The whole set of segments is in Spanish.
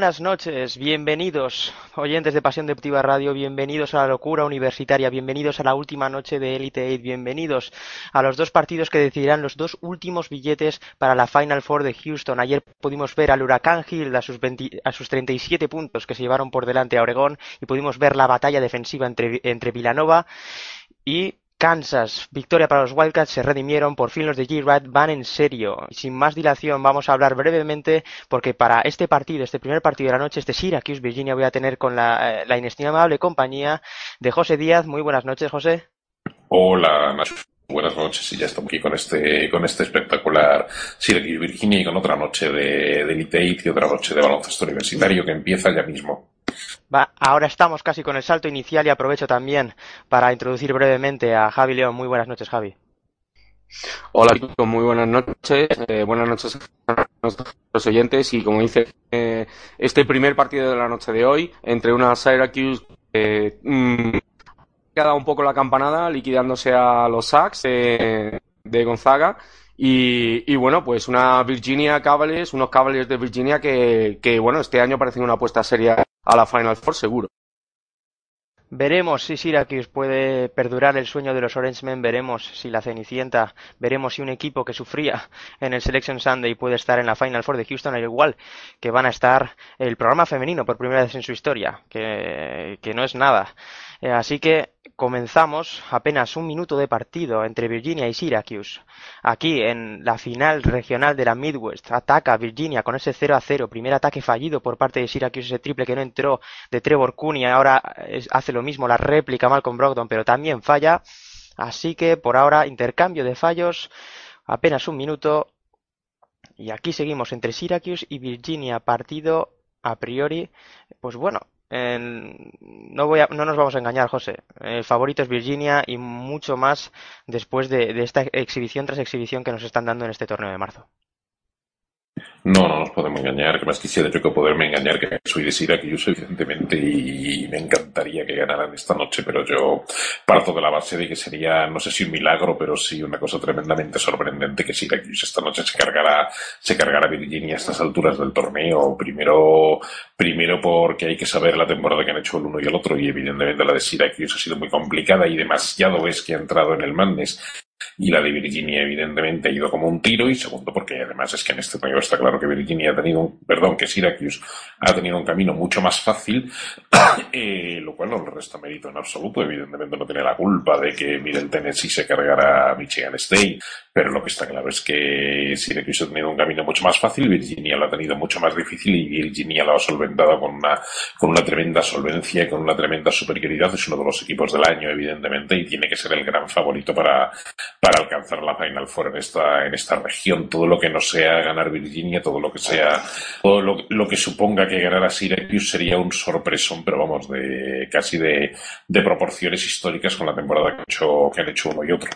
buenas noches, bienvenidos oyentes de Pasión Deportiva Radio, bienvenidos a la locura universitaria, bienvenidos a la última noche de Elite Eight, bienvenidos a los dos partidos que decidirán los dos últimos billetes para la Final Four de Houston. Ayer pudimos ver al Huracán Hill a sus, 20 a sus 37 puntos que se llevaron por delante a Oregón y pudimos ver la batalla defensiva entre, entre Villanova y Kansas, victoria para los Wildcats, se redimieron, por fin los de G-Rat van en serio. Sin más dilación vamos a hablar brevemente porque para este partido, este primer partido de la noche, este Syracuse Virginia, voy a tener con la, eh, inestimable compañía de José Díaz. Muy buenas noches, José. Hola. Buenas noches y ya estamos aquí con este, con este espectacular Syracuse Virginia y con otra noche de, de Elite y otra noche de baloncesto universitario que empieza ya mismo. Va, ahora estamos casi con el salto inicial y aprovecho también para introducir brevemente a Javi León. Muy buenas noches, Javi. Hola muy buenas noches. Eh, buenas noches a nuestros oyentes y como dice, eh, este primer partido de la noche de hoy entre una Syracuse eh, mm, que ha dado un poco la campanada liquidándose a los Sacks de, de Gonzaga y, y, bueno, pues una Virginia Cavaliers, unos Cavaliers de Virginia que, que bueno, este año parecen una apuesta seria a la Final Four seguro. Veremos si Syracuse puede perdurar el sueño de los Orangemen, veremos si la Cenicienta, veremos si un equipo que sufría en el Selection Sunday puede estar en la Final Four de Houston, al igual que van a estar el programa femenino por primera vez en su historia, que, que no es nada. Eh, así que comenzamos apenas un minuto de partido entre Virginia y Syracuse. Aquí en la final regional de la Midwest ataca Virginia con ese 0 a 0, primer ataque fallido por parte de Syracuse, ese triple que no entró de Trevor Cooney, ahora hace lo mismo la réplica Malcolm Brogdon, pero también falla. Así que por ahora intercambio de fallos, apenas un minuto. Y aquí seguimos entre Syracuse y Virginia, partido a priori, pues bueno, no, voy a- no nos vamos a engañar, José. El favorito es Virginia y mucho más después de, de esta exhibición tras exhibición que nos están dando en este torneo de marzo. No, no nos podemos engañar, que más quisiera yo que poderme engañar que soy de Syracuse, evidentemente, y me encantaría que ganaran esta noche, pero yo parto de la base de que sería, no sé si un milagro, pero sí una cosa tremendamente sorprendente que Syracuse esta noche se cargará, se cargará Virginia a estas alturas del torneo. Primero, primero porque hay que saber la temporada que han hecho el uno y el otro, y evidentemente la de Syracuse ha sido muy complicada y demasiado es que ha entrado en el Madness. Y la de Virginia, evidentemente, ha ido como un tiro. Y segundo, porque además es que en este torneo está claro que Virginia ha tenido un, perdón, que Syracuse ha tenido un camino mucho más fácil, eh, lo cual no le resta mérito en absoluto. Evidentemente no tiene la culpa de que Middle Tennessee se cargara a Michigan State, pero lo que está claro es que Syracuse ha tenido un camino mucho más fácil, Virginia lo ha tenido mucho más difícil y Virginia lo ha solventado con una, con una tremenda solvencia, con una tremenda superioridad. Es uno de los equipos del año, evidentemente, y tiene que ser el gran favorito para, para alcanzar la Final Four en esta, en esta región. Todo lo que no sea ganar Virginia, todo lo que sea, todo lo, lo que suponga que ganar a Syracuse sería un sorpresón, pero vamos, de casi de, de proporciones históricas con la temporada que han hecho, que han hecho uno y otro.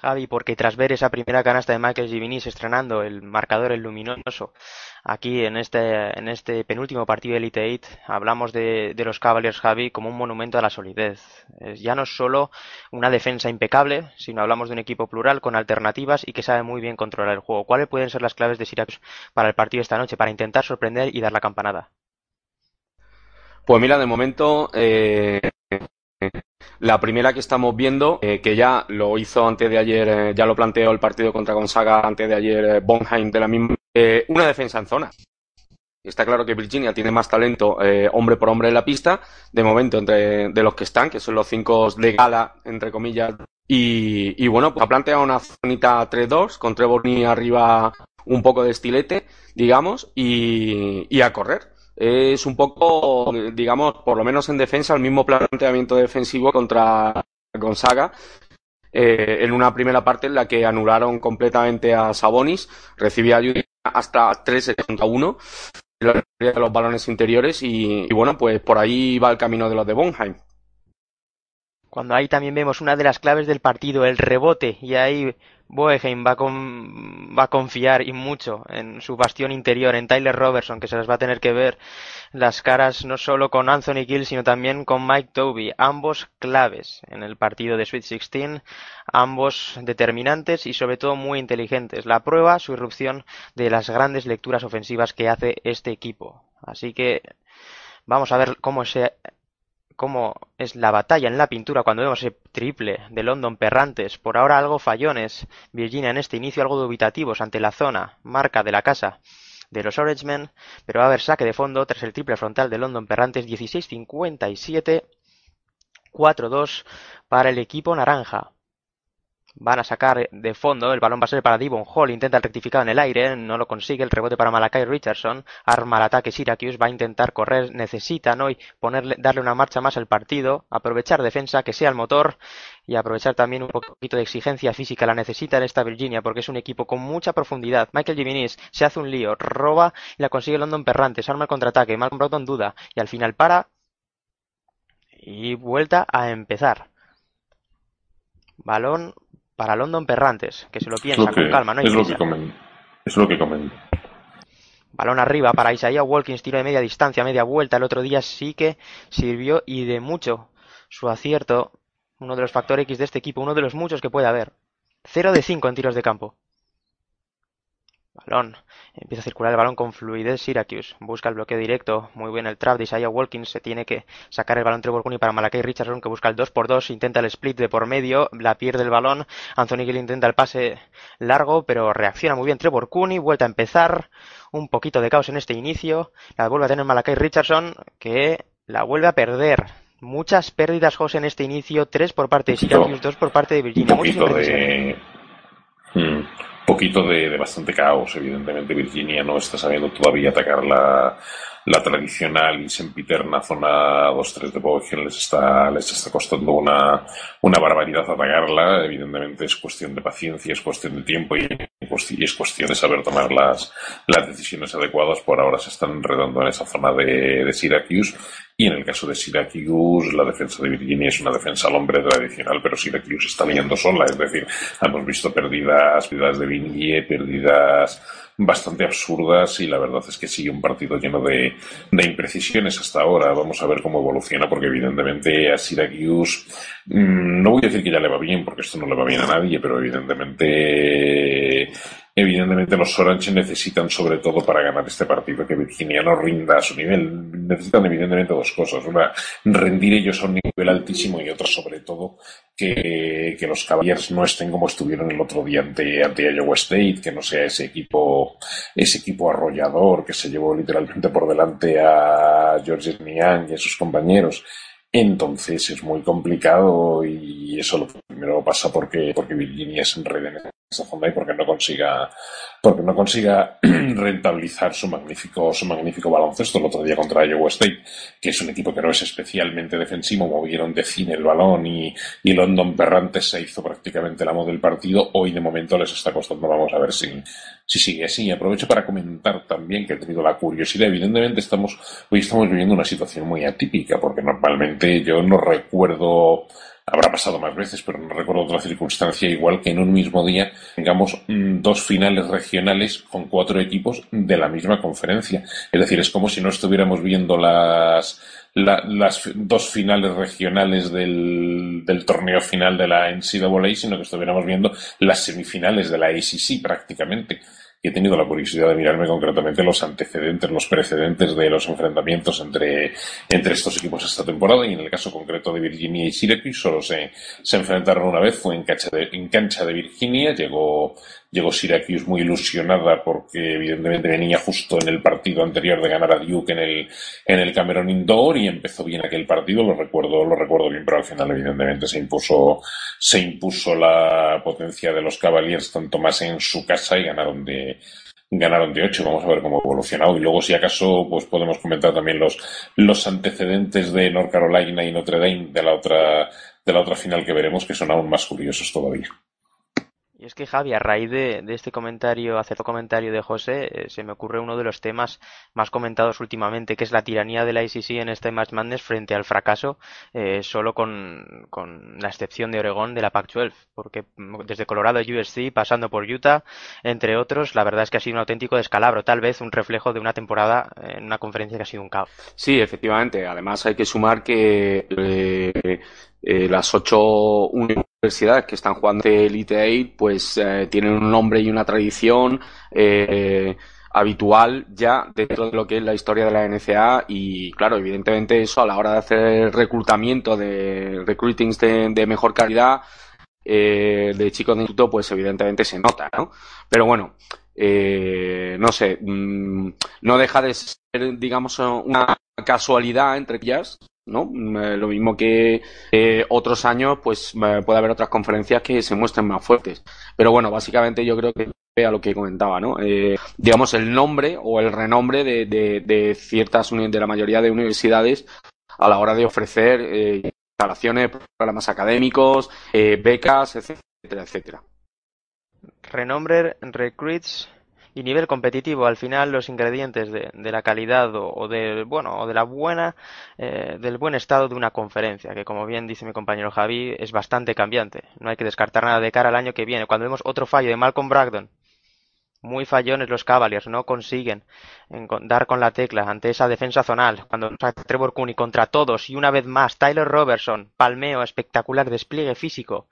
Javi, porque tras ver esa primera canasta de Michael Givinis estrenando el marcador el luminoso aquí en este, en este penúltimo partido de Elite Eight, hablamos de, de los Cavaliers, Javi, como un monumento a la solidez. Ya no es solo una defensa impecable, sino hablamos de un equipo plural con alternativas y que sabe muy bien controlar el juego. ¿Cuáles pueden ser las claves de Syracuse para el partido esta noche, para intentar sorprender y dar la campanada? Pues mira, de momento, eh, la primera que estamos viendo, eh, que ya lo hizo antes de ayer, eh, ya lo planteó el partido contra Gonzaga antes de ayer, eh, Bonheim de la misma Eh, una defensa en zona. Está claro que Virginia tiene más talento hombre por hombre en la pista, de momento, entre de los que están, que son los cinco de gala, entre comillas. Y, y bueno, pues ha planteado una zonita 3-2, con Trevor arriba un poco de estilete, digamos, y a correr. Es un poco, digamos, por lo menos en defensa, el mismo planteamiento defensivo contra Gonzaga, eh, en una primera parte en la que anularon completamente a Sabonis, recibía ayuda hasta 3 contra 1 de los balones interiores y, y, bueno, pues por ahí va el camino de los de Bonheim. Cuando ahí también vemos una de las claves del partido, el rebote, y ahí Boeheim va, con, va a confiar y mucho en su bastión interior, en Tyler Robertson, que se las va a tener que ver las caras no solo con Anthony Gill, sino también con Mike Toby, ambos claves en el partido de Sweet 16, ambos determinantes y sobre todo muy inteligentes. La prueba, su irrupción de las grandes lecturas ofensivas que hace este equipo. Así que vamos a ver cómo se cómo es la batalla en la pintura cuando vemos ese triple de London Perrantes. Por ahora algo fallones. Virginia en este inicio algo dubitativos ante la zona, marca de la casa de los Orangemen, pero va a haber saque de fondo tras el triple frontal de London Perrantes 16-57, 4-2 para el equipo naranja. Van a sacar de fondo, el balón va a ser para Devon Hall, intenta el rectificado en el aire, no lo consigue, el rebote para Malakai Richardson, arma el ataque Syracuse, va a intentar correr, necesitan hoy ponerle, darle una marcha más al partido, aprovechar defensa, que sea el motor y aprovechar también un poquito de exigencia física, la necesita en esta Virginia porque es un equipo con mucha profundidad. Michael Giminis se hace un lío, roba y la consigue London Perrantes, arma el contraataque, Malcolm Broughton duda y al final para y vuelta a empezar. Balón para London Perrantes, que se lo piensa lo que, con calma, no hay es lo que comen, es lo que comen. Balón arriba para Isaiah Walkins, tiro de media distancia, media vuelta. El otro día sí que sirvió y de mucho su acierto, uno de los factores X de este equipo, uno de los muchos que puede haber. 0 de 5 en tiros de campo. Balón. Empieza a circular el balón con fluidez Syracuse. Busca el bloqueo directo. Muy bien el trap de Isaiah Walkins. Se tiene que sacar el balón Trevor Cooney para Malakai Richardson que busca el 2x2. Intenta el split de por medio. La pierde el balón. Anthony Gill intenta el pase largo pero reacciona muy bien Trevor Cooney. Vuelta a empezar. Un poquito de caos en este inicio. La vuelve a tener Malakai Richardson que la vuelve a perder. Muchas pérdidas, José, en este inicio. Tres por parte de Syracuse, dos por parte de Virginia. Un poquito de... Hmm poquito de, bastante caos. Evidentemente, Virginia no está sabiendo todavía atacar la, la tradicional y sempiterna zona 2-3 de Bogen. Les está, les está costando una, una barbaridad atacarla. Evidentemente, es cuestión de paciencia, es cuestión de tiempo y, es cuestión de saber tomar las, las decisiones adecuadas. Por ahora se están enredando en esa zona de, de Syracuse. Y en el caso de Syracuse, la defensa de Virginia es una defensa al hombre tradicional, pero Syracuse está liando sola. Es decir, hemos visto pérdidas, pérdidas de Vingie, pérdidas bastante absurdas y la verdad es que sigue un partido lleno de, de, imprecisiones hasta ahora. Vamos a ver cómo evoluciona porque evidentemente a Syracuse mmm, no voy a decir que ya le va bien porque esto no le va bien a nadie, pero evidentemente Evidentemente los Orange necesitan sobre todo para ganar este partido que Virginia no rinda a su nivel. Necesitan evidentemente dos cosas. Una, rendir ellos a un nivel altísimo y otra sobre todo que, que los Cavaliers no estén como estuvieron el otro día ante, ante Iowa State, que no sea ese equipo, ese equipo arrollador que se llevó literalmente por delante a George Niang y a sus compañeros. Entonces es muy complicado y eso lo primero pasa porque, porque Virginia se enrede en esa zona y porque no consiga, porque no consiga rentabilizar su magnífico, su magnífico baloncesto el otro día contra Iowa State, que es un equipo que no es especialmente defensivo, movieron de cine el balón y, y London Perrantes se hizo prácticamente el amo del partido. Hoy de momento les está costando, vamos a ver si, si sigue así. Aprovecho para comentar también que he tenido la curiosidad. Evidentemente estamos, hoy estamos viviendo una situación muy atípica, porque normalmente yo no recuerdo, habrá pasado más veces, pero no recuerdo otra circunstancia igual que en un mismo día tengamos mm, dos finales regionales con cuatro equipos de la misma conferencia. Es decir, es como si no estuviéramos viendo las, la, las dos finales regionales del, del, torneo final de la NCAA, sino que estuviéramos viendo las semifinales de la ACC prácticamente. Y he tenido la curiosidad de mirarme concretamente los antecedentes, los precedentes de los enfrentamientos entre, entre estos equipos esta temporada y en el caso concreto de Virginia y Syracuse solo se, se enfrentaron una vez, fue en cancha de, en cancha de Virginia, llegó Llegó Syracuse muy ilusionada porque evidentemente venía justo en el partido anterior de ganar a Duke en el, en el Cameron Indoor y empezó bien aquel partido, lo recuerdo, lo recuerdo bien, pero al final evidentemente se impuso, se impuso la potencia de los Cavaliers tanto más en su casa y ganaron de, ganaron de 8. Vamos a ver cómo ha evolucionado. Y luego, si acaso, pues podemos comentar también los, los antecedentes de North Carolina y Notre Dame de la otra, de la otra final que veremos, que son aún más curiosos todavía. Y es que Javi, a raíz de, este comentario, acertado comentario de José, eh, se me ocurre uno de los temas más comentados últimamente, que es la tiranía de la ICC en este Match Madness frente al fracaso, eh, solo con, la excepción de Oregón de la Pac-12, porque mm, desde Colorado USC, pasando por Utah, entre otros, la verdad es que ha sido un auténtico descalabro, tal vez un reflejo de una temporada en una conferencia que ha sido un caos. Sí, efectivamente. Además hay que sumar que eh, eh, las ocho universidades que están jugando Elite Eight pues eh, tienen un nombre y una tradición eh, habitual ya dentro de lo que es la historia de la NCA y claro, evidentemente eso a la hora de hacer reclutamiento de recruitings de, mejor calidad de chicos de instituto pues evidentemente se nota, ¿no? Pero bueno, no sé, mm, no deja de ser digamos una casualidad entre ellas ¿no? Mm, eh, lo mismo que eh, otros años, pues eh, puede haber otras conferencias que se muestren más fuertes. Pero bueno, básicamente yo creo que a lo que comentaba, ¿no? digamos, el nombre o el renombre de, de, de, ciertas, de la mayoría de universidades a la hora de ofrecer instalaciones, programas académicos, becas, etcétera, etcétera. Renombre, recruits, y nivel competitivo al final los ingredientes de, de la calidad o, o, de bueno o de la buena eh, del buen estado de una conferencia que como bien dice mi compañero Javi es bastante cambiante no hay que descartar nada de cara al año que viene cuando vemos otro fallo de Malcolm Bragdon muy fallones los Cavaliers, no consiguen dar con la tecla ante esa defensa zonal. Cuando Trevor Cooney contra todos y una vez más Tyler Robertson, palmeo, espectacular despliegue físico.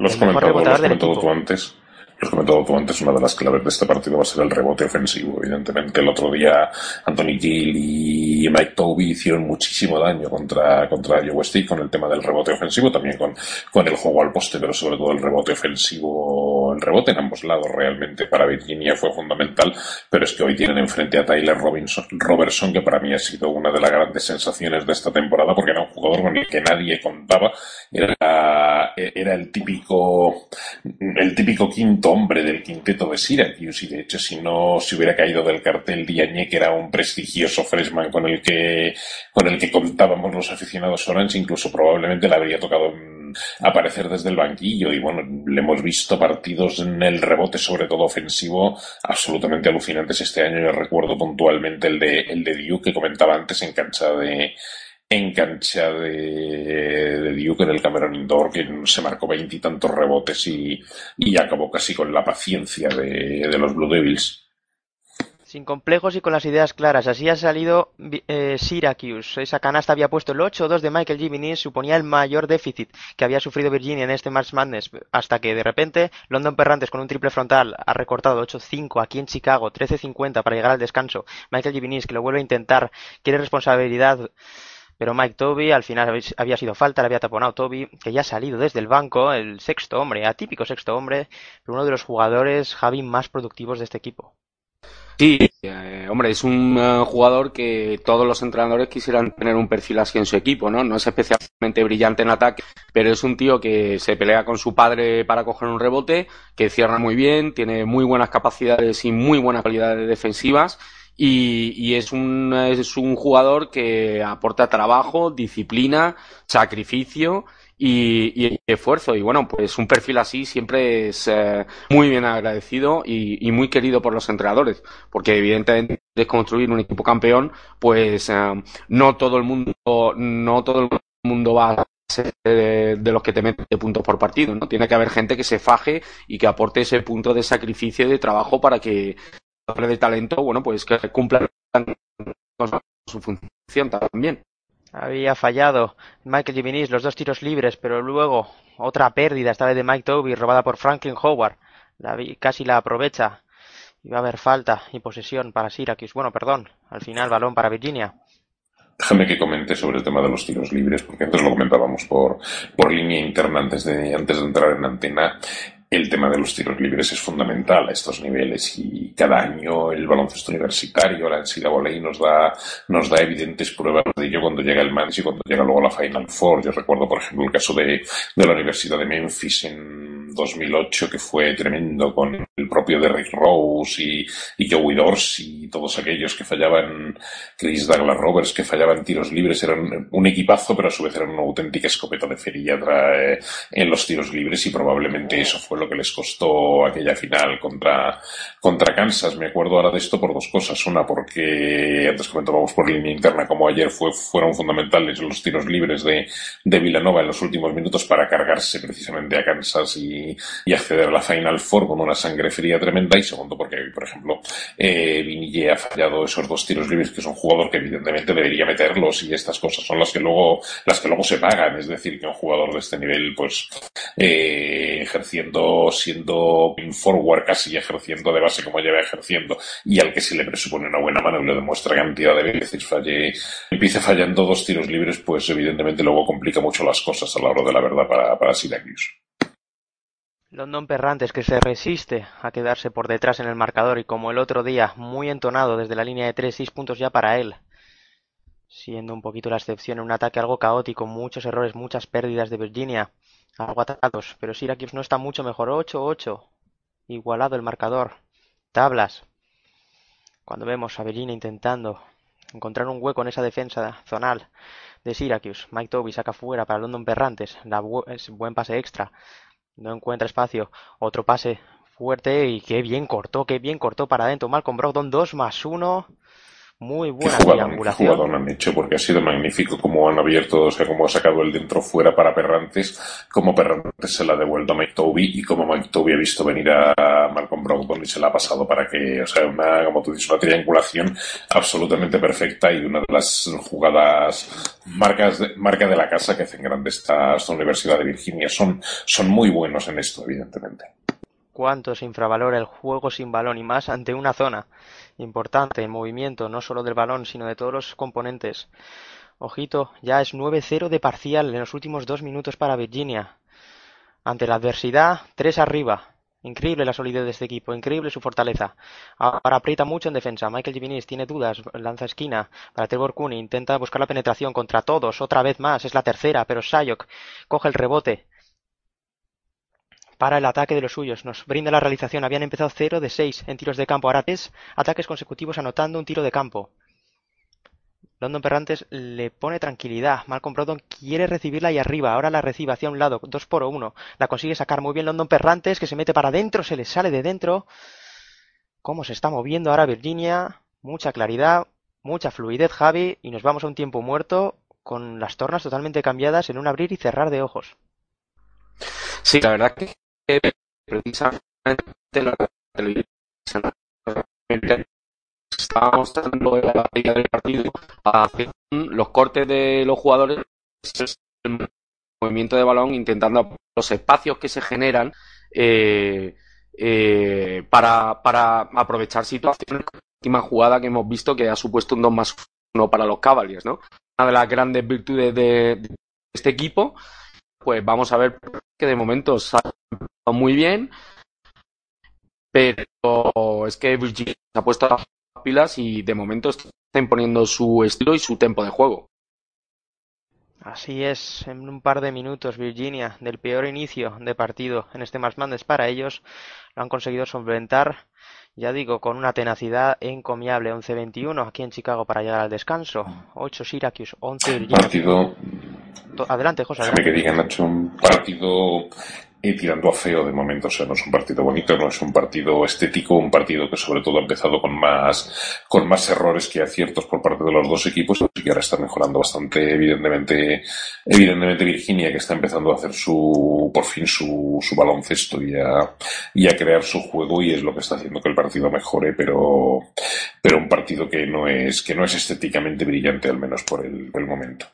Los comentado, tú antes he comentado tú antes, una de las claves de este partido va a ser el rebote ofensivo. Evidentemente, el otro día Anthony Gill y Mike Toby hicieron muchísimo daño contra, contra Iowa State con el tema del rebote ofensivo, también con, con el juego al poste, pero sobre todo el rebote ofensivo, el rebote en ambos lados realmente para Virginia fue fundamental, pero es que hoy tienen enfrente a Tyler Robinson, Robertson, que para mí ha sido una de las grandes sensaciones de esta temporada, porque era un jugador con el que nadie contaba, era, era el típico, el típico quinto hombre del quinteto de Syracuse y de hecho si no se hubiera caído del cartel Diagne que era un prestigioso freshman con el que con el que contábamos los aficionados Orange incluso probablemente le habría tocado aparecer desde el banquillo. Y bueno le hemos visto partidos en el rebote sobre todo ofensivo absolutamente alucinantes este año. Yo recuerdo puntualmente el de el de Duke que comentaba antes en cancha de en cancha de, Duke en el Cameron Indoor, que se marcó veintitantos rebotes y, acabó casi con la paciencia de, los Blue Devils. Sin complejos y con las ideas claras. Así ha salido eh, Syracuse. Esa canasta había puesto el 8-2 de Michael Givinis, suponía el mayor déficit que había sufrido Virginia en este March Madness, hasta que de repente London Perrantes con un triple frontal ha recortado 8-5 aquí en Chicago, 13-50 para llegar al descanso. Michael Givinis, que lo vuelve a intentar, quiere responsabilidad pero Mike Toby al final había sido falta, le había taponado Toby, que ya ha salido desde el banco, el sexto hombre, atípico sexto hombre, pero uno de los jugadores, Javi, más productivos de este equipo. Sí, eh, hombre, es un uh, jugador que todos los entrenadores quisieran tener un perfil así en su equipo, ¿no? No es especialmente brillante en ataque, pero es un tío que se pelea con su padre para coger un rebote, que cierra muy bien, tiene muy buenas capacidades y muy buenas cualidades defensivas y, y, es, un, es un jugador que aporta trabajo, disciplina, sacrificio y, esfuerzo. Y bueno, pues un perfil así siempre es eh, muy bien agradecido y, y, muy querido por los entrenadores, porque evidentemente de construir un equipo campeón, pues eh, no todo el mundo, no todo el mundo va a ser de, de los que te mete puntos por partido, ¿no? Tiene que haber gente que se faje y que aporte ese punto de sacrificio y de trabajo para que de talento, bueno, pues que cumpla con su función también. Había fallado Michael Giminis los dos tiros libres, pero luego otra pérdida, esta vez de Mike Toby, robada por Franklin Howard. La, casi la aprovecha. Iba a haber falta y posesión para Syracuse. Bueno, perdón, al final balón para Virginia. Déjame que comente sobre el tema de los tiros libres, porque antes lo comentábamos por, por línea interna antes de, antes de entrar en antena el tema de los tiros libres es fundamental a estos niveles y cada año el baloncesto universitario, la NCAA nos da, nos da evidentes pruebas de ello cuando llega el Mans y cuando llega luego la Final Four. Yo recuerdo, por ejemplo, el caso de, de la Universidad de Memphis en 2008 que fue tremendo con el propio Derrick Rose y, y Joey Dorsey y todos aquellos que fallaban, Chris Douglas Roberts que fallaban tiros libres, eran un equipazo pero a su vez eran una auténtica escopeta de feria eh, en los tiros libres y probablemente eso fue lo que les costó aquella final contra, contra Kansas. Me acuerdo ahora de esto por dos cosas. Una, porque antes comentábamos por línea interna como ayer fue, fueron fundamentales los tiros libres de, de Villanova en los últimos minutos para cargarse precisamente a Kansas y, y acceder a la Final Four con una sangre fría tremenda. Y segundo, porque, por ejemplo, eh, Vinille ha fallado esos dos tiros libres, que es un jugador que evidentemente debería meterlos y estas cosas son las que luego, las que luego se pagan. Es decir, que un jugador de este nivel, pues, eh, ejerciendo siendo forward casi ejerciendo de base como lleva ejerciendo y al que se le presupone una buena mano y lo demuestra cantidad de veces falle, empiece fallando dos tiros libres, pues evidentemente luego complica mucho las cosas a la hora de la verdad para, para Syracuse. London Perrantes que se resiste a quedarse por detrás en el marcador y como el otro día muy entonado desde la línea de 3, 6 puntos ya para él. Siendo un poquito la excepción en un ataque algo caótico, muchos errores, muchas pérdidas de Virginia algo atacados, pero Syracuse no está mucho mejor. 8-8. Igualado el marcador. Tablas. Cuando vemos a Virginia intentando encontrar un hueco en esa defensa zonal de Syracuse. Mike Toby saca fuera para London Perrantes. La bu es buen pase extra. No encuentra espacio. Otro pase fuerte y qué bien cortó, qué bien cortó para adentro. Malcolm Brogdon 2 más 1. Muy buena ¿Qué jugador. ¿Qué jugador han hecho? Porque ha sido magnífico como han abierto, o sea, como ha sacado el dentro fuera para Perrantes, como Perrantes se la ha devuelto a Mike Toby y como Mike Toby ha visto venir a Malcolm Brogdon y se la ha pasado para que, o sea, una, como tú dices, una triangulación absolutamente perfecta y una de las jugadas marcas de, marca de la casa que hacen grande esta, esta Universidad de Virginia. Son, son muy buenos en esto, evidentemente. Cuánto se infravalora el juego sin balón y más ante una zona importante en movimiento, no solo del balón, sino de todos los componentes. Ojito, ya es 9-0 de parcial en los últimos dos minutos para Virginia. Ante la adversidad, tres arriba. Increíble la solidez de este equipo, increíble su fortaleza. Ahora aprieta mucho en defensa. Michael Givinis tiene dudas, lanza esquina para Trevor Cooney, intenta buscar la penetración contra todos, otra vez más, es la tercera, pero Sayok coge el rebote, para el ataque de los suyos, nos brinda la realización. Habían empezado 0 de 6 en tiros de campo, ahora tres ataques consecutivos anotando un tiro de campo. London Perrantes le pone tranquilidad. Malcolm Brogdon quiere recibirla ahí arriba. Ahora la recibe hacia un lado. 2 por 1. La consigue sacar muy bien London Perrantes, que se mete para adentro, se le sale de dentro. Cómo se está moviendo ahora Virginia. Mucha claridad, mucha fluidez, Javi. Y nos vamos a un tiempo muerto con las tornas totalmente cambiadas en un abrir y cerrar de ojos. Sí, la verdad que precisamente la televisión estaba mostrando la liga del partido los cortes de los jugadores el movimiento de balón intentando los espacios que se generan eh, eh, para, para aprovechar situaciones la última jugada que hemos visto que ha supuesto un 2 más 1 para los Cavaliers ¿no? una de las grandes virtudes de, de este equipo pues vamos a ver que de momento sale muy bien, pero es que Virginia se ha puesto las pilas y de momento está imponiendo su estilo y su tempo de juego. Así es, en un par de minutos Virginia, del peor inicio de partido en este Más Mandes para ellos, lo han conseguido solventar, ya digo, con una tenacidad encomiable. 11-21 aquí en Chicago para llegar al descanso. 8 Syracuse, 11 Virginia. Partido Adelante, José. Déjame que digan, Nacho, un partido y tirando a feo de momento. O sea, no es un partido bonito, no es un partido estético, un partido que sobre todo ha empezado con más, con más errores que aciertos por parte de los dos equipos y que ahora está mejorando bastante, evidentemente, evidentemente Virginia, que está empezando a hacer su, por fin su, su baloncesto y a, y a crear su juego y es lo que está haciendo que el partido mejore, pero, pero un partido que no es, que no es estéticamente brillante, al menos por el, por el momento.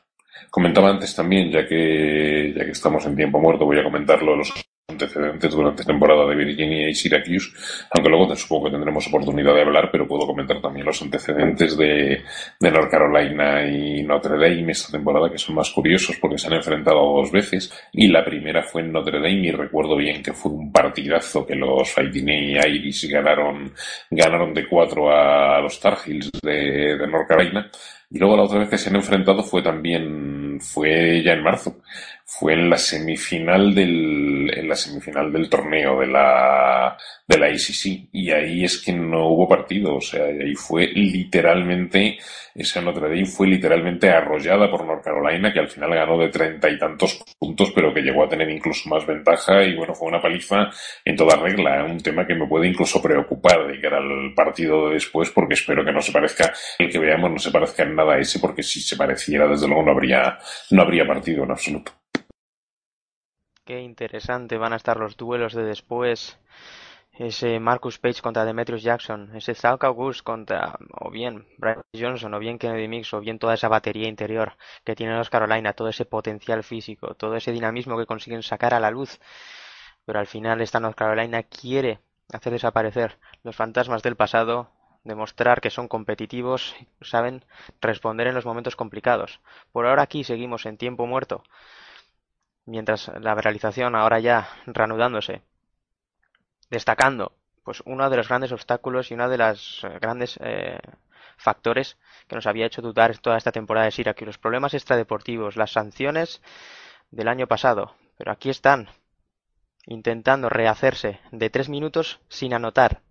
Comentaba antes también, ya que, ya que estamos en tiempo muerto, voy a comentarlo, los antecedentes durante temporada de Virginia y Syracuse, aunque luego supongo que tendremos oportunidad de hablar, pero puedo comentar también los antecedentes de, North Carolina y Notre Dame esta temporada, que son más curiosos porque se han enfrentado dos veces, y la primera fue en Notre Dame, y recuerdo bien que fue un partidazo que los Fighting Irish ganaron, ganaron de cuatro a los Tar Heels de North Carolina, y luego la otra vez que se han enfrentado fue también, fue ya en marzo, fue en la semifinal del, en la semifinal del torneo de la, de la ACC. Y ahí es que no hubo partido. O sea, ahí fue literalmente, esa Notre Dame fue literalmente arrollada por North Carolina, que al final ganó de treinta y tantos puntos, pero que llegó a tener incluso más ventaja. Y bueno, fue una paliza en toda regla. Un tema que me puede incluso preocupar de cara al partido de después, porque espero que no se parezca, el que veamos no se parezca en nada a ese, porque si se pareciera, desde luego no habría, no habría partido en absoluto. Qué interesante van a estar los duelos de después. Ese Marcus Page contra Demetrius Jackson, ese Zalk August contra o bien Brian Johnson, o bien Kennedy Mix, o bien toda esa batería interior que tiene los Carolina, todo ese potencial físico, todo ese dinamismo que consiguen sacar a la luz. Pero al final esta North Carolina quiere hacer desaparecer los fantasmas del pasado, demostrar que son competitivos, saben responder en los momentos complicados. Por ahora aquí seguimos en tiempo muerto mientras la realización ahora ya reanudándose, destacando pues uno de los grandes obstáculos y uno de los eh, grandes eh, factores que nos había hecho dudar toda esta temporada de Syracuse, los problemas extradeportivos, las sanciones del año pasado, pero aquí están intentando rehacerse de tres minutos sin anotar.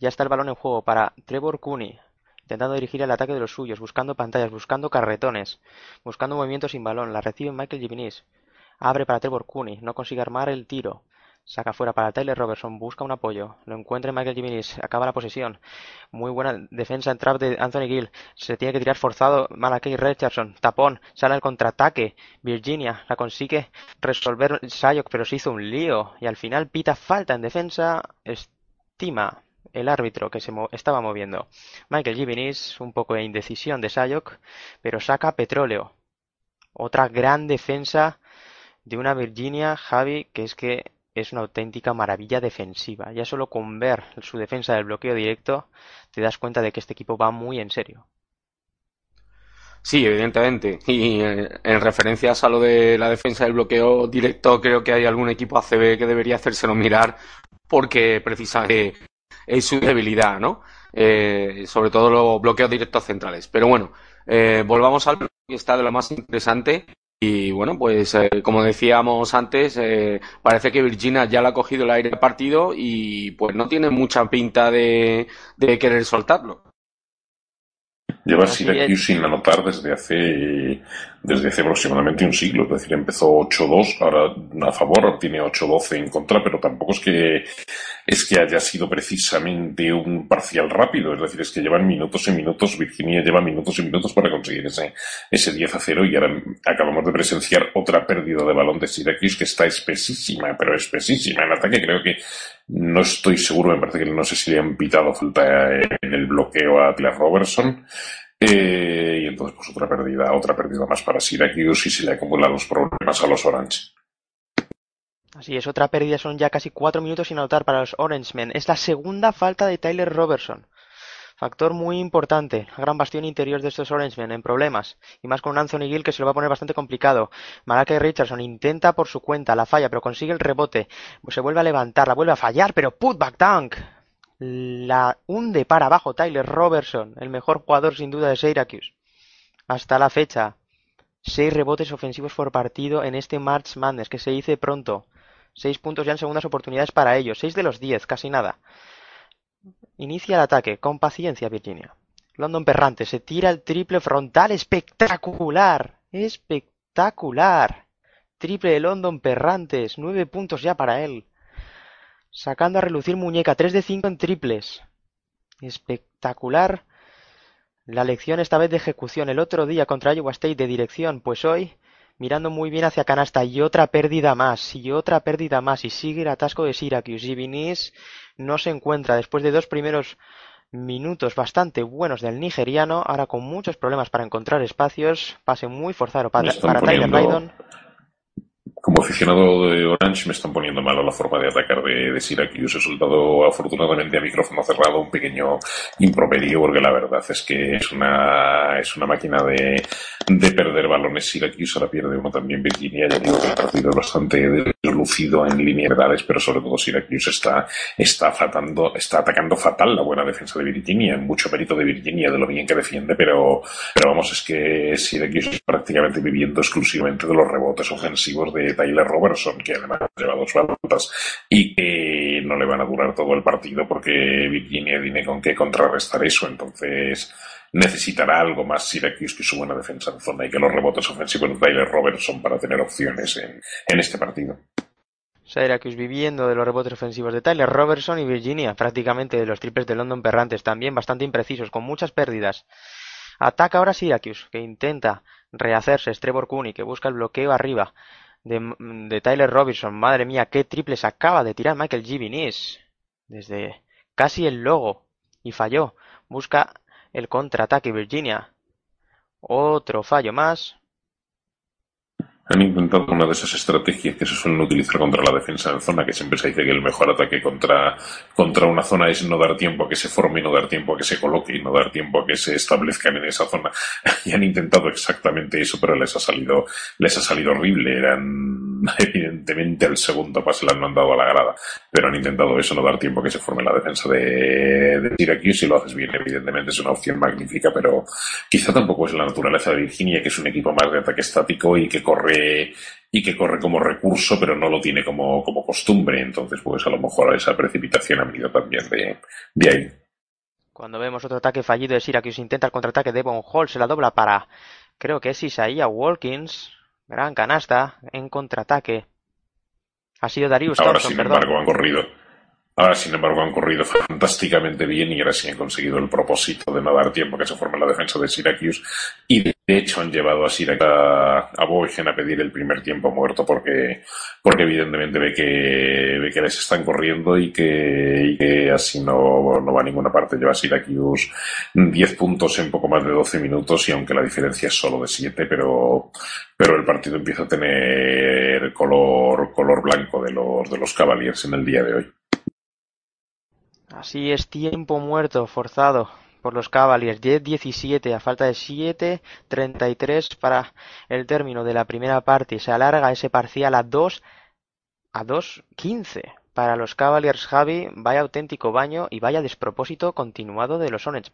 Ya está el balón en juego para Trevor Cooney, intentando dirigir el ataque de los suyos, buscando pantallas, buscando carretones, buscando movimientos sin balón. La recibe Michael Givinis. Abre para Trevor Cooney, no consigue armar el tiro. Saca fuera para Tyler Robertson, busca un apoyo. Lo encuentra Michael Jimenez, acaba la posesión. Muy buena defensa en trap de Anthony Gill. Se tiene que tirar forzado Malakai Richardson. Tapón, sale al contraataque. Virginia la consigue resolver Sayok, pero se hizo un lío. Y al final pita falta en defensa. Estima el árbitro que se estaba moviendo. Michael Jimenez, un poco de indecisión de Sayok, pero saca petróleo. Otra gran defensa de una Virginia, Javi, que es que es una auténtica maravilla defensiva. Ya solo con ver su defensa del bloqueo directo te das cuenta de que este equipo va muy en serio. Sí, evidentemente. Y eh, en referencias a lo de la defensa del bloqueo directo, creo que hay algún equipo ACB que debería hacérselo mirar porque precisamente es su debilidad, ¿no? Eh, sobre todo los bloqueos directos centrales. Pero bueno, eh, volvamos al que está de lo más interesante y bueno, pues eh, como decíamos antes, eh, parece que Virginia ya le ha cogido el aire partido y pues no tiene mucha pinta de, de querer soltarlo. Lleva Syracuse sin anotar desde hace, desde hace aproximadamente un siglo. Es decir, empezó 8-2, ahora a favor, tiene 8-12 en contra, pero tampoco es que, es que haya sido precisamente un parcial rápido. Es decir, es que llevan minutos y minutos, Virginia lleva minutos y minutos para conseguir ese, ese 10 a 0 y ahora acabamos de presenciar otra pérdida de balón de Syracuse que está espesísima, pero espesísima. En ataque creo que no estoy seguro, me parece que no sé si le han pitado falta en el bloqueo a Claire Robertson. Eh, y entonces, pues otra pérdida, otra pérdida más para Syracuse y se le acumulan los problemas a los Orange. Así es, otra pérdida son ya casi cuatro minutos sin anotar para los Orangemen. Es la segunda falta de Tyler Robertson. Factor muy importante, gran bastión interior de estos Orangemen en problemas, y más con un Anthony Gill que se lo va a poner bastante complicado. Malakai Richardson intenta por su cuenta, la falla, pero consigue el rebote, se vuelve a levantar, la vuelve a fallar, pero putback dunk. La hunde para abajo Tyler Robertson, el mejor jugador sin duda de Syracuse. Hasta la fecha, seis rebotes ofensivos por partido en este March Madness, que se dice pronto. Seis puntos ya en segundas oportunidades para ellos, seis de los diez, casi nada. Inicia el ataque, con paciencia Virginia. London Perrante se tira el triple frontal espectacular. Espectacular. Triple de London Perrantes, nueve puntos ya para él. Sacando a relucir muñeca, 3 de 5 en triples. Espectacular. La lección esta vez de ejecución. El otro día contra Iowa State de dirección, pues hoy mirando muy bien hacia canasta y otra pérdida más y otra pérdida más y sigue el atasco de Syracuse y Vinis no se encuentra después de dos primeros minutos bastante buenos del nigeriano ahora con muchos problemas para encontrar espacios pase muy forzado para, para Tyler Bydon como aficionado de Orange me están poniendo malo la forma de atacar de, de Syracuse. He soltado afortunadamente a micrófono cerrado un pequeño improperio porque la verdad es que es una, es una máquina de, de perder balones. Syracuse ahora pierde uno también Virginia. Ya digo que el partido es bastante deslucido en línea de edades, pero sobre todo Syracuse está, está, fatando, está atacando fatal la buena defensa de Virginia. Mucho mérito de Virginia de lo bien que defiende, pero, pero vamos, es que Syracuse es prácticamente viviendo exclusivamente de los rebotes ofensivos de Tyler Robertson, que además lleva dos faltas y que no le van a durar todo el partido porque Virginia tiene con qué contrarrestar eso. Entonces necesitará algo más Syracuse que su buena defensa en zona y que los rebotes ofensivos de Tyler Robertson para tener opciones en, este partido. Syracuse viviendo de los rebotes ofensivos de Tyler Robertson y Virginia, prácticamente de los triples de London Perrantes, también bastante imprecisos, con muchas pérdidas. Ataca ahora Syracuse, que intenta rehacerse, es Trevor Cooney, que busca el bloqueo arriba de, de Tyler Robinson. Madre mía, qué triples acaba de tirar Michael Givinis. Desde casi el logo. Y falló. Busca el contraataque Virginia. Otro fallo más. Han intentado una de esas estrategias que se suelen utilizar contra la defensa en zona, que siempre se dice que el mejor ataque contra, contra una zona es no dar tiempo a que se forme, no dar tiempo a que se coloque y no dar tiempo a que se establezcan en esa zona. y han intentado exactamente eso, pero les ha salido, les ha salido horrible. Eran, evidentemente, el segundo pase le han mandado a la grada, pero han intentado eso, no dar tiempo a que se forme la defensa de, de Syracuse. Si lo haces bien, evidentemente es una opción magnífica, pero quizá tampoco es la naturaleza de Virginia, que es un equipo más de ataque estático y que corre y que corre como recurso, pero no lo tiene como, como costumbre. Entonces, pues a lo mejor esa precipitación ha venido también de, de ahí. Cuando vemos otro ataque fallido de Syracuse, intenta el contraataque de Von Hall, se la dobla para, creo que es Isaiah Walkins. Gran canasta en contraataque. Ha sido Darius Ahora, Thompson, sin perdón. embargo, han corrido. Ahora, sin embargo, han corrido fantásticamente bien y ahora sí han conseguido el propósito de no dar tiempo a que se forme la defensa de Syracuse. Y de hecho han llevado a Syracuse a, a Boygen a pedir el primer tiempo muerto porque, porque evidentemente ve que, ve que les están corriendo y que, y que así no, no va a ninguna parte. Lleva Syracuse 10 puntos en poco más de 12 minutos y aunque la diferencia es solo de 7, pero, pero el partido empieza a tener color, color blanco de los, de los Cavaliers en el día de hoy. Así es, tiempo muerto forzado por los Cavaliers. 10-17 a falta de 7, 33 para el término de la primera parte. Se alarga ese parcial a 2 a 2-15 para los Cavaliers. Javi, vaya auténtico baño y vaya despropósito continuado de los Hornets.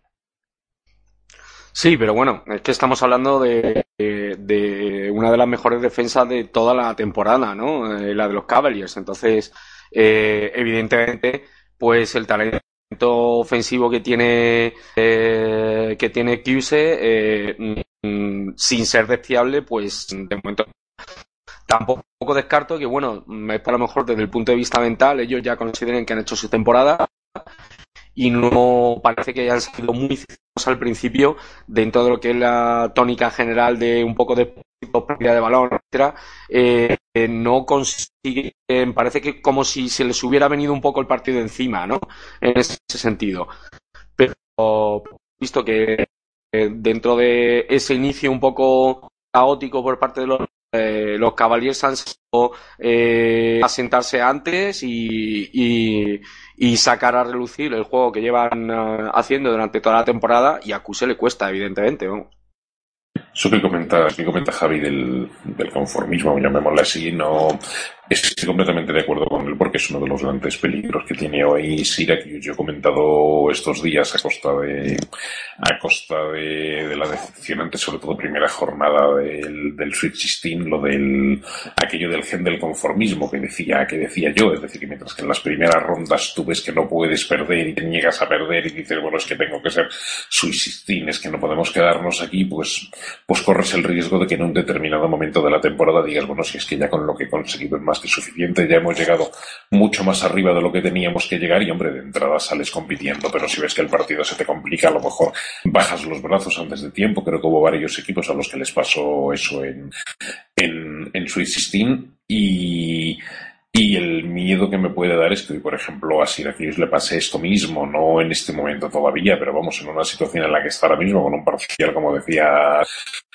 Sí, pero bueno, es que estamos hablando de, de, de una de las mejores defensas de toda la temporada, ¿no? Eh, la de los Cavaliers. Entonces, eh, evidentemente, pues el talento ofensivo que tiene eh, que tiene Cuse, eh, mm, sin ser despreciable, pues de momento tampoco descarto que, bueno, es para lo mejor desde el punto de vista mental, ellos ya consideren que han hecho su temporada y no parece que hayan sido muy al principio dentro de lo que es la tónica general de un poco de pérdida de balón, etcétera, eh, no consiguen, parece que como si se les hubiera venido un poco el partido encima, ¿no? En ese sentido. Pero visto que eh, dentro de ese inicio un poco caótico por parte de los eh, los Cavaliers han sido eh, asentarse antes y, y, sacar a relucir el juego que llevan haciendo durante toda la temporada y a Cuse le cuesta, evidentemente. Vamos. Eso que comenta, que comenta Javi del, del conformismo, llamémosle así, no estoy completamente de acuerdo con él porque es uno de los grandes peligros que tiene hoy Syracuse. Yo he comentado estos días a costa de a costa de, de la decepcionante, sobre todo primera jornada del, del Sweet 16, lo del aquello del gen del conformismo que decía que decía yo, es decir, que mientras que en las primeras rondas tú ves que no puedes perder y te niegas a perder y dices, bueno, es que tengo que ser Sweet 16, es que no podemos quedarnos aquí, pues pues corres el riesgo de que en un determinado momento de la temporada digas, bueno, si es que ya con lo que he conseguido es más que suficiente, ya hemos llegado mucho más arriba de lo que teníamos que llegar y, hombre, de entrada sales compitiendo, pero si ves que el partido se te complica, a lo mejor bajas los brazos antes de tiempo. Creo que hubo varios equipos a los que les pasó eso en, en, en Sweet 16 y y el miedo que me puede dar es que, por ejemplo, a Syracuse le pase esto mismo, no en este momento todavía, pero vamos, en una situación en la que está ahora mismo, con un parcial, como decía,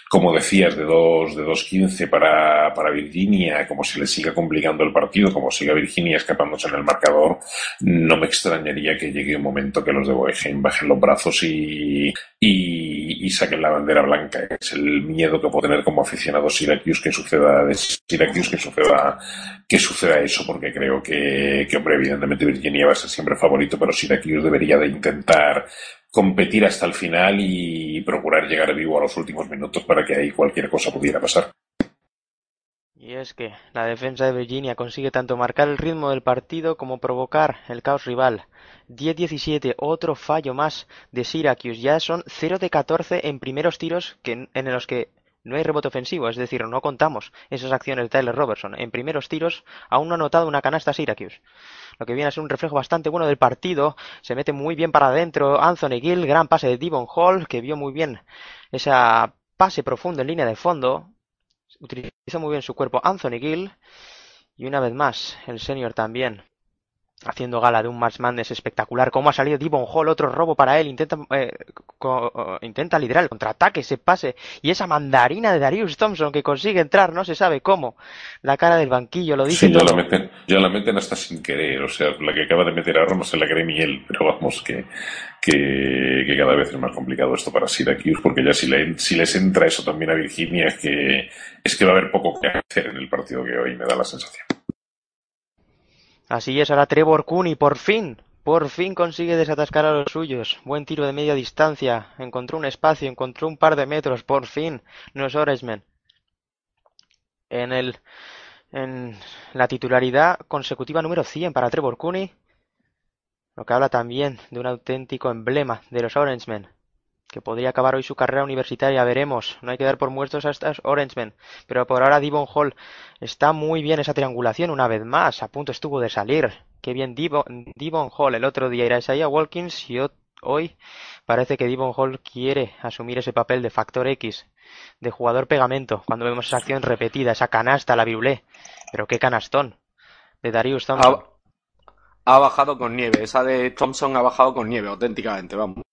como decías, de 2 de 2-15 para, para Virginia, como se le siga complicando el partido, como siga Virginia escapándose en el marcador, no me extrañaría que llegue un momento que los de Boeheim bajen los brazos y, y, y, saquen la bandera blanca. Es el miedo que puedo tener como aficionado Syracuse que suceda, de Syracuse que suceda, que suceda eso, porque creo que, que, hombre, evidentemente Virginia va a ser siempre favorito, pero Syracuse debería de intentar competir hasta el final y procurar llegar vivo a los últimos minutos para que ahí cualquier cosa pudiera pasar. Y es que la defensa de Virginia consigue tanto marcar el ritmo del partido como provocar el caos rival. 10-17, otro fallo más de Syracuse. Ya son 0 de 14 en primeros tiros que, en los que no hay rebote ofensivo, es decir, no contamos esas acciones de Tyler Robertson. En primeros tiros aún no ha anotado una canasta Syracuse. Lo que viene a ser un reflejo bastante bueno del partido. Se mete muy bien para adentro Anthony Gill, gran pase de Devon Hall, que vio muy bien esa pase profundo en línea de fondo. Utilizó muy bien su cuerpo Anthony Gill. Y una vez más, el senior también haciendo gala de un March Madness espectacular. Cómo ha salido Devon Hall, otro robo para él. Intenta, eh, intenta liderar el contraataque, ese pase y esa mandarina de Darius Thompson que consigue entrar, no se sabe cómo. La cara del banquillo lo dice. Sí, ya la, meten, ya la meten hasta sin querer. O sea, la que acaba de meter ahora no se la cree ni él. Pero vamos, que, que, que cada vez es más complicado esto para Syracuse, porque ya si, le, si les entra eso también a Virginia, es que, es que va a haber poco que hacer en el partido que hoy, me da la sensación. Así es, ahora Trevor Cooney, por fin, por fin consigue desatascar a los suyos. Buen tiro de media distancia. Encontró un espacio, encontró un par de metros, por fin. No es Oresman. En el, en la titularidad consecutiva número 100 para Trevor Cooney. Lo que habla también de un auténtico emblema de los Orangemen que podría acabar hoy su carrera universitaria, veremos. No hay que dar por muertos a estas Orangemen. Pero por ahora Devon Hall está muy bien esa triangulación una vez más. A punto estuvo de salir. Qué bien Devon Hall. El otro día era Isaiah Walkins y hoy parece que Devon Hall quiere asumir ese papel de factor X, de jugador pegamento. Cuando vemos esa acción repetida, esa canasta, la vibré. Pero qué canastón de Darius Thompson. Ha bajado con nieve. Esa de Thompson ha bajado con nieve, auténticamente, vamos.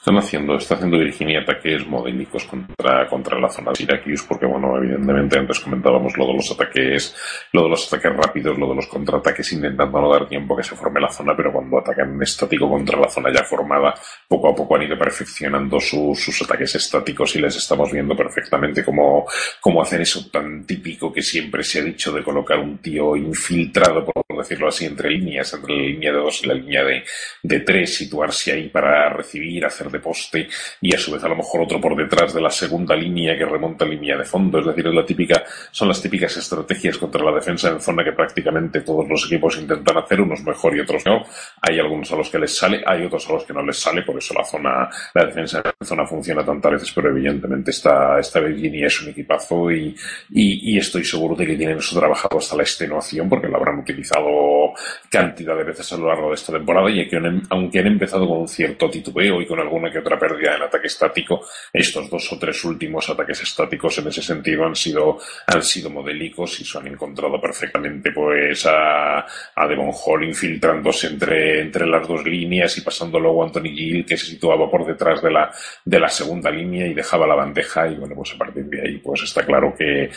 Están haciendo, está haciendo Virginia ataques modélicos contra, contra la zona de Syracuse, porque bueno, evidentemente antes comentábamos lo de los ataques, lo de los ataques rápidos, lo de los contraataques intentando no dar tiempo que se forme la zona, pero cuando atacan estático contra la zona ya formada, poco a poco han ido perfeccionando sus, sus ataques estáticos y les estamos viendo perfectamente cómo, cómo hacen eso tan típico que siempre se ha dicho de colocar un tío infiltrado, por decirlo así, entre líneas, entre la línea de dos y la línea de, de tres, situarse ahí para recibir, hacer de poste y a su vez a lo mejor otro por detrás de la segunda línea que remonta línea de fondo. Es decir, es la típica, son las típicas estrategias contra la defensa en zona que prácticamente todos los equipos intentan hacer, unos mejor y otros no. Hay algunos a los que les sale, hay otros a los que no les sale, por eso la zona, la defensa en zona funciona tantas veces, pero evidentemente esta, esta Virginia es un equipazo y, y, estoy seguro de que tienen eso trabajado hasta la extenuación porque lo habrán utilizado cantidad de veces a lo largo de esta temporada y que aunque han empezado con un cierto titubeo y con algún una que otra pérdida en ataque estático. Estos dos o tres últimos ataques estáticos en ese sentido han sido, han sido modélicos y se han encontrado perfectamente pues a, a Devon Hall infiltrándose entre, entre las dos líneas y pasando luego a Anthony Gill que se situaba por detrás de la, de la segunda línea y dejaba la bandeja y bueno pues a partir de ahí pues está claro que,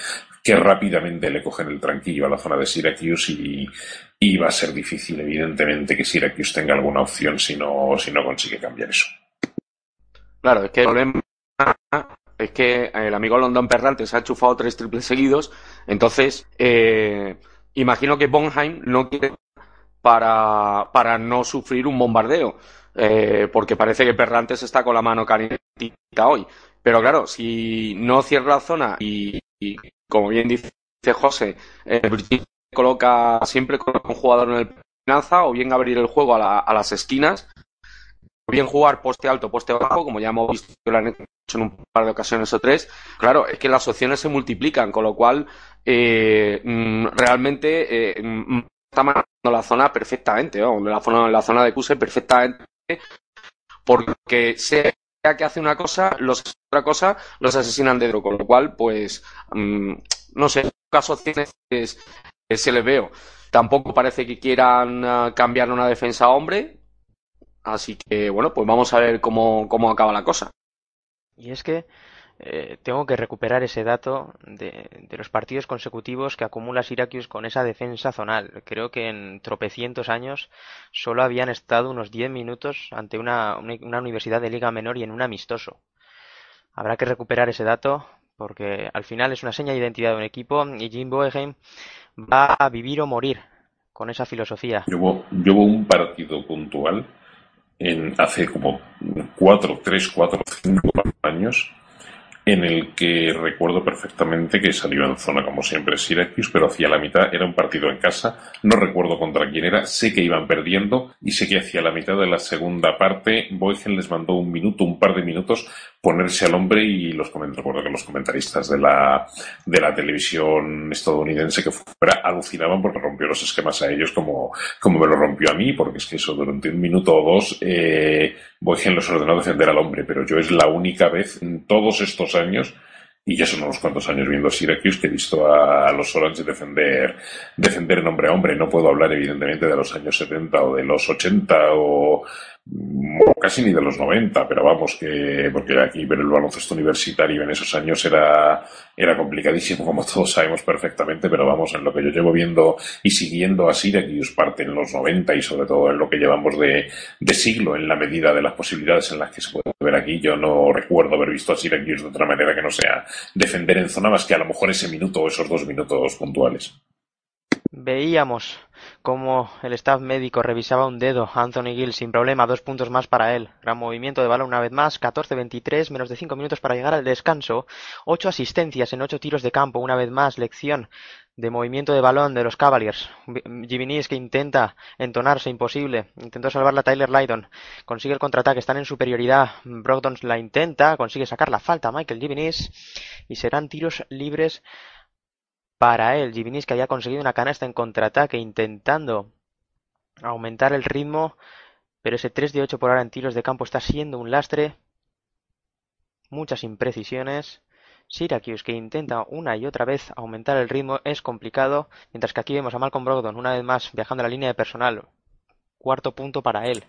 que rápidamente le cogen el tranquillo a la zona de Syracuse y, y va a ser difícil, evidentemente, que Syracuse tenga alguna opción si no, si no consigue cambiar eso. Claro, es que el problema es que el amigo London Perrante se ha enchufado tres triples seguidos, entonces eh, imagino que Bonheim no quiere para, para no sufrir un bombardeo, eh, porque parece que Perrantes está con la mano calentita hoy. Pero claro, si no cierra la zona y, y como bien dice José, eh, coloca siempre coloca un jugador en el finanza o bien abrir el juego a, la, a las esquinas bien jugar poste alto, poste bajo, como ya hemos visto en un par de ocasiones o tres, claro, es que las opciones se multiplican, con lo cual eh, mm, realmente eh, mm, está manejando la zona perfectamente, la, zona, la zona de Cuse perfectamente, porque sea que hace una cosa, los otra cosa, los asesinan de con lo cual, pues, mm, no sé, caso opciones se les veo. Tampoco parece que quieran uh, cambiar una defensa a hombre, Así que, bueno, pues vamos a ver cómo, cómo acaba la cosa. Y es que eh, tengo que recuperar ese dato de, de, los partidos consecutivos que acumula Syracuse con esa defensa zonal. Creo que en tropecientos años solo habían estado unos 10 minutos ante una, una, universidad de liga menor y en un amistoso. Habrá que recuperar ese dato porque al final es una seña de identidad de un equipo y Jim Boeheim va a vivir o morir con esa filosofía. Llevo, llevo un partido puntual en hace como cuatro, tres, cuatro, cinco años en el que recuerdo perfectamente que salió en zona como siempre Syracuse, pero hacia la mitad era un partido en casa, no recuerdo contra quién era, sé que iban perdiendo y sé que hacia la mitad de la segunda parte Boygen les mandó un minuto, un par de minutos ponerse al hombre y los recuerdo que los comentaristas de la, de la televisión estadounidense que fuera alucinaban porque rompió los esquemas a ellos como, como me lo rompió a mí, porque es que eso durante un minuto o dos eh, Boygen los ordenó defender al hombre, pero yo es la única vez en todos estos años y ya son unos cuantos años viendo Syracuse que he visto a, los Orange defender, defender en hombre a hombre. No puedo hablar evidentemente de los años 70 o de los 80 o, casi ni de los 90, pero vamos, que porque aquí ver el baloncesto universitario en esos años era, era complicadísimo, como todos sabemos perfectamente, pero vamos, en lo que yo llevo viendo y siguiendo a Syracuse parte en los 90 y sobre todo en lo que llevamos de, de siglo, en la medida de las posibilidades en las que se puede ver aquí, yo no recuerdo haber visto a Syracuse de otra manera que no sea defender en zona más que a lo mejor ese minuto o esos dos minutos puntuales. Veíamos como el staff médico revisaba un dedo. Anthony Gill sin problema, dos puntos más para él. Gran movimiento de balón una vez más, 14-23, menos de 5 minutos para llegar al descanso. Ocho asistencias en ocho tiros de campo, una vez más, lección de movimiento de balón de los Cavaliers. Givinis que intenta entonarse, imposible. Intentó salvar la Tyler Lydon. Consigue el contraataque, están en superioridad. Brogdon la intenta, consigue sacar la falta Michael Givinis. Y serán tiros libres para él. Givinis que había conseguido una canasta en contraataque intentando aumentar el ritmo, pero ese 3 de 8 por hora en tiros de campo está siendo un lastre. Muchas imprecisiones. Syracuse que intenta una y otra vez aumentar el ritmo es complicado, mientras que aquí vemos a Malcolm Brogdon una vez más viajando a la línea de personal. Cuarto punto para él.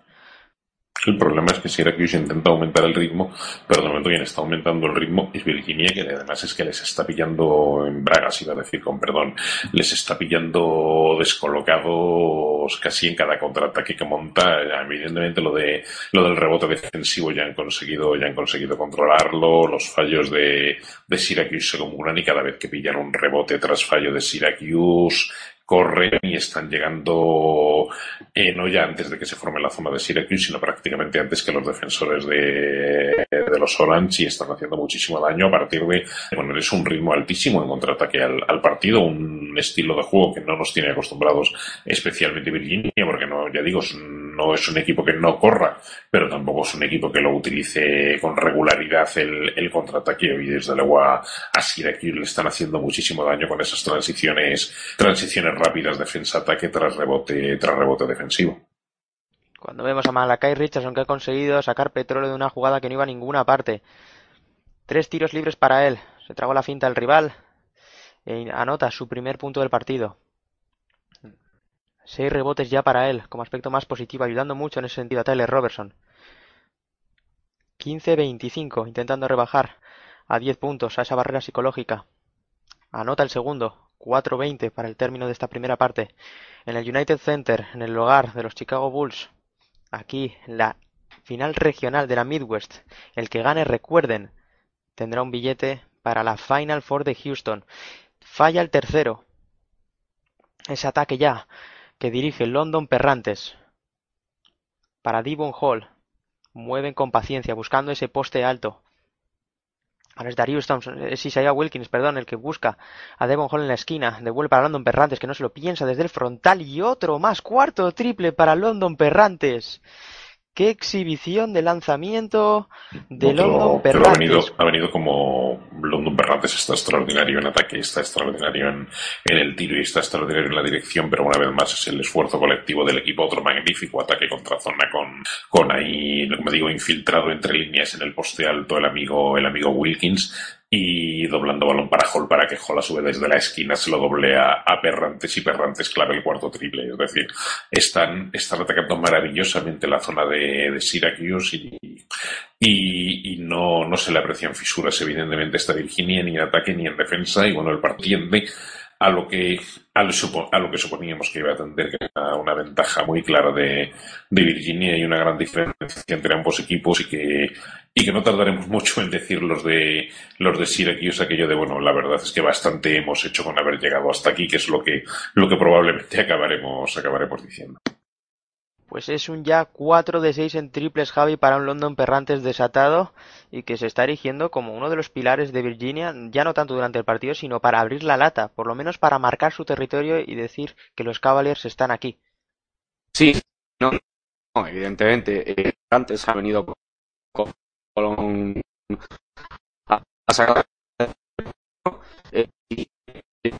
El problema es que Syracuse intenta aumentar el ritmo, pero de momento quien está aumentando el ritmo es Virginia, que además es que les está pillando en bragas, iba a decir con perdón, les está pillando descolocados casi en cada contraataque que monta. Evidentemente lo de lo del rebote defensivo ya han conseguido, ya han conseguido controlarlo, los fallos de, de Syracuse se acumulan y cada vez que pillan un rebote tras fallo de Syracuse, corren y están llegando eh, no ya antes de que se forme la zona de Syracuse, sino prácticamente antes que los defensores de, de los Orange y están haciendo muchísimo daño. A partir de poner es un ritmo altísimo en contraataque al, al partido, un estilo de juego que no nos tiene acostumbrados especialmente Virginia, porque no, ya digo, no es un equipo que no corra, pero tampoco es un equipo que lo utilice con regularidad el, el contraataque y desde luego a, a Syracuse le están haciendo muchísimo daño con esas transiciones, transiciones rápidas defensa-ataque tras rebote, tras rebote defensivo. Cuando vemos a Malakai Richardson que ha conseguido sacar petróleo de una jugada que no iba a ninguna parte. Tres tiros libres para él. Se tragó la finta el rival. E anota su primer punto del partido. Seis rebotes ya para él, como aspecto más positivo, ayudando mucho en ese sentido a Tyler Robertson. 15-25, intentando rebajar a 10 puntos a esa barrera psicológica. Anota el segundo, 4-20 para el término de esta primera parte. En el United Center, en el hogar de los Chicago Bulls, aquí la final regional de la Midwest, el que gane, recuerden, tendrá un billete para la Final Four de Houston. Falla el tercero. Ese ataque ya que dirige London Perrantes. Para Devon Hall. Mueven con paciencia, buscando ese poste alto. Ahora es Darius Thompson, es Isaiah Wilkins, perdón, el que busca a Devon Hall en la esquina. Devuelve para London Perrantes, que no se lo piensa desde el frontal. Y otro más, cuarto triple para London Perrantes. Qué exhibición de lanzamiento de London Perrantes. ha, venido, ha venido como London Perrantes está extraordinario en ataque, está extraordinario en, en, el tiro y está extraordinario en la dirección, pero una vez más es el esfuerzo colectivo del equipo. Otro magnífico ataque contra zona con, con ahí, como digo, infiltrado entre líneas en el poste alto el amigo, el amigo Wilkins y doblando balón para Hall para que Hall a desde la esquina se lo doble a, Perrantes y Perrantes clave el cuarto triple. Es decir, están, están atacando maravillosamente la zona de, de Syracuse y, y, y, no, no se le aprecian fisuras evidentemente esta Virginia ni en ataque ni en defensa y bueno, el partido a lo que a lo, a lo, que suponíamos que iba a tener que era una ventaja muy clara de, de, Virginia y una gran diferencia entre ambos equipos y que y que no tardaremos mucho en decir los de los de Syracuse aquello de bueno la verdad es que bastante hemos hecho con haber llegado hasta aquí que es lo que lo que probablemente acabaremos acabaremos diciendo pues es un ya 4 de 6 en triples Javi para un London Perrantes desatado y que se está erigiendo como uno de los pilares de Virginia, ya no tanto durante el partido, sino para abrir la lata, por lo menos para marcar su territorio y decir que los Cavaliers están aquí. Sí, no, no evidentemente, eh, antes ha venido con, con a, a sacar eh, y, eh,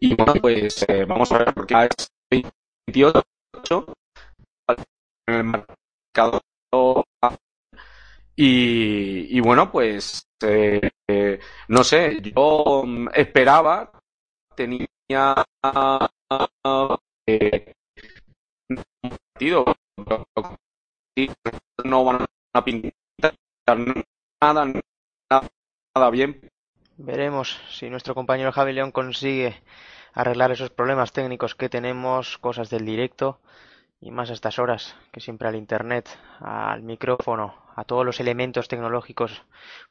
y bueno, pues eh, vamos a ver porque es 28 en el mercado. Y, y bueno, pues eh, no sé, yo esperaba, tenía eh, partido, no van a pintar nada, nada, bien. Veremos si nuestro compañero Javi León consigue arreglar esos problemas técnicos que tenemos, cosas del directo y más a estas horas, que siempre al internet, al micrófono, a todos los elementos tecnológicos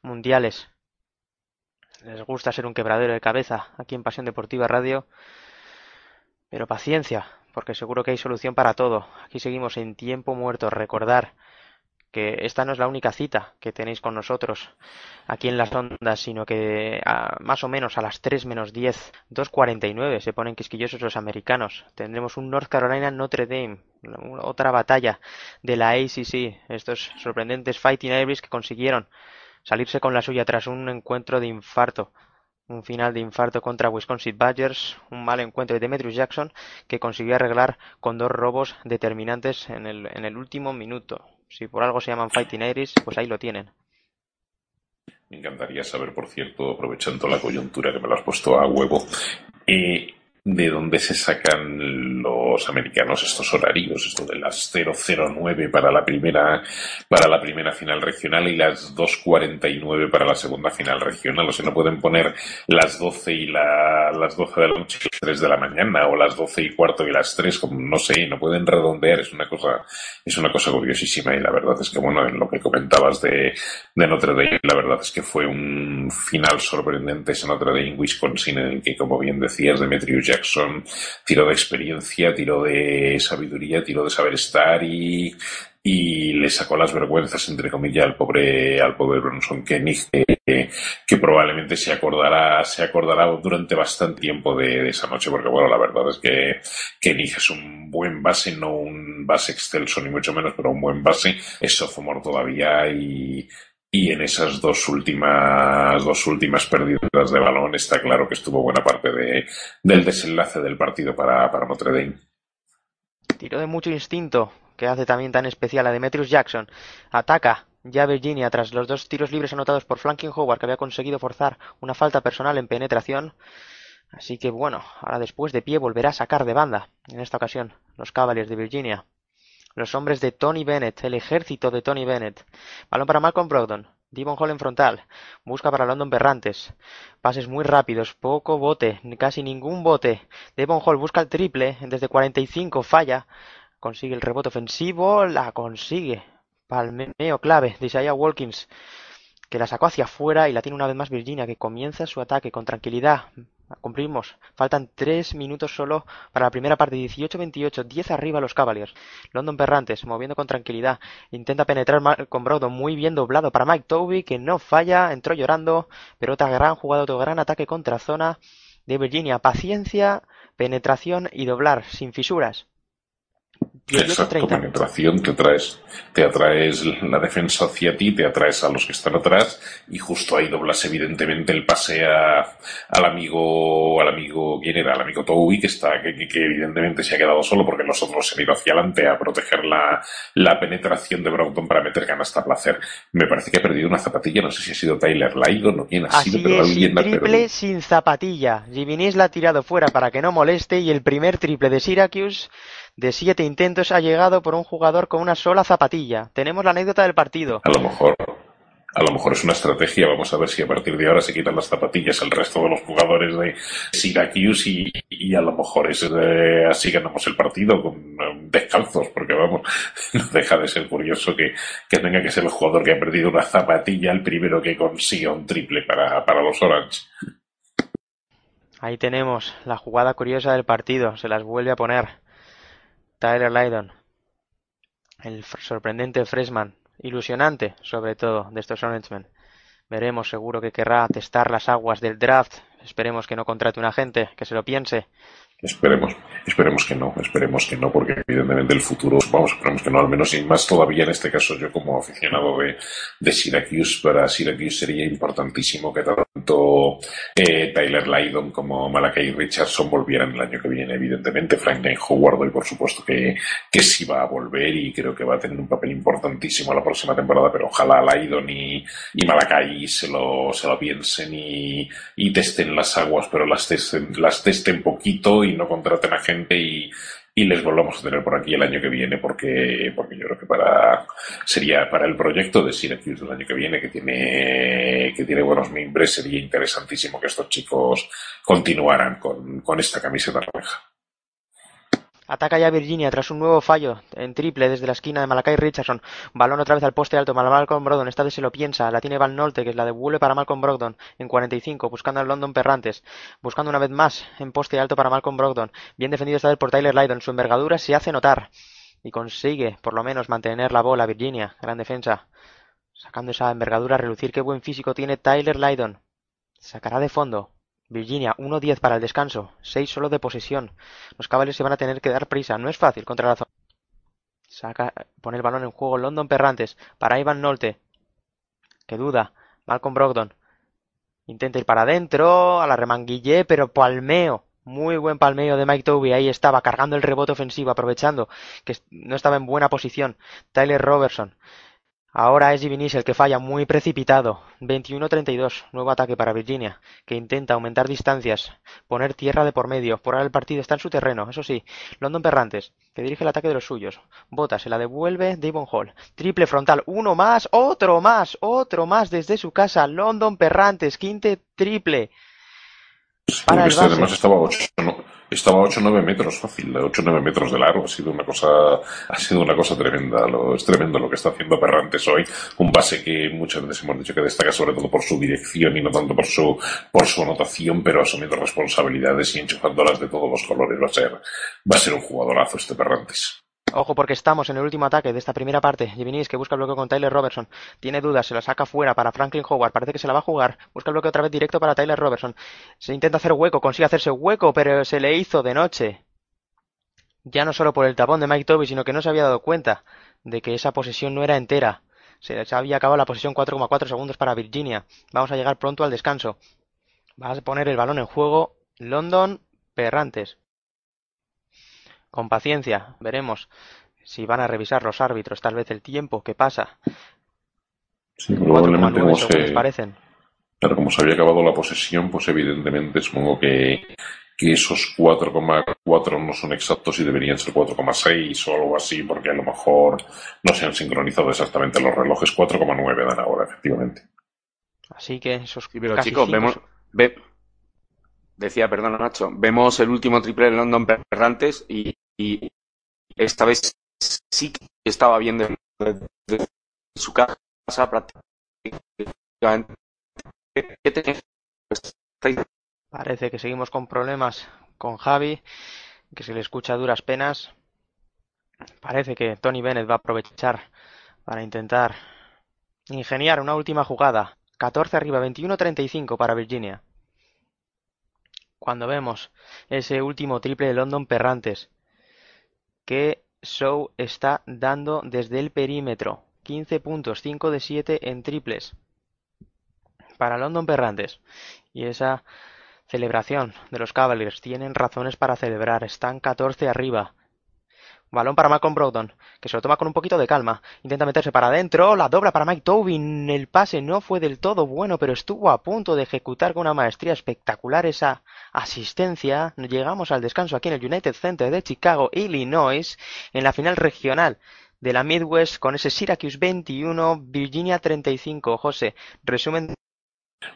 mundiales. Les gusta ser un quebradero de cabeza aquí en Pasión Deportiva Radio. Pero paciencia, porque seguro que hay solución para todo. Aquí seguimos en tiempo muerto. Recordar que esta no es la única cita que tenéis con nosotros aquí en las ondas, sino que a, más o menos a las 3 menos 10, 2.49 se ponen quisquillosos los americanos. Tendremos un North Carolina Notre Dame, otra batalla de la ACC, estos sorprendentes Fighting Irish que consiguieron salirse con la suya tras un encuentro de infarto. Un final de infarto contra Wisconsin Badgers, un mal encuentro de Demetrius Jackson que consiguió arreglar con dos robos determinantes en el, último minuto. Si por algo se llaman Fighting Irish, pues ahí lo tienen. Me encantaría saber, por cierto, aprovechando la coyuntura que me lo has puesto a huevo, eh, de dónde se sacan los americanos estos horarios, esto de las 009 para la primera para la primera final regional y las 249 para la segunda final regional, o sea, no pueden poner las 12 y la, las 12 de la noche y las 3 de la mañana o las 12 y cuarto y las 3, como no sé, no pueden redondear, es una cosa es una cosa curiosísima y la verdad es que bueno, en lo que comentabas de, de Notre Dame, la verdad es que fue un final sorprendente ese Notre Dame Wisconsin en el que como bien decías Demetrius Jackson. Tiró de experiencia, tiró de sabiduría, tiró de saber estar y, y le sacó las vergüenzas, entre comillas, al pobre, al pobre Bronson Kenny, que, que, probablemente se acordará, se acordará durante bastante tiempo de, esa noche, porque bueno, la verdad es que Kenny es un buen base, no un base excelso ni mucho menos, pero un buen base, es sophomore todavía y, y en esas dos últimas, dos últimas pérdidas de balón está claro que estuvo buena parte de, del desenlace del partido para, para Notre Dame. Tiro de mucho instinto, que hace también tan especial a Demetrius Jackson. Ataca ya Virginia tras los dos tiros libres anotados por Flanking Howard, que había conseguido forzar una falta personal en penetración. Así que bueno, ahora después de pie volverá a sacar de banda, en esta ocasión, los Cavaliers de Virginia. Los hombres de Tony Bennett, el ejército de Tony Bennett. Balón para Malcolm Brogdon. Devon Hall en frontal. Busca para London Berrantes. Pases muy rápidos. Poco bote. Casi ningún bote. Devon Hall busca el triple. Desde 45 falla. Consigue el rebote ofensivo. La consigue. Palmeo clave de Isaiah Walkins. Que la sacó hacia afuera y la tiene una vez más Virginia. Que comienza su ataque con tranquilidad. Cumplimos. Faltan 3 minutos solo para la primera parte. 18-28. 10 arriba los Cavaliers. London Perrantes, moviendo con tranquilidad. Intenta penetrar con Brogdon. Muy bien doblado para Mike Toby, que no falla. Entró llorando. Pero otra gran jugada, otro gran ataque contra zona de Virginia. Paciencia, penetración y doblar, sin fisuras. Exacto, penetración, te atraes, te atraes la defensa hacia ti, te atraes a los que están atrás y justo ahí doblas evidentemente el pase al amigo, al amigo, ¿quién era? Al amigo Toby que está, que, que, evidentemente se ha quedado solo porque los otros se han ido hacia adelante a proteger la, la penetración de Brockton para meter ganas a placer. Me parece que ha perdido una zapatilla, no sé si ha sido Tyler Lydon o quién ha sido, pero alguien triple sin zapatilla. Givinis la ha tirado fuera para que no moleste y el primer triple de Syracuse de siete intentos ha llegado por un jugador con una sola zapatilla. Tenemos la anécdota del partido. A lo mejor, a lo mejor es una estrategia. Vamos a ver si a partir de ahora se quitan las zapatillas el resto de los jugadores de Syracuse y, y a lo mejor es así ganamos el partido con um, descalzos, porque vamos, no deja de ser curioso que, que, tenga que ser el jugador que ha perdido una zapatilla el primero que consiga un triple para, para los Orange. Ahí tenemos la jugada curiosa del partido, se las vuelve a poner. Tyler Lydon, el sorprendente freshman, ilusionante sobre todo de estos Orangemen. Veremos, seguro que querrá testar las aguas del draft. Esperemos que no contrate un agente, que se lo piense Esperemos, esperemos que no, esperemos que no, porque evidentemente el futuro, vamos, esperemos que no, al menos sin más todavía en este caso yo como aficionado de, de Syracuse, para Syracuse sería importantísimo que tanto eh, Tyler Lydon como Malakai Richardson volvieran el año que viene, evidentemente. Franklin Howard y por supuesto que, que sí va a volver y creo que va a tener un papel importantísimo la próxima temporada, pero ojalá Lydon y, y Malakai se lo, se lo piensen y, y testen las aguas, pero las testen, las testen poquito y no contraten a gente y, y les volvamos a tener por aquí el año que viene porque, porque yo creo que para, sería para el proyecto de Syracuse del año que viene que tiene, que tiene buenos miembros sería interesantísimo que estos chicos continuaran con, con esta camiseta roja. Ataca ya Virginia tras un nuevo fallo en triple desde la esquina de Malakai Richardson. Balón otra vez al poste alto. Malcolm Brogdon. Esta vez se lo piensa. La tiene Van Nolte, que la devuelve para Malcolm Brogdon en 45, buscando al London Perrantes. Buscando una vez más en poste alto para Malcolm Brogdon. Bien defendido esta vez por Tyler Lydon. Su envergadura se hace notar. Y consigue, por lo menos, mantener la bola Virginia. Gran defensa. Sacando esa envergadura a relucir. Qué buen físico tiene Tyler Lydon. Sacará de fondo. Virginia, 1-10 para el descanso, 6 solo de posesión. Los caballos se van a tener que dar prisa, no es fácil contra la zona. Saca, pone el balón en juego London Perrantes para Ivan Nolte. Que duda, Malcolm Brogdon. Intenta ir para adentro, a la remanguille, pero palmeo. Muy buen palmeo de Mike Toby, ahí estaba, cargando el rebote ofensivo, aprovechando que no estaba en buena posición. Tyler Robertson Ahora es Givinis el que falla muy precipitado. 21-32, nuevo ataque para Virginia, que intenta aumentar distancias, poner tierra de por medio. Por ahora el partido está en su terreno, eso sí. London Perrantes, que dirige el ataque de los suyos. Bota, se la devuelve Davon Hall. Triple frontal, uno más, otro más, otro más desde su casa. London Perrantes, quinte triple. Para este además estaba 8, estaba 8 9 metros fácil, 8 9 metros de largo, ha sido una cosa, ha sido una cosa tremenda, lo, es tremendo lo que está haciendo Perrantes hoy, un pase que muchas veces hemos dicho que destaca sobre todo por su dirección y no tanto por su, por su anotación, pero asumiendo responsabilidades y enchufándolas de todos los colores, va a ser, va a ser un jugadorazo este Perrantes. Ojo porque estamos en el último ataque de esta primera parte. Jivinis que busca el bloqueo con Tyler Robertson. Tiene dudas, se la saca fuera para Franklin Howard. Parece que se la va a jugar. Busca el bloqueo otra vez directo para Tyler Robertson. Se intenta hacer hueco, consigue hacerse hueco, pero se le hizo de noche. Ya no solo por el tapón de Mike Toby, sino que no se había dado cuenta de que esa posesión no era entera. Se había acabado la posesión 4,4 segundos para Virginia. Vamos a llegar pronto al descanso. Va a poner el balón en juego London Perrantes con paciencia, veremos si van a revisar los árbitros tal vez el tiempo que pasa. Sí, probablemente como se, parecen. Pero como se había acabado la posesión, pues evidentemente supongo que, que esos 4,4 no son exactos y deberían ser 4,6 o algo así, porque a lo mejor no se han sincronizado exactamente los relojes. 4,9 dan ahora, efectivamente. Así que esos. pero chicos, vemos. decía, perdona Nacho, vemos el último triple de London Perrantes y, y esta vez sí que estaba desde su casa prácticamente. Parece que seguimos con problemas con Javi, que se le escucha duras penas. Parece que Tony Bennett va a aprovechar para intentar ingeniar una última jugada. 14 arriba, 21-35 para Virginia. Cuando vemos ese último triple de London Perrantes, que show está dando desde el perímetro. 15 puntos, 5 de 7 en triples. Para London Perrantes. Y esa celebración de los Cavaliers. Tienen razones para celebrar. Están 14 arriba. Balón para Malcolm Brogdon, que se lo toma con un poquito de calma. Intenta meterse para adentro. La dobla para Mike Tobin. El pase no fue del todo bueno, pero estuvo a punto de ejecutar con una maestría espectacular esa asistencia. Llegamos al descanso aquí en el United Center de Chicago, Illinois, en la final regional de la Midwest con ese Syracuse 21, Virginia 35. José, resumen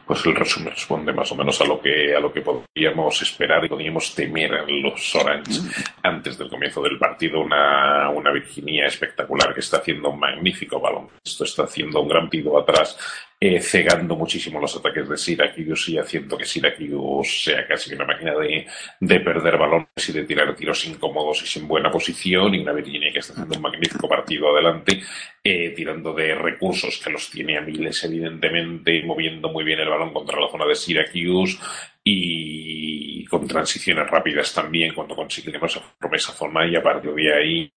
pues el resumen responde más o menos a lo que a lo que podíamos esperar y podíamos temer en los Orange antes del comienzo del partido. Una, una Virginia espectacular que está haciendo un magnífico balón esto está haciendo un gran pido atrás eh, cegando muchísimo los ataques de Syracuse y haciendo que Syracuse sea casi una máquina de, de perder balones y de tirar tiros incómodos y sin buena posición, y una Virginia que está haciendo un magnífico partido adelante, eh, tirando de recursos que los tiene a miles, evidentemente, moviendo muy bien el balón contra la zona de Syracuse, y con transiciones rápidas también cuando conseguiremos esa zona y a partir de ahí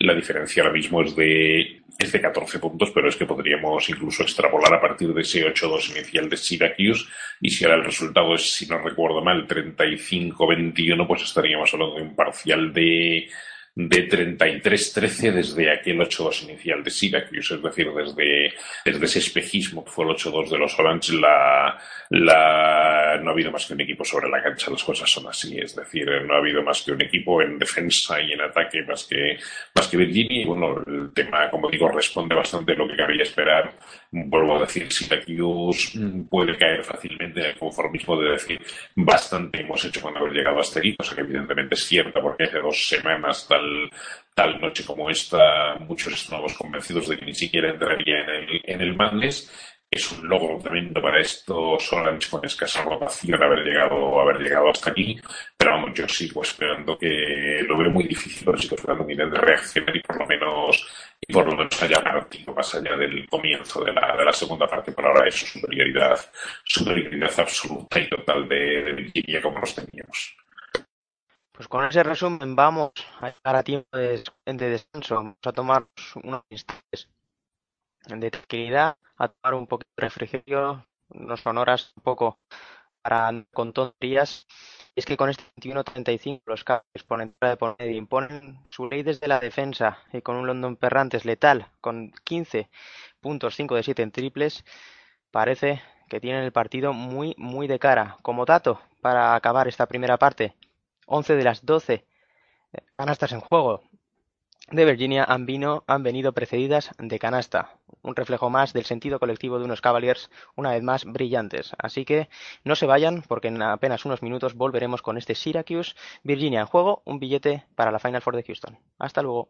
la diferencia ahora mismo es de es de 14 puntos, pero es que podríamos incluso extrapolar a partir de ese 8-2 inicial de Syracuse y si ahora el resultado es, si no recuerdo mal, 35-21, pues estaríamos hablando de un parcial de de 33-13 desde aquel 8-2 inicial de Syracuse, es decir, desde, desde ese espejismo que fue el 8-2 de los Orange, la, la, no ha habido más que un equipo sobre la cancha, las cosas son así, es decir, no ha habido más que un equipo en defensa y en ataque más que, más que Virginia, y bueno, el tema, como digo, responde bastante a lo que cabría esperar. Vuelvo a decir, Syracuse puede caer fácilmente en el conformismo de decir bastante hemos hecho cuando haber llegado hasta aquí, cosa que evidentemente es cierta porque hace dos semanas tal tal, noche como esta, muchos estamos convencidos de que ni siquiera entraría en el, en el Madness. Es un logro tremendo para estos Orange con escasa rotación haber llegado, haber llegado hasta aquí. Pero vamos, yo sigo esperando que lo veo muy difícil, pero sigo esperando nivel de reaccionar y por lo menos y por lo menos haya partido más allá del comienzo de la, de la segunda parte. Por ahora eso, superioridad, superioridad absoluta y total de, de Virginia como los teníamos. Pues con ese resumen vamos a llegar a tiempo de, descanso. Vamos a tomar unos instantes de tranquilidad, a tomar un poquito de refrigerio, unos honoras un poco para con tonterías. Y es que con este 21-35 los Cavs ponen entrada de por medio imponen su ley desde la defensa y con un London Perrantes letal con 15 puntos 5 de 7 en triples parece que tienen el partido muy muy de cara. Como dato para acabar esta primera parte, 11 de las 12 eh, canastas en juego de Virginia han, vino, han venido precedidas de canasta. Un reflejo más del sentido colectivo de unos Cavaliers, una vez más brillantes. Así que no se vayan, porque en apenas unos minutos volveremos con este Syracuse, Virginia en juego, un billete para la Final Four de Houston. Hasta luego.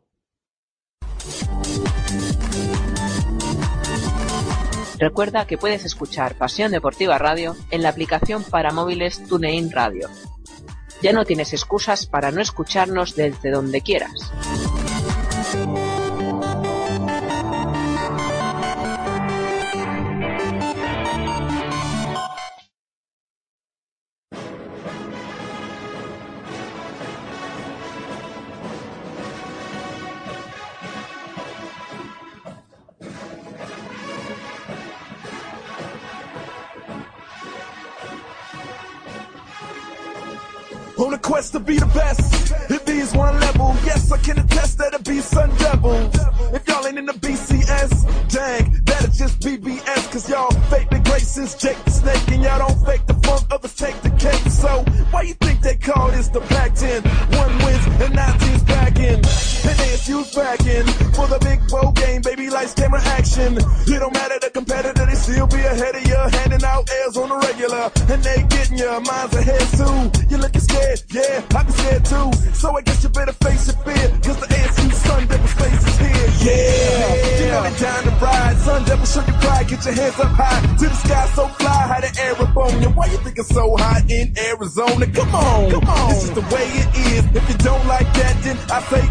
Recuerda que puedes escuchar Pasión Deportiva Radio en la aplicación para móviles TuneIn Radio ya no tienes excusas para no escucharnos desde donde quieras. Come on, come on. This is the way it is. If you don't like that, then I say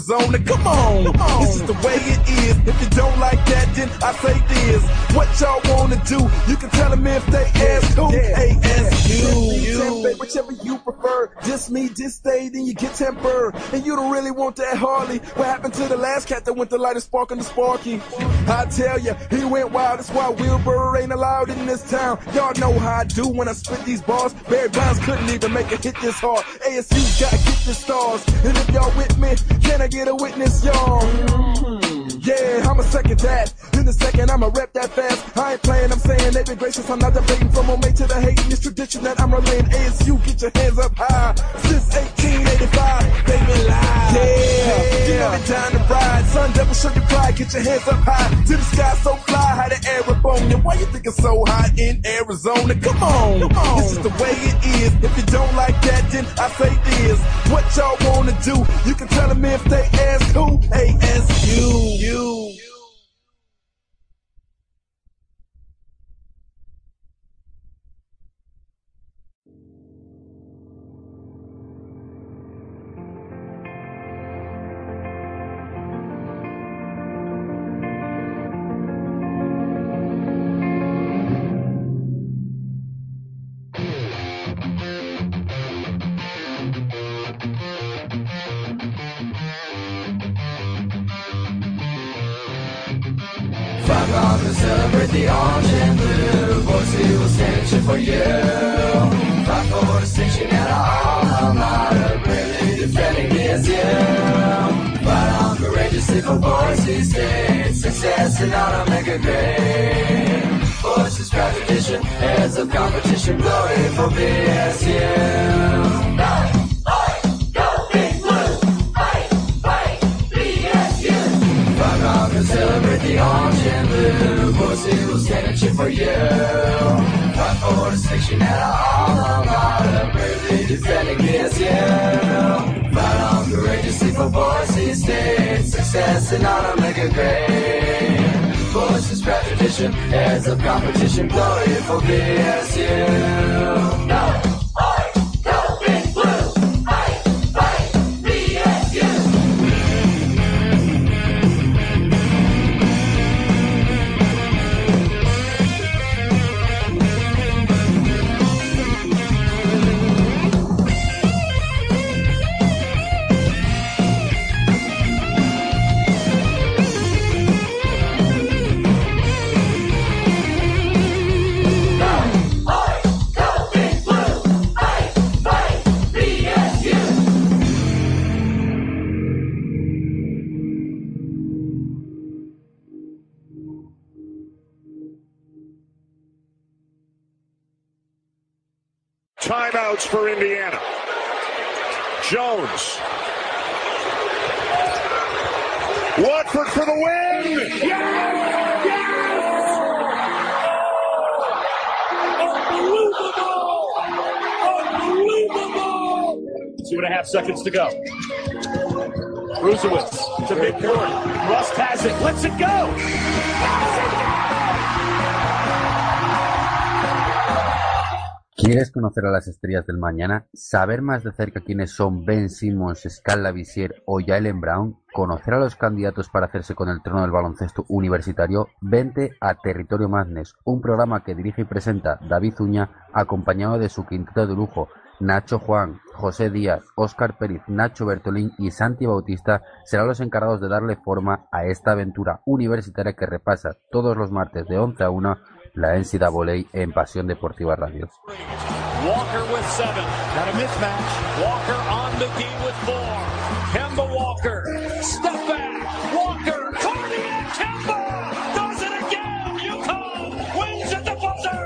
Arizona? Come on, come on. This is the way it is. If you don't like that, then I say this. What y'all wanna do? You can tell them if they ask who. Hey, ask you. Tempe, whichever you prefer. Just me, just stay, then you get temper. And you don't really want that Harley. What happened to the last cat that went to light a spark on the Sparky? I tell ya, he went wild. That's why Wilbur ain't allowed in this town. Y'all know how I do when I spit these bars. Barry Bonds couldn't even make a hit this hard. ASU get the stars. And if y'all with me, can I get a witness, y'all? Mm-hmm. Yeah, I'ma second that. In a second, I'ma rap that fast. I ain't playing, I'm saying they've been gracious. I'm not debating from homemade to the hating. It's tradition that I'm relaying. ASU, get your hands up high. Since 1885, they been live. Yeah, you know they down to ride. Sun devil, show your pride. Get your hands up high. To the sky so fly, how the air up. Why you think it's so hot in Arizona? Come on, come on. This is the way it is. If you don't like that, then I say this. What y'all wanna do? You can tell them if they ask who. ASU. You. the orange and blue boys who will for you. Fight for the station at all. I'm not really defending against you. But I'm courageous if a boys who say success and not a mega grade. Boys whose tradition heads of competition glory for BSU. for you. But for section at all, I'm not a privilege defending this you. But I'm courageously for Boise State success and how to make a grade. Voices, tradition, heads of competition, glory for BSU. Conocer a las estrellas del mañana? ¿Saber más de cerca quiénes son Ben Simmons, Scala Visier o Jalen Brown? ¿Conocer a los candidatos para hacerse con el trono del baloncesto universitario? Vente a Territorio Madness, un programa que dirige y presenta David Uña, acompañado de su quinteto de lujo, Nacho Juan, José Díaz, Óscar Pérez, Nacho Bertolín y Santi Bautista serán los encargados de darle forma a esta aventura universitaria que repasa todos los martes de 11 a 1 la NCAA en Pasión Deportiva Radio. Walker with seven. Got a mismatch. Walker on McGee with four. Kemba Walker. Step back. Walker. Cardi and Kemba does it again. UConn wins at the buzzer.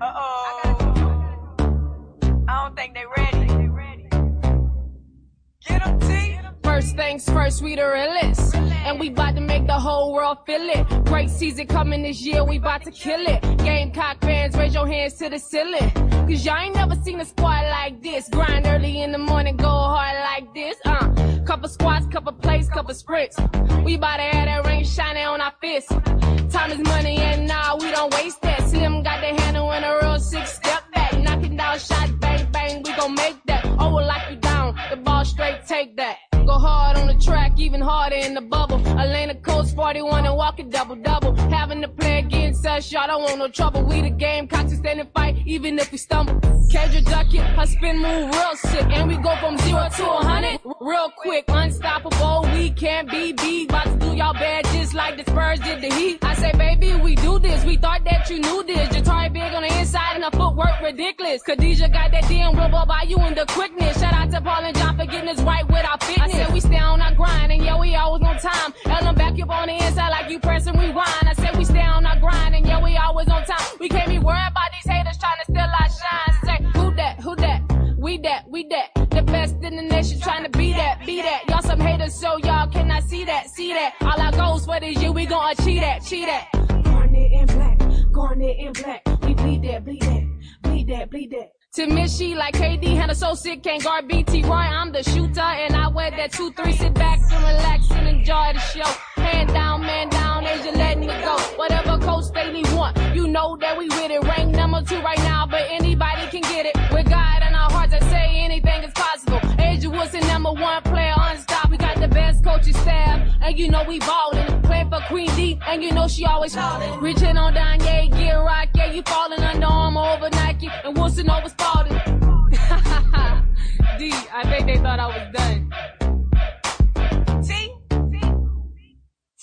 Uh oh. I don't think they ran. Things first, we the realest. And we about to make the whole world feel it. Great season coming this year, we about to kill it. Gamecock fans, raise your hands to the ceiling. Cause y'all ain't never seen a squad like this. Grind early in the morning, go hard like this. Uh, couple squats, couple plays, couple sprints. We about to have that rain shining on our fists. Time is money and nah, we don't waste that. Slim got the handle and a real six step back. Knocking down shots, bang, bang, we gon' make that. Oh, we'll lock you down, the ball straight, take that. Go hard on the track, even harder in the bubble. Elena Coast 41 and walk a double double. Having to play against us, y'all don't want no trouble. We the game, cops stand and fight, even if we stumble. Kendra duck it, her spin move real sick. And we go from zero to a hundred real quick. Unstoppable, we can't be beat. About to do y'all bad just like the Spurs did the Heat. I say, baby, we do this. We thought that you knew this. Jatari big on the inside and the footwork ridiculous. Khadijah got that damn rubber by you in the quickness. Shout out to Paul and John for getting us right with our fitness. Pressing rewind. I said we stay on our grind and yeah, we always on time. We can't be worried about these haters trying to steal our shine. Say who that, who that, we that, we that. The best in the nation trying to be that, be that. Y'all some haters, so y'all cannot see that, see that. All our goals for this year, we gon' achieve that, achieve that. Garnet in black, garnet in black. We bleed that, bleed that, bleed that, bleed that. To miss she like KD, Hannah so sick, can't guard BT Roy. I'm the shooter, and I wear that 2-3. Sit back and relax and enjoy the show. Hand down, man down, Asia letting it go. Whatever coach Staley want, you know that we with it. Rank number two right now, but anybody can get it. With God in our anything possible. Asia Wilson, number one player, unstoppable. We got the best coaching staff, and you know we ballin'. Playing for Queen D, and you know she always fallin'. Reaching on down, yeah, get rock, yeah, you falling under Armour over Nike, and Wilson over Spalding. D, I think they thought I was done. T,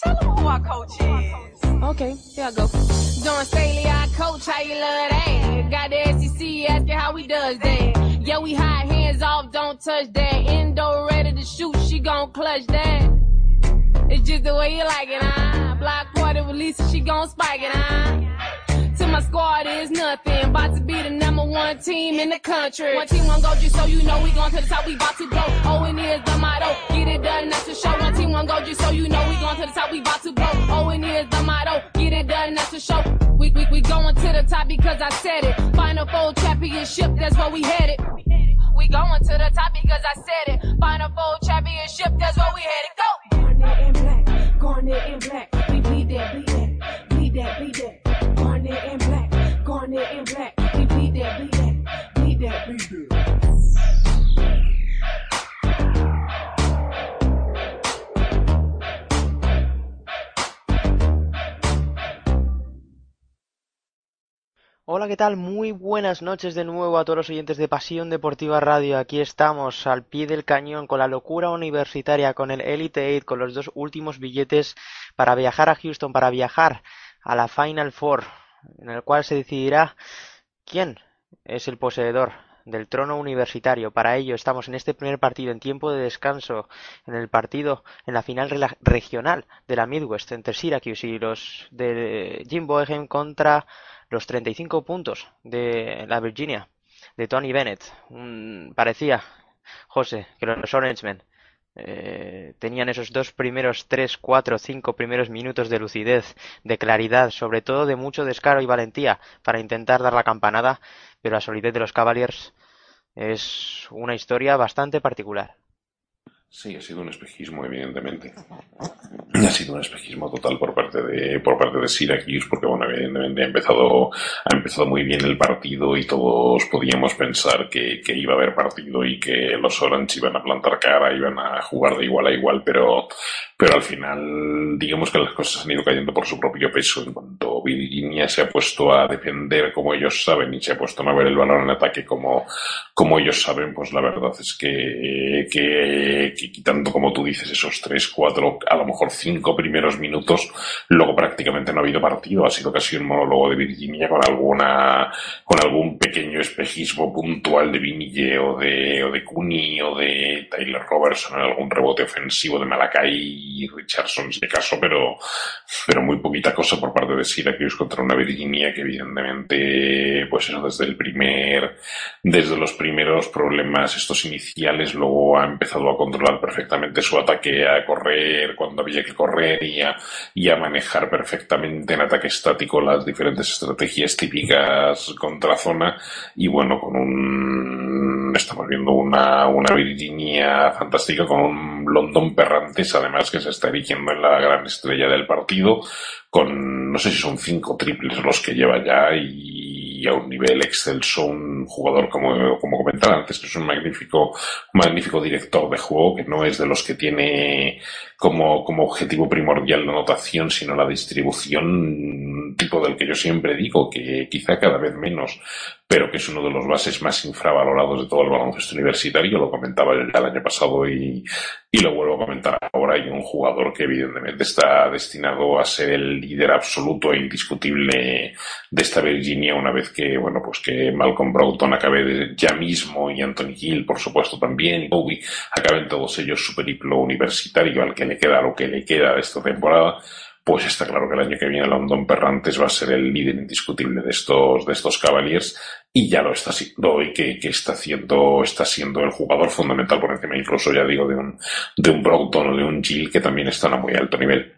tell them who our coach is. Okay, here I go. Dawn Staley, I coach, how you love that? Got the SEC asking how we does that. Yeah, we high hands off, don't touch that. Endo ready to shoot, she gon' clutch that. It's just the way you like it, huh? Block quarter with Lisa, she gon' spike it, huh? My squad is nothing. About to be the number one team in the country. One team, one go, just so you know we going to the top, we about to blow. Owen is the motto. Get it done, that's the show. One team, one go, just so you know we going to the top, we about to blow. Owen is the motto. Get it done, that's the show. We, we, we going to the top because I said it. Final four championship, that's where we headed. We going to the top because I said it. Final four championship, that's where we headed. Go! Garnet in black, garnet in black. We bleed that, bleed that, bleed that, bleed that. Garnet Hola, ¿qué tal? Muy buenas noches de nuevo a todos los oyentes de Pasión Deportiva Radio. Aquí estamos al pie del cañón con la locura universitaria, con el Elite Eight, con los dos últimos billetes para viajar a Houston, para viajar a la Final Four, en el cual se decidirá quién es el poseedor del trono universitario. Para ello estamos en este primer partido en tiempo de descanso, en el partido, en la final regional de la Midwest entre Syracuse y los de Jim Boeheim contra los 35 puntos de la Virginia, de Tony Bennett. Parecía, José, que los Orangemen eh, tenían esos dos primeros, tres, cuatro, cinco primeros minutos de lucidez, de claridad, sobre todo de mucho descaro y valentía para intentar dar la campanada, pero la solidez de los Cavaliers es una historia bastante particular. Sí, ha sido un espejismo, evidentemente. Ha sido un espejismo total por parte de por parte de Syracuse, porque bueno, evidentemente ha empezado ha empezado muy bien el partido y todos podíamos pensar que, que iba a haber partido y que los Orange iban a plantar cara, iban a jugar de igual a igual, pero pero al final digamos que las cosas han ido cayendo por su propio peso. En cuanto Virginia se ha puesto a defender como ellos saben y se ha puesto a mover el balón en ataque como como ellos saben, pues la verdad es que, que, que quitando, como tú dices, esos tres, cuatro, a lo mejor cinco primeros minutos, luego prácticamente no ha habido partido. Ha sido casi un monólogo de Virginia con alguna, con algún pequeño espejismo puntual de Vinille o de, o de Cooney o de Tyler Robertson en algún rebote ofensivo de Malakai y Richardson, si acaso, pero, pero muy poquita cosa por parte de Syracuse contra una Virginia que evidentemente, pues eso desde el primer, desde los primeros problemas estos iniciales, luego ha empezado a controlar perfectamente su ataque a correr cuando había que correr y a, y a manejar perfectamente en ataque estático las diferentes estrategias típicas contra zona. Y bueno, con un estamos viendo una, una Virginia fantástica con un London Perrantes además que se está erigiendo en la gran estrella del partido con no sé si son cinco triples los que lleva ya y a un nivel excelso, un jugador como, como comentaba antes, que es un magnífico, magnífico director de juego, que no es de los que tiene como, como objetivo primordial la anotación, sino la distribución, tipo del que yo siempre digo, que quizá cada vez menos, pero que es uno de los bases más infravalorados de todo el baloncesto universitario, lo comentaba el año pasado y, lo vuelvo a comentar ahora, y un jugador que evidentemente está destinado a ser el líder absoluto e indiscutible de esta Virginia una vez que, bueno, pues que Malcolm Broughton acabe ya mismo y Anthony Hill, por supuesto, también, y Bowie, acaben todos ellos su periplo universitario al que le queda lo que le queda de esta temporada, pues está claro que el año que viene London Perrantes va a ser el líder indiscutible de estos, de estos Cavaliers y ya lo está siendo y que, que, está haciendo, está siendo el jugador fundamental por encima incluso ya digo de un, de un Broughton o de un Gill que también están a muy alto nivel.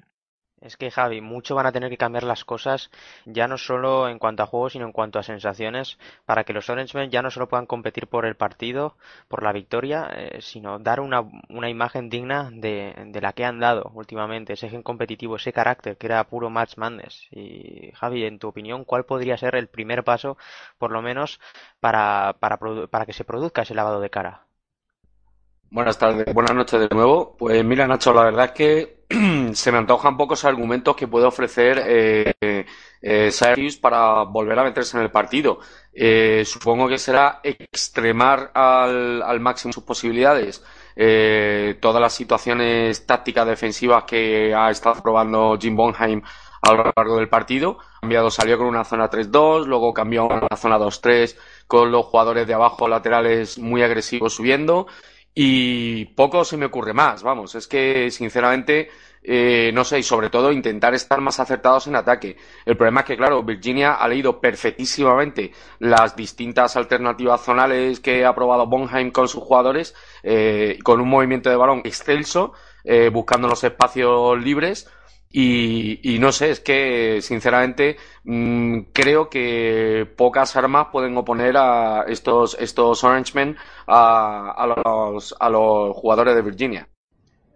Es que Javi, mucho van a tener que cambiar las cosas, ya no solo en cuanto a juego, sino en cuanto a sensaciones, para que los Orangemen ya no solo puedan competir por el partido, por la victoria, eh, sino dar una, una imagen digna de, de, la que han dado últimamente, ese gen competitivo, ese carácter que era puro match madness. Y Javi, en tu opinión, ¿cuál podría ser el primer paso, por lo menos, para, para, para que se produzca ese lavado de cara? Buenas tardes, buenas noches de nuevo. Pues mira, Nacho, la verdad es que se me antojan pocos argumentos que puede ofrecer eh, eh, para volver a meterse en el partido. Eh, supongo que será extremar al, al máximo sus posibilidades eh, todas las situaciones tácticas defensivas que ha estado probando Jim Bonheim a lo largo del partido. Cambiado, salió con una zona 3-2, luego cambió a una zona 2-3 con los jugadores de abajo laterales muy agresivos subiendo y poco se me ocurre más, vamos, es que sinceramente, eh, no sé, y sobre todo intentar estar más acertados en ataque. El problema es que, claro, Virginia ha leído perfectísimamente las distintas alternativas zonales que ha probado Bonheim con sus jugadores, eh, con un movimiento de balón excelso, eh, buscando los espacios libres, y, y, no sé, es que sinceramente mmm, creo que pocas armas pueden oponer a estos, estos Orangemen a, a, los, a los jugadores de Virginia.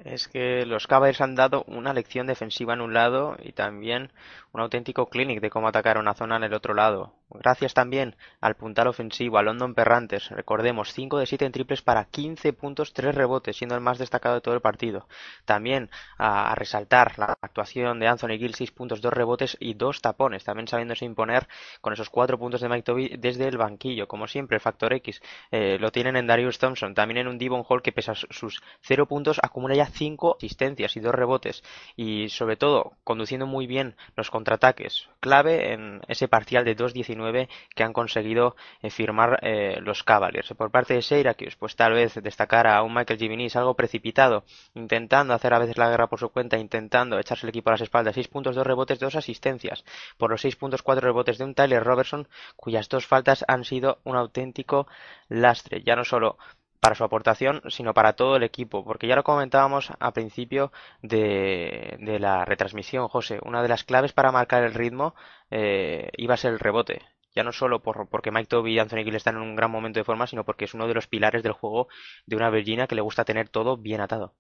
Es que los Cavaliers han dado una lección defensiva en un lado y también un auténtico clinic de cómo atacar una zona en el otro lado. Gracias también al puntal ofensivo, a London Perrantes. Recordemos, 5 de 7 en triples para 15 puntos, 3 rebotes, siendo el más destacado de todo el partido. También a, resaltar la actuación de Anthony Gill, 6 puntos, 2 rebotes y 2 tapones. También sabiéndose imponer con esos 4 puntos de Mike Toby desde el banquillo. Como siempre, el factor X eh, lo tienen en Darius Thompson. También en un Devon Hall que pese a sus 0 puntos acumula ya 5 asistencias y 2 rebotes. Y sobre todo, conduciendo muy bien los contraataques. Clave en ese parcial de 2-19 que han conseguido eh, firmar eh, los Cavaliers. Por parte de Syracuse, pues tal vez destacar a un Michael Givinis algo precipitado, intentando hacer a veces la guerra por su cuenta, intentando echarse el equipo a las espaldas. 6 puntos, 2 rebotes, 2 asistencias. Por los 6 puntos, 4 rebotes de un Tyler Robertson, cuyas dos faltas han sido un auténtico lastre. Ya no solo para su aportación, sino para todo el equipo, porque ya lo comentábamos a principio de, de la retransmisión, José, una de las claves para marcar el ritmo eh, iba a ser el rebote, ya no solo por, porque Mike Toby y Anthony Gill están en un gran momento de forma, sino porque es uno de los pilares del juego de una Virginia que le gusta tener todo bien atado.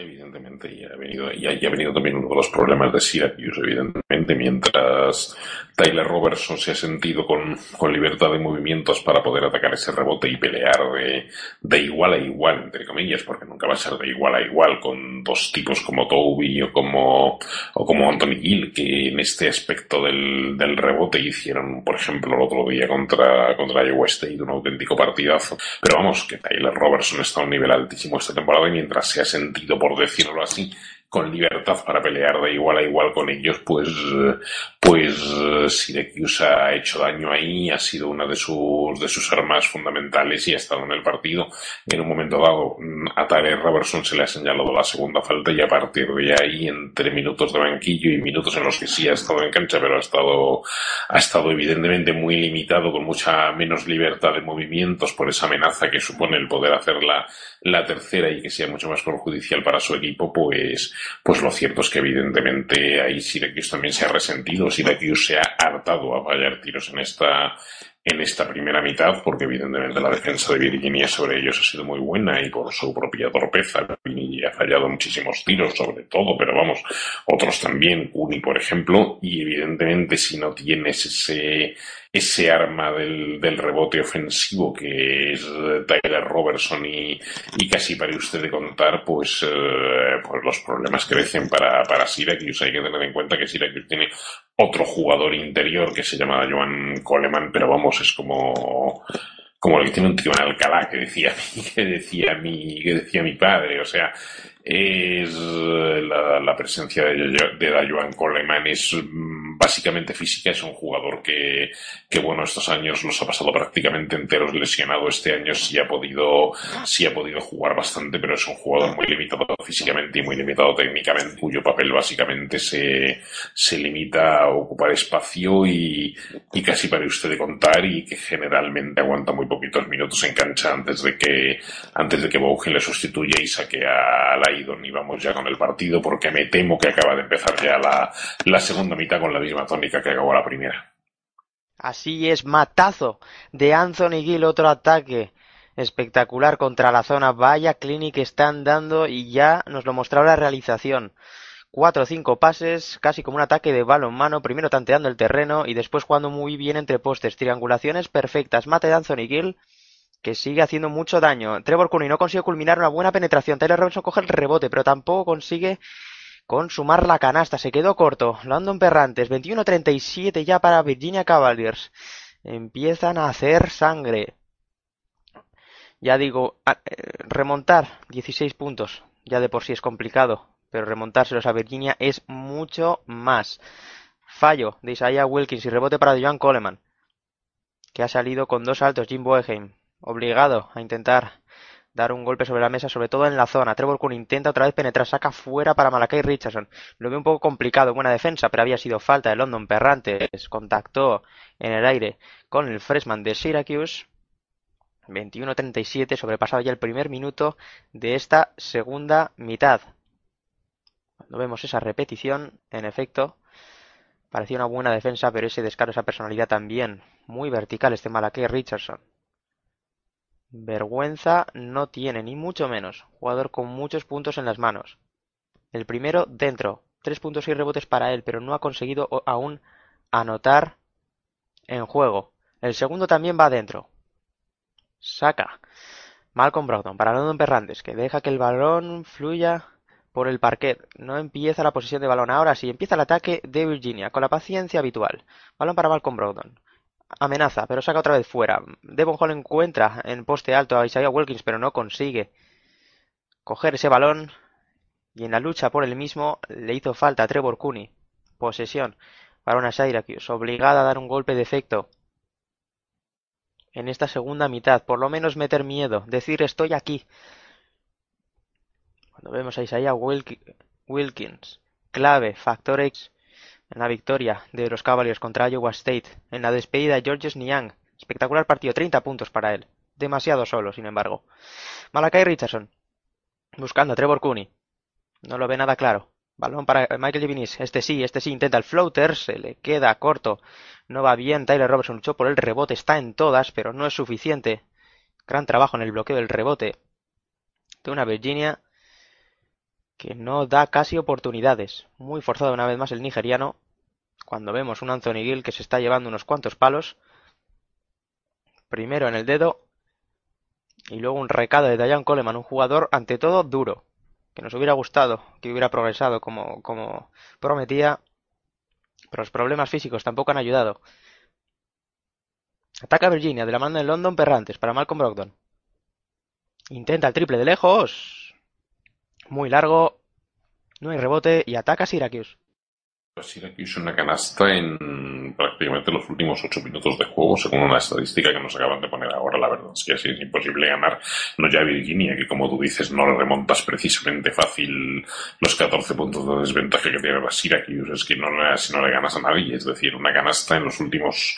Evidentemente, y ha venido, y ha, ha venido también uno de los problemas de Syracuse, evidentemente, mientras Tyler Robertson se ha sentido con, con libertad de movimientos para poder atacar ese rebote y pelear de, de igual a igual, entre comillas, porque nunca va a ser de igual a igual con dos tipos como Toby o como, o como Anthony Gill, que en este aspecto del, del rebote hicieron, por ejemplo, el otro día contra, contra Iowa State, un auténtico partidazo. Pero vamos, que Tyler Robertson está a un nivel altísimo esta temporada y mientras se ha sentido por por decirlo así, con libertad para pelear de igual a igual con ellos, pues, pues Syracuse ha hecho daño ahí, ha sido una de sus, de sus armas fundamentales y ha estado en el partido. En un momento dado, a Tare Robertson se le ha señalado la segunda falta y a partir de ahí, entre minutos de banquillo y minutos en los que sí ha estado en cancha, pero ha estado, ha estado evidentemente muy limitado, con mucha menos libertad de movimientos por esa amenaza que supone el poder hacer la, la tercera y que sea mucho más perjudicial para su equipo, pues, pues lo cierto es que evidentemente ahí Syracuse también se ha resentido, Syracuse se ha hartado a fallar tiros en esta, en esta primera mitad, porque evidentemente la defensa de Virginia sobre ellos ha sido muy buena y por su propia torpeza Virginia ha fallado muchísimos tiros sobre todo, pero vamos, otros también, Uni por ejemplo, y evidentemente si no tienes ese ese arma del, del rebote ofensivo que es Tyler Robertson y, y casi para usted de contar, pues, eh, pues los problemas crecen para, para Syracuse. Hay que tener en cuenta que Syracuse tiene otro jugador interior que se llama Joan Coleman, pero vamos, es como como el que tiene un tío en Alcalá que decía que decía mi que decía mi padre o sea es la, la presencia de, de Coleman es básicamente física es un jugador que, que bueno estos años los ha pasado prácticamente enteros lesionado. Este año sí ha podido sí ha podido jugar bastante pero es un jugador muy limitado físicamente y muy limitado técnicamente cuyo papel básicamente se, se limita a ocupar espacio y, y casi para usted de contar y que generalmente aguanta muy poquitos minutos en cancha antes de que antes de que Bougen le sustituya y saque a Y vamos ya con el partido porque me temo que acaba de empezar ya la, la segunda mitad con la misma tónica que acabó la primera. Así es, matazo de Anthony Gill, otro ataque espectacular contra la zona. Vaya clinic están dando y ya nos lo mostraba la realización. Cuatro o cinco pases, casi como un ataque de balonmano, primero tanteando el terreno y después jugando muy bien entre postes, triangulaciones perfectas, mate de Anthony Gill, que sigue haciendo mucho daño. Trevor Cooney no consigue culminar una buena penetración, Tyler Robinson coge el rebote, pero tampoco consigue consumar la canasta, se quedó corto. London Perrantes, 21-37 ya para Virginia Cavaliers. Empiezan a hacer sangre. Ya digo, remontar 16 puntos, ya de por sí es complicado, pero remontárselos a Virginia es mucho más. Fallo de Isaiah Wilkins y rebote para Joan Coleman, que ha salido con dos altos, Jim Boeheim, obligado a intentar dar un golpe sobre la mesa, sobre todo en la zona. Trevor Kuhn intenta otra vez penetrar, saca fuera para Malakai Richardson. Lo veo un poco complicado, buena defensa, pero había sido falta de London Perrantes. Contactó en el aire con el freshman de Syracuse. 21-37, sobrepasado ya el primer minuto de esta segunda mitad. Cuando vemos esa repetición, en efecto, parecía una buena defensa, pero ese descaro, esa personalidad también. Muy vertical este Malakai Richardson. Vergüenza no tiene, ni mucho menos. Jugador con muchos puntos en las manos. El primero dentro. Tres puntos y rebotes para él, pero no ha conseguido aún anotar en juego. El segundo también va dentro. Saca. Malcolm Brogdon para London Perrantes, que deja que el balón fluya por el parquet. No empieza la posición de balón. Ahora sí, empieza el ataque de Virginia, con la paciencia habitual. Balón para Malcolm Brogdon amenaza, pero saca otra vez fuera. Devon Hall encuentra en poste alto a Isaiah Wilkins, pero no consigue coger ese balón. Y en la lucha por el mismo le hizo falta a Trevor Cooney. Posesión para una Syracuse, obligada a dar un golpe de efecto. En esta segunda mitad, por lo menos meter miedo, decir estoy aquí. Cuando vemos a Isaiah Wilkins, clave, factor X, en la victoria de los Cavaliers contra Iowa State, en la despedida de Georges Niang. Espectacular partido, 30 puntos para él. Demasiado solo, sin embargo. Malakai Richardson, buscando a Trevor Cooney. No lo ve nada claro. Balón para Michael Givinis. Este sí, este sí, intenta el floater, se le queda corto. No va bien, Tyler Robertson luchó por el rebote, está en todas, pero no es suficiente. Gran trabajo en el bloqueo del rebote de una Virginia que no da casi oportunidades. Muy forzado una vez más el nigeriano. Cuando vemos un Anthony Gill que se está llevando unos cuantos palos. Primero en el dedo. Y luego un recado de Diane Coleman, un jugador ante todo duro. Que nos hubiera gustado, que hubiera progresado como, prometía. Pero los problemas físicos tampoco han ayudado. Ataca Virginia de la mano de London Perrantes para Malcolm Brogdon. Intenta el triple de lejos muy largo No hay rebote y ataca Syracuse. Syracuse una canasta en prácticamente los últimos ocho minutos de juego, según una estadística que nos acaban de poner ahora. La verdad es que así es imposible ganar. No ya Virginia, que como tú dices, no le remontas precisamente fácil los 14 puntos de desventaja que tiene la Syracuse. Es que no, si no le ganas a nadie. Es decir, una canasta en los últimos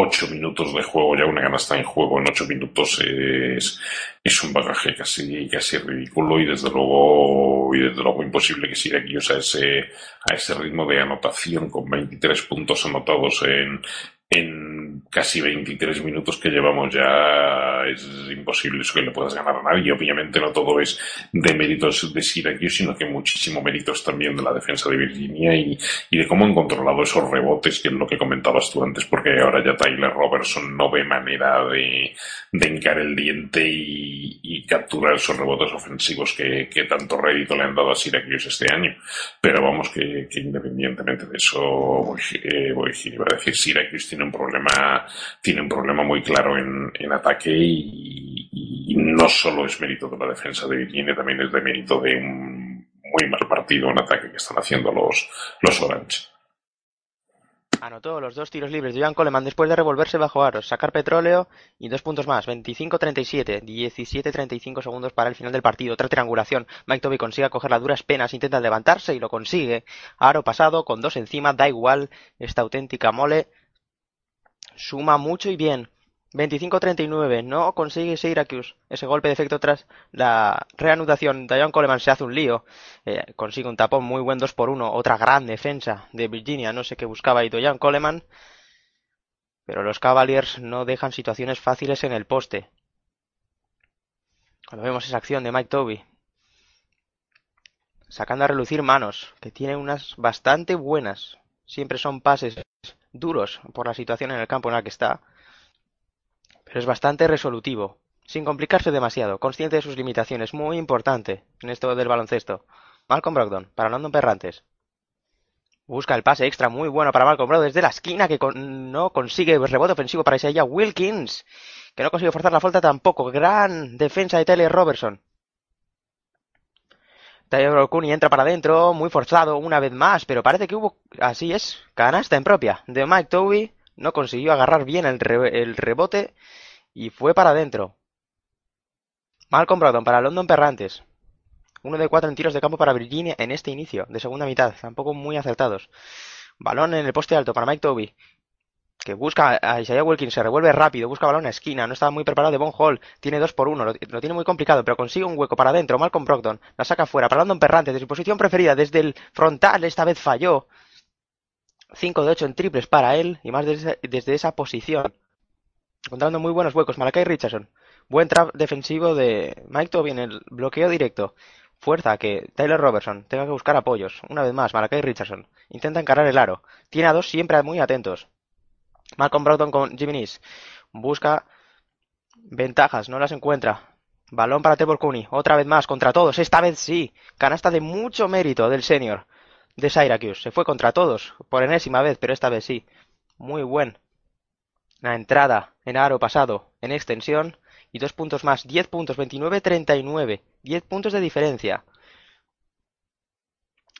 ocho minutos de juego, ya una canasta en juego en ocho minutos es, es un bagaje casi, casi ridículo y desde luego, y desde luego imposible que Syracuse a ese, a ese ritmo de anotación con 23 puntos anotados en, en casi 23 minutos que llevamos ya es imposible eso que le puedas ganar a nadie. Obviamente no todo es de méritos de Syracuse, sino que muchísimo méritos también de la defensa de Virginia y, de cómo han controlado esos rebotes, que es lo que comentabas tú antes, porque ahora ya Tyler Robertson no ve manera de, de hincar el diente y, capturar esos rebotes ofensivos que, tanto rédito le han dado a Syracuse este año. Pero vamos, que, independientemente de eso, voy, eh, a decir, Syracuse tiene un problema, tiene un problema muy claro en, en ataque y, no solo es mérito de la defensa de Virginia, también es de mérito de un muy mal partido en ataque que están haciendo los, los Orange. Anotó los dos tiros libres de Joan Coleman después de revolverse bajo aros, sacar petróleo y dos puntos más. 25-37, 17-35 segundos para el final del partido. Otra triangulación. Mike Toby consigue acoger las duras penas, intenta levantarse y lo consigue. Aro pasado, con dos encima, da igual. Esta auténtica mole suma mucho y bien. 25-39, no consigue Syracuse. Ese golpe de efecto tras la reanudación. Dion Coleman se hace un lío. Eh, consigue un tapón muy buen 2 por 1 Otra gran defensa de Virginia. No sé qué buscaba ahí Dion Coleman. Pero los Cavaliers no dejan situaciones fáciles en el poste. Cuando vemos esa acción de Mike Toby. Sacando a relucir manos. Que tiene unas bastante buenas. Siempre son pases duros por la situación en el campo en la que está pero es bastante resolutivo, sin complicarse demasiado, consciente de sus limitaciones, muy importante en esto del baloncesto. Malcolm Brogdon, para London Perrantes. Busca el pase extra muy bueno para Malcolm Brogdon desde la esquina que con- no consigue rebote ofensivo para Isaiah Wilkins, que no consigue forzar la falta tampoco. Gran defensa de Tyler Robertson. Tyler O'Cooney entra para adentro, muy forzado una vez más, pero parece que hubo, así es, canasta en propia de Mike Toby. No consiguió agarrar bien el rebote y fue para adentro. Malcolm Brogdon para London Perrantes. Uno de cuatro en tiros de campo para Virginia en este inicio de segunda mitad, tampoco muy acertados. Balón en el poste alto para Mike Toby, que busca a Isaiah Wilkins, se revuelve rápido, busca balón a esquina, no estaba muy preparado de Bon Hall, tiene dos por uno, lo, lo tiene muy complicado, pero consigue un hueco para adentro, Malcolm Brogdon, la saca fuera, para London Perrantes, de su posición preferida, desde el frontal, esta vez falló. 5 de 8 en triples para él, y más desde, desde esa posición. Encontrando muy buenos huecos, Malakai Richardson. Buen trap defensivo de Mike Toby en el bloqueo directo. Fuerza que Tyler Robertson tenga que buscar apoyos. Una vez más, Malakai Richardson. Intenta encarar el aro. Tiene a dos siempre muy atentos. Malcolm Brogdon con Jimmy. Busca ventajas, no las encuentra. Balón para Tebor Cooney. Otra vez más, contra todos. Esta vez sí. Canasta de mucho mérito del senior de Syracuse. Se fue contra todos por enésima vez, pero esta vez sí. Muy buen. La entrada en aro pasado en extensión y dos puntos más. 10 puntos, 29-39. 10 puntos de diferencia.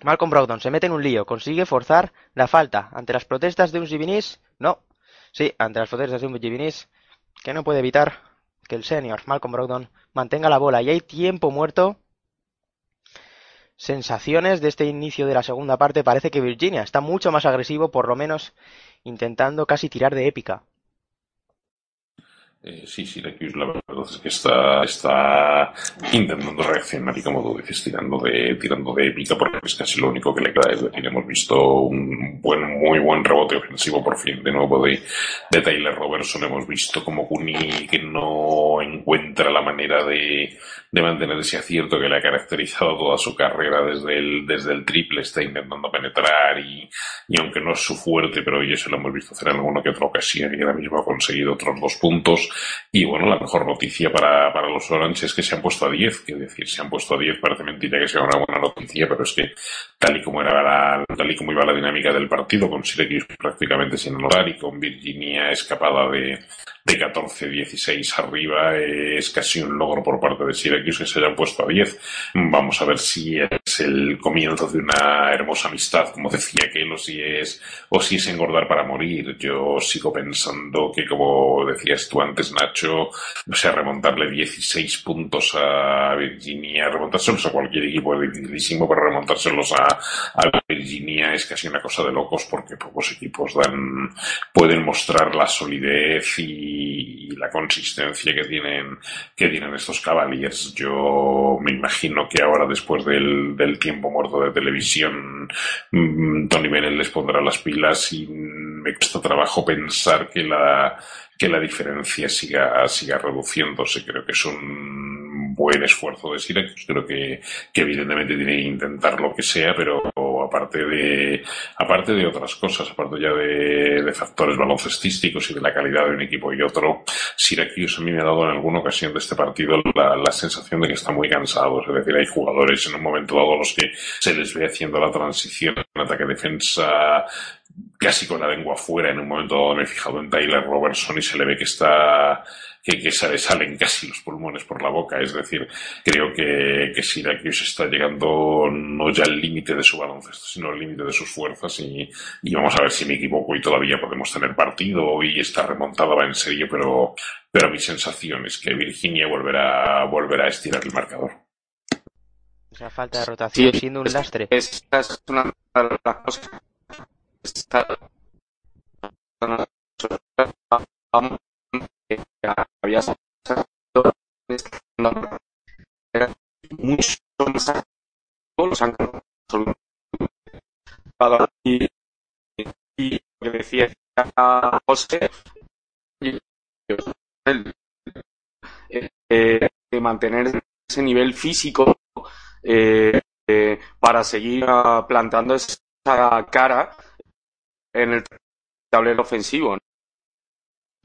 Malcolm Brogdon se mete en un lío, consigue forzar la falta ante las protestas de un Givinis. No, sí, ante las protestas de un Givinis que no puede evitar que el senior Malcolm Brogdon mantenga la bola y hay tiempo muerto. Sensaciones de este inicio de la segunda parte parece que Virginia está mucho más agresivo, por lo menos intentando casi tirar de épica. Eh, sí, Syracuse la verdad es que está, está intentando reaccionar y como tú dices, tirando de, tirando de épica porque es casi lo único que le queda. Es decir, hemos visto un buen, muy buen rebote ofensivo por fin de nuevo de, de Tyler Robertson. Hemos visto como Cooney que no encuentra la manera de, de mantener ese acierto que le ha caracterizado toda su carrera desde el, desde el triple, está intentando penetrar y, y aunque no es su fuerte, pero ya se lo hemos visto hacer en alguna que otra ocasión y ahora mismo ha conseguido otros dos puntos. Y bueno, la mejor noticia para, para los Orange es que se han puesto a 10, que decir, se han puesto a 10 parece mentira que sea una buena noticia, pero es que tal y como era la, tal y como iba la dinámica del partido, con Syracuse prácticamente sin anotar y con Virginia escapada de, de 14-16 arriba es casi un logro por parte de Syracuse que se hayan puesto a 10. Vamos a ver si es el comienzo de una hermosa amistad, como decía que o si es, o si es engordar para morir. Yo sigo pensando que, como decías tú antes, Nacho, o sea, remontarle 16 puntos a Virginia, remontárselos a cualquier equipo es dificilísimo, pero remontárselos a, a Virginia es casi una cosa de locos porque pocos equipos dan, pueden mostrar la solidez y, y la consistencia que tienen, que tienen estos Cavaliers. Yo me imagino que ahora, después del, tiempo muerto de televisión, mm, Tony Bennett les pondrá las pilas y me cuesta trabajo pensar que la, que la diferencia siga, siga reduciéndose. Creo que es un buen esfuerzo de Syracuse. Creo que evidentemente tiene que intentar lo que sea, pero aparte de, aparte de otras cosas, aparte ya de, factores baloncestísticos y de la calidad de un equipo y otro, Syracuse a mí me ha dado en alguna ocasión de este partido la, la sensación de que está muy cansado. Es decir, hay jugadores en un momento dado los que se les ve haciendo la transición en ataque-defensa casi con la lengua fuera. En un momento dado me he fijado en Tyler Robertson y se le ve que está que, que salen casi los pulmones por la boca. Es decir, creo que, que Syracuse está llegando no ya al límite de su baloncesto, sino al límite de sus fuerzas y, y vamos a ver si me equivoco y todavía podemos tener partido y esta remontada va en serio, pero, pero mi sensación es que Virginia volverá, volverá a estirar el marcador. Esa falta de rotación Sí, siendo un lastre. Esta es una de las cosas que era mucho más los han y, y lo que decía José el- eh, de mantener ese nivel físico eh, eh, para seguir ah, plantando esa cara en el tablero ofensivo.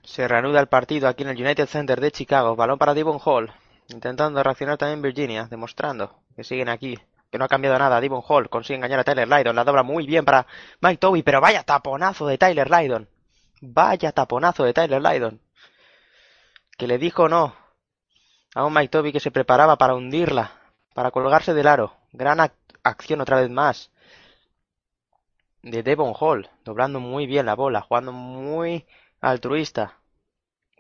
Se reanuda el partido aquí en el United Center de Chicago. Balón para Devon Hall. Intentando reaccionar también Virginia, demostrando que siguen aquí. Que no ha cambiado nada. Devon Hall consigue engañar a Tyler Lydon. La dobla muy bien para Mike Toby. Pero vaya taponazo de Tyler Lydon. Vaya taponazo de Tyler Lydon. Que le dijo no a un Mike Toby que se preparaba para hundirla. Para colgarse del aro. Gran ac- acción otra vez más. De Devon Hall. Doblando muy bien la bola. Jugando muy altruista.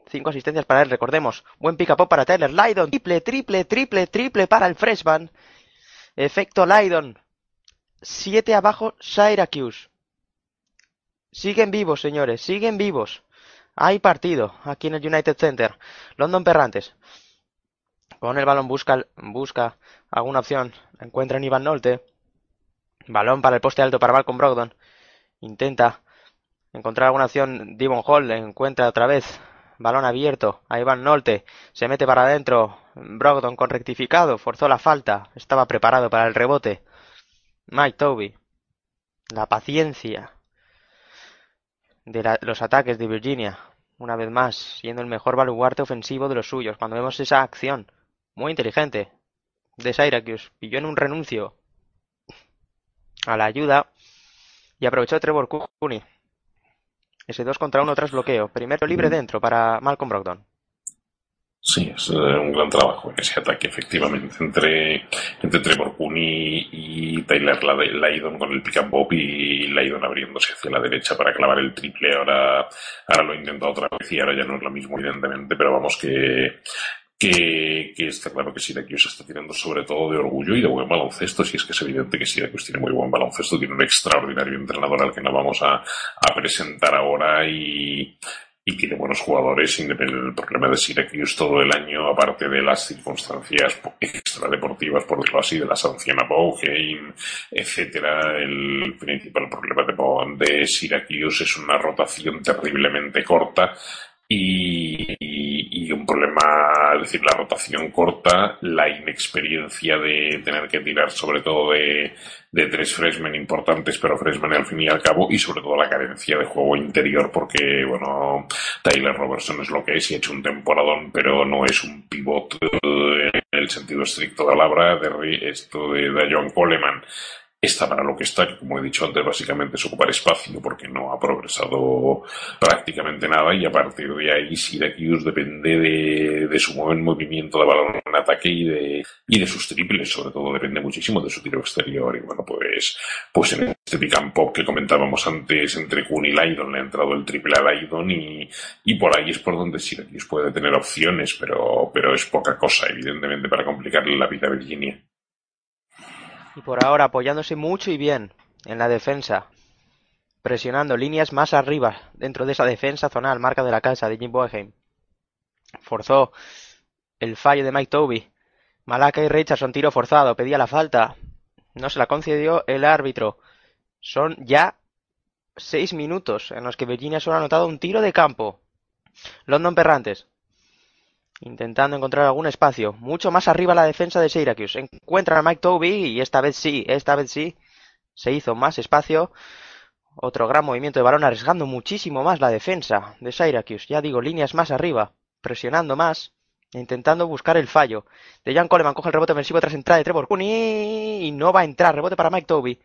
Cinco asistencias para él, recordemos. Buen pick up para Tyler Lydon. Triple, triple, triple, triple para el freshman. Efecto Lydon. Siete abajo Syracuse. Siguen vivos, señores, siguen vivos. Hay partido aquí en el United Center. London Perrantes. Con el balón busca, busca alguna opción. Encuentra en Ivan Nolte. Balón para el poste alto para Malcolm Brogdon. Intenta encontrar alguna opción. Devon Hall encuentra otra vez. Balón abierto. A Ivan Nolte. Se mete para adentro. Brogdon con rectificado. Forzó la falta. Estaba preparado para el rebote. Mike Toby. La paciencia de los ataques de Virginia. Una vez más, siendo el mejor baluarte ofensivo de los suyos. Cuando vemos esa acción. Muy inteligente. De Syracuse. Pilló en un renuncio. A la ayuda. Y aprovechó Trevor Cooney. Ese 2 contra 1 tras bloqueo. Primero libre dentro para Malcolm Brogdon. Sí, es eh, un gran trabajo ese ataque, efectivamente, entre, entre Trevor Cooney y Tyler Lydon con el pick and pop y Lydon abriéndose hacia la derecha para clavar el triple. Ahora, ahora lo ha intentado otra vez y ahora ya no es lo mismo, evidentemente, pero vamos que, que, está claro que Syracuse está tirando sobre todo de orgullo y de buen baloncesto, si es que es evidente que Syracuse tiene muy buen baloncesto, tiene un extraordinario entrenador al que no vamos a, presentar ahora y, y tiene buenos jugadores. El problema de Syracuse todo el año, aparte de las circunstancias extradeportivas, por decirlo así, de la sanción a Bowheim, etcétera, el principal problema de, de Syracuse es una rotación terriblemente corta. Y, y- un problema, es decir, la rotación corta, la inexperiencia de tener que tirar sobre todo de, tres freshmen importantes, pero freshmen al fin y al cabo, y sobre todo la carencia de juego interior, porque, bueno, Tyler Robertson es lo que es y ha hecho un temporadón, pero no es un pivot eh, en el sentido estricto de la palabra, de esto de, de John Coleman está para lo que está, que como he dicho antes, básicamente es ocupar espacio porque no ha progresado prácticamente nada y a partir de ahí Syracuse depende de, de su movimiento de balón en ataque y de, y de sus triples, sobre todo depende muchísimo de su tiro exterior y bueno, pues, pues en este pick and pop que comentábamos antes entre Kuhn y Lydon le ha entrado el triple a Lydon y, y por ahí es por donde Syracuse puede tener opciones, pero, pero es poca cosa, evidentemente, para complicarle la vida a Virginia. Y por ahora apoyándose mucho y bien en la defensa. Presionando líneas más arriba dentro de esa defensa zonal, marca de la casa de Jim Boeheim. Forzó el fallo de Mike Toby. Malaka y Richardson tiro forzado, pedía la falta. No se la concedió el árbitro. Son ya seis minutos en los que Virginia solo ha anotado un tiro de campo. London Perrantes. Intentando encontrar algún espacio. Mucho más arriba la defensa de Syracuse. Encuentran a Mike Toby y esta vez sí, esta vez sí. Se hizo más espacio. Otro gran movimiento de balón arriesgando muchísimo más la defensa de Syracuse. Ya digo, líneas más arriba. Presionando más. Intentando buscar el fallo. De Jan Coleman coge el rebote ofensivo tras entrada de Trevor Cooney y no va a entrar. Rebote para Mike Toby.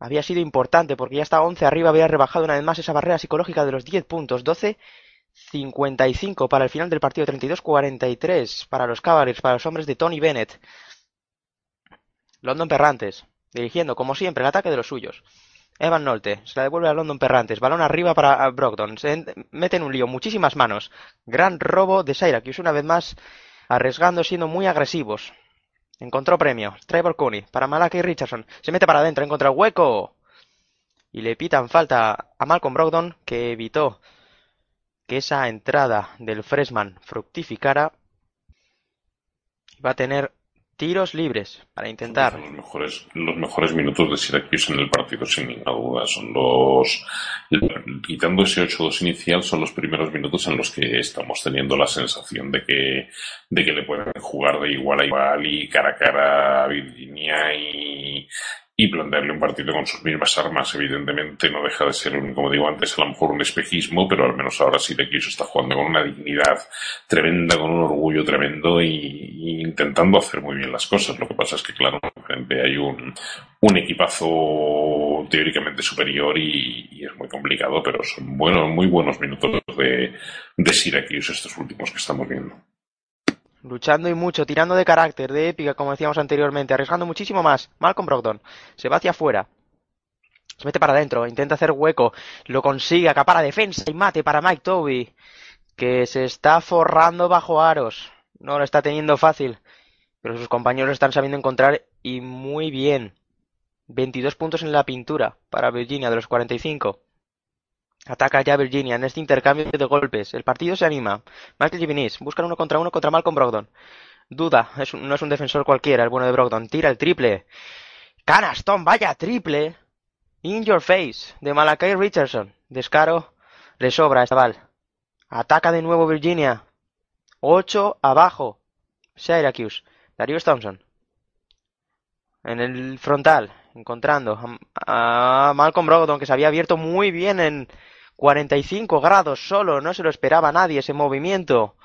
Había sido importante porque ya está 11 arriba. Había rebajado una vez más esa barrera psicológica de los 10 puntos. 12 55 para el final del partido, 32-43 para los Cavaliers, para los hombres de Tony Bennett. London Perrantes, dirigiendo como siempre el ataque de los suyos. Evan Nolte se la devuelve a London Perrantes, balón arriba para Brogdon, se mete en un lío, muchísimas manos. Gran robo de Syracuse, una vez más arriesgando, siendo muy agresivos. Encontró premio, Trevor Cooney para Malachi Richardson, se mete para adentro, encontra hueco. Y le pitan falta a Malcolm Brogdon, que evitó que esa entrada del freshman fructificara, va a tener tiros libres para intentar. Los mejores, los mejores minutos de Syracuse en el partido, sin ninguna duda. Son los. Quitando ese 8-2 inicial, son los primeros minutos en los que estamos teniendo la sensación de que, de que le pueden jugar de igual a igual y cara a cara a Virginia y, y plantearle un partido con sus mismas armas. Evidentemente no deja de ser, un, como digo antes, a lo mejor un espejismo, pero al menos ahora sí está jugando con una dignidad tremenda, con un orgullo tremendo y, intentando hacer muy bien las cosas. Lo que pasa es que, claro, enfrente hay un, un equipazo teóricamente superior y, y, es muy complicado, pero son buenos, muy buenos minutos de, de Syracuse estos últimos que estamos viendo luchando y mucho, tirando de carácter, de épica, como decíamos anteriormente, arriesgando muchísimo más. Malcolm Brogdon se va hacia afuera. Se mete para adentro, intenta hacer hueco, lo consigue, acapara defensa y mate para Mike Toby, que se está forrando bajo aros. No lo está teniendo fácil, pero sus compañeros están sabiendo encontrar y muy bien. 22 puntos en la pintura para Virginia de los 45. Ataca ya Virginia en este intercambio de golpes. El partido se anima. Michael Givinis busca uno contra uno contra Malcolm Brogdon. Duda, no es un defensor cualquiera el bueno de Brogdon. Tira el triple. Canaston, vaya triple. In your face de Malakai Richardson. Descaro le sobra a Estaval. Ataca de nuevo Virginia. 8 abajo. Syracuse. Darius Thompson. En el frontal. Encontrando a, Malcolm Brogdon que se había abierto muy bien en 45 grados solo, no se lo esperaba nadie ese movimiento.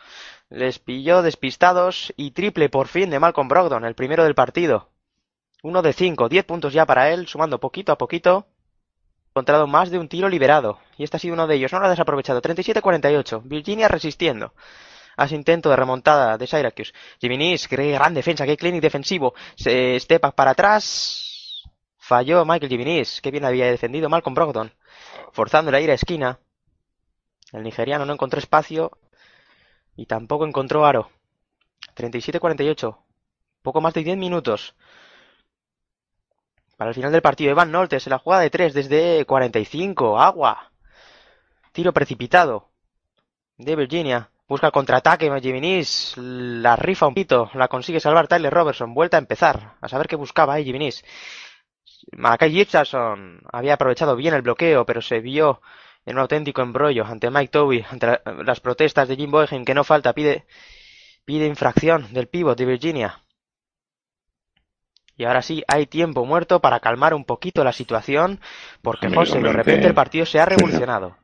Les pilló despistados y triple por fin de Malcolm Brogdon, el primero del partido. Uno de cinco, diez puntos ya para él, sumando poquito a poquito. Encontrado más de un tiro liberado, y este ha sido uno de ellos, no lo ha desaprovechado. 37-48, Virginia resistiendo ese intento de remontada de Syracuse. Jiminis, qué gran defensa, qué clinic defensivo. Se step para atrás. Falló Michael Jiminis, qué bien había defendido Malcolm Brogdon forzando la ira a esquina. El nigeriano no encontró espacio y tampoco encontró aro. 37-48. Poco más de 10 minutos. Para el final del partido, Evan Noltes en la jugada de 3 desde 45. Agua. Tiro precipitado de Virginia. Busca el contraataque, Jimenez la rifa un poquito, la consigue salvar Tyler Robertson, vuelta a empezar, a saber qué buscaba ahí Jimenez. Malakai Gibson había aprovechado bien el bloqueo, pero se vio en un auténtico embrollo ante Mike Toby, ante las protestas de Jim Boyhan, que no falta, pide, pide infracción del pívot de Virginia. Y ahora sí, hay tiempo muerto para calmar un poquito la situación, porque José, de repente el partido se ha revolucionado.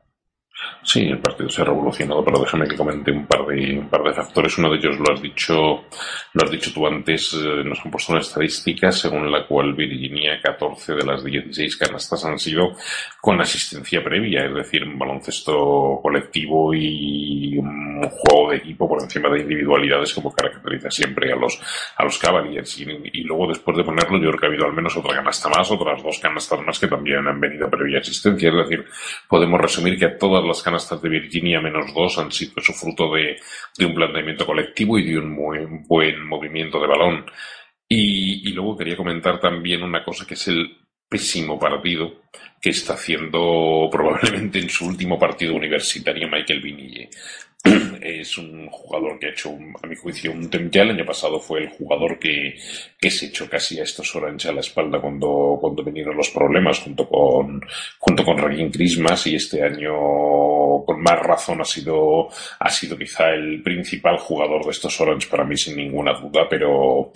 Sí, el partido se ha revolucionado, pero déjame que comente un par de, un par de factores. Uno de ellos lo has dicho, lo has dicho tú antes, eh, nos han puesto una estadística según la cual Virginia 14 de las 16 canastas han sido con asistencia previa, es decir, un baloncesto colectivo y un juego de equipo por encima de individualidades como caracteriza siempre a los, a los Cavaliers. Y, luego después de ponerlo, yo creo que ha habido al menos otra canasta más, otras dos canastas más que también han venido previa asistencia. Es decir, podemos resumir que a todas las canastas de Virginia menos dos han sido su fruto de, un planteamiento colectivo y de un buen movimiento de balón. Y, y luego quería comentar también una cosa que es el pésimo partido que está haciendo probablemente en su último partido universitario Michael Vinille. es un jugador que ha hecho, a mi juicio, un tem- ya el año pasado fue el jugador que, se echó casi a estos Orange a la espalda cuando, cuando vinieron los problemas junto con, junto con Christmas y este año con más razón ha sido, ha sido quizá el principal jugador de estos Orange para mí sin ninguna duda, pero,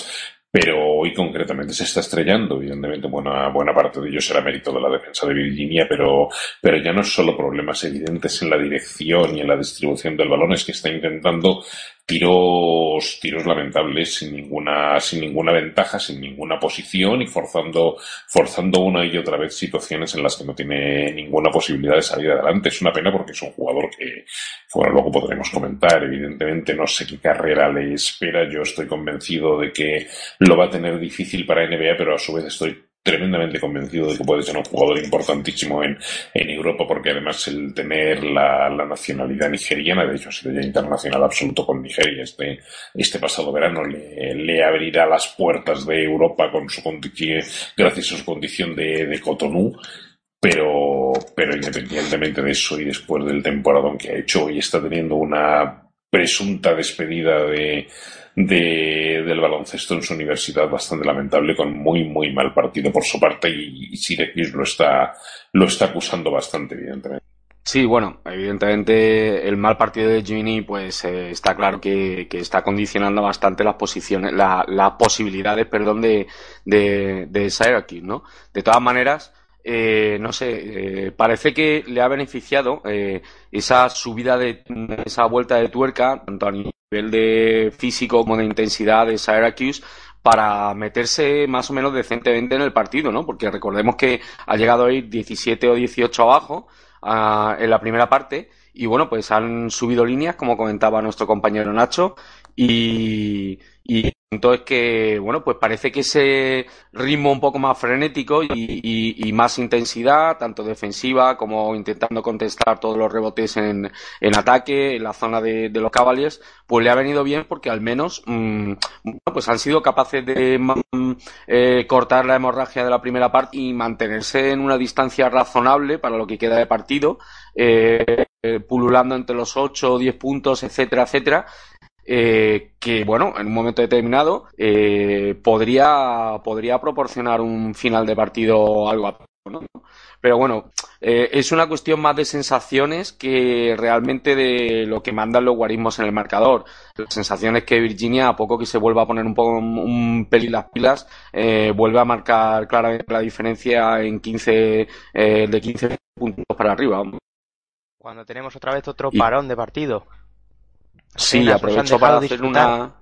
pero hoy concretamente se está estrellando. Evidentemente, buena, buena parte de ello será mérito de la defensa de Virginia, pero, pero ya no es solo problemas evidentes en la dirección y en la distribución del balón, es que está intentando tiros, tiros lamentables sin ninguna, sin ninguna ventaja, sin ninguna posición y forzando, forzando una y otra vez situaciones en las que no tiene ninguna posibilidad de salir adelante. Es una pena porque es un jugador que, bueno, luego podremos comentar. Evidentemente, no sé qué carrera le espera. Yo estoy convencido de que lo va a tener difícil para NBA, pero a su vez estoy tremendamente convencido de que puede ser un jugador importantísimo en, en Europa, porque además el tener la, la nacionalidad nigeriana, de hecho ha sido ya internacional absoluto con Nigeria este, este pasado verano, le, abrirá las puertas de Europa con su gracias a su condición de, de Cotonou, pero, pero independientemente de eso y después del temporadón que ha hecho, hoy está teniendo una presunta despedida de, de- del baloncesto en su universidad bastante lamentable, con muy, muy mal partido por su parte y, y lo está, lo está acusando bastante, evidentemente. Sí, bueno, evidentemente el mal partido de Jimmy, pues eh, está claro que, que está condicionando bastante las posiciones, la- las posibilidades, perdón, de, de, de Syracuse, ¿no? De todas maneras, eh, no sé, eh, parece que le ha beneficiado eh, esa subida de esa vuelta de tuerca, tanto a de físico como de intensidad de Syracuse, para meterse más o menos decentemente en el partido, ¿no? Porque recordemos que ha llegado a ir 17 o 18 abajo ah, en la primera parte y bueno, pues han subido líneas, como comentaba nuestro compañero Nacho, y, y entonces que, bueno, pues parece que ese ritmo un poco más frenético y, más intensidad, tanto defensiva como intentando contestar todos los rebotes en, ataque, en la zona de, de los Cavaliers, pues le ha venido bien porque al menos, mm, bueno, pues han sido capaces de mm, eh, cortar la hemorragia de la primera parte y mantenerse en una distancia razonable para lo que queda de partido, eh, eh, pululando entre los 8 o 10 puntos, etcétera, etcétera eh, que bueno, en un momento determinado eh, podría, podría proporcionar un final de partido algo apto, ¿no? Pero bueno, eh, es una cuestión más de sensaciones que realmente de lo que mandan los guarismos en el marcador. La sensación es que Virginia, a poco que se vuelva a poner un poco un pelín las pilas, eh, vuelve a marcar claramente la diferencia en 15, eh, de 15 puntos para arriba. Cuando tenemos otra vez otro Y- parón de partido. Sí, aprovecho para hacer disfrutar. una.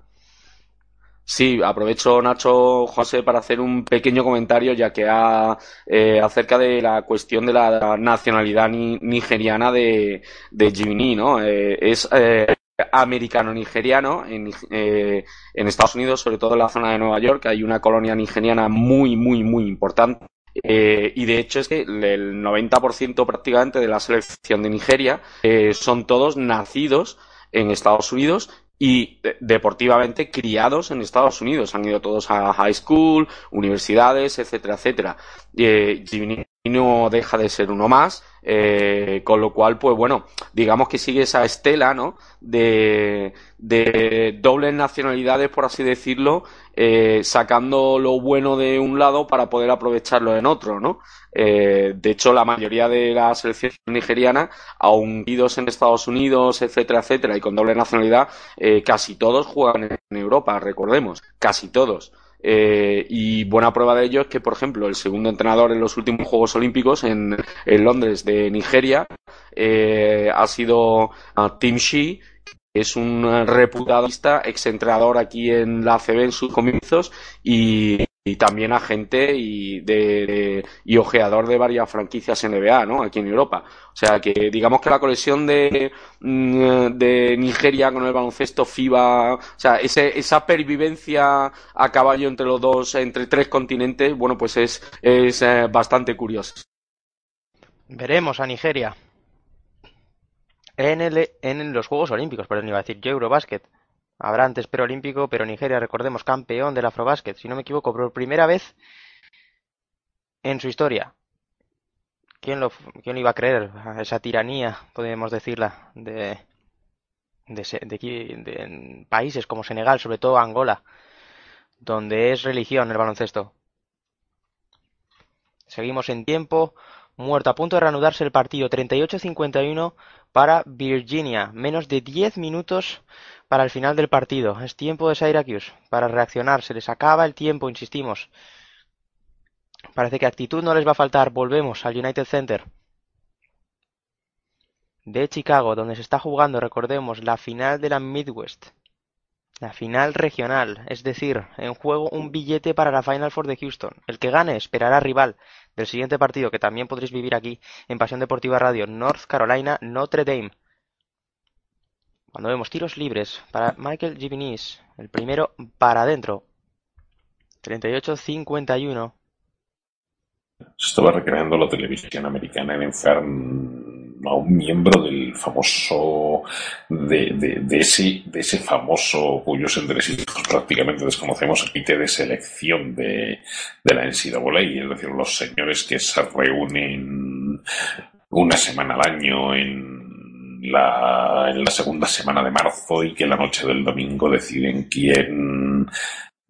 Sí, aprovecho Nacho José para hacer un pequeño comentario ya que ha eh, acerca de la cuestión de la nacionalidad ni- nigeriana de, de Jimmy, ¿no? Eh, es eh, americano-nigeriano en, en Estados Unidos, sobre todo en la zona de Nueva York, hay una colonia nigeriana muy, muy, muy importante. Eh, y de hecho es que el 90% prácticamente de la selección de Nigeria eh, son todos nacidos en Estados Unidos y de- deportivamente criados en Estados Unidos. Han ido todos a high school, universidades, etcétera, etcétera. Eh, no deja de ser uno más, eh, con lo cual, pues bueno, digamos que sigue esa estela, ¿no? De, dobles nacionalidades, por así decirlo, eh, sacando lo bueno de un lado para poder aprovecharlo en otro, ¿no? Eh, de hecho, la mayoría de la selección nigeriana, aun en Estados Unidos, etcétera, etcétera, y con doble nacionalidad, eh, casi todos juegan en Europa, recordemos, casi todos. Eh, y buena prueba de ello es que, por ejemplo, el segundo entrenador en los últimos Juegos Olímpicos en, en Londres de Nigeria eh, ha sido uh, Tim Shee, es un reputado ex entrenador aquí en la ACB en sus comienzos y, y también agente y, de, y ojeador de varias franquicias NBA, ¿no? Aquí en Europa. O sea que digamos que la colección de, mm, de Nigeria con el baloncesto FIBA, o sea, ese, esa pervivencia a caballo entre los dos, entre tres continentes, bueno, pues es, es eh, bastante curioso. Veremos a Nigeria en, el, en los Juegos Olímpicos, perdón, iba a decir yo Eurobasket. Habrá antes preolímpico, pero Nigeria, recordemos, campeón del Afrobasket, si no me equivoco, por primera vez en su historia. ¿Quién lo, quién lo iba a creer? Esa tiranía, podemos decirla, de, de, de, de, países como Senegal, sobre todo Angola, donde es religión el baloncesto. Seguimos en tiempo, muerto a punto de reanudarse el partido 38-51 para Virginia. Menos de 10 minutos para el final del partido. Es tiempo de Syracuse para reaccionar. Se les acaba el tiempo, insistimos. Parece que actitud no les va a faltar. Volvemos al United Center de Chicago, donde se está jugando, recordemos, la final de la Midwest. La final regional, es decir, en juego un billete para la Final Four de Houston. El que gane esperará rival del siguiente partido que también podréis vivir aquí en Pasión Deportiva Radio, North Carolina Notre Dame. Cuando vemos tiros libres para Michael Givinis, el primero para adentro. 38-51. Se estaba recreando la televisión americana en enfermo a un miembro del famoso de, de, ese de ese famoso cuyos entresijos prácticamente desconocemos comité de selección de, de la NCAA, es decir, los señores que se reúnen una semana al año en la, en la segunda semana de marzo y que la noche del domingo deciden quién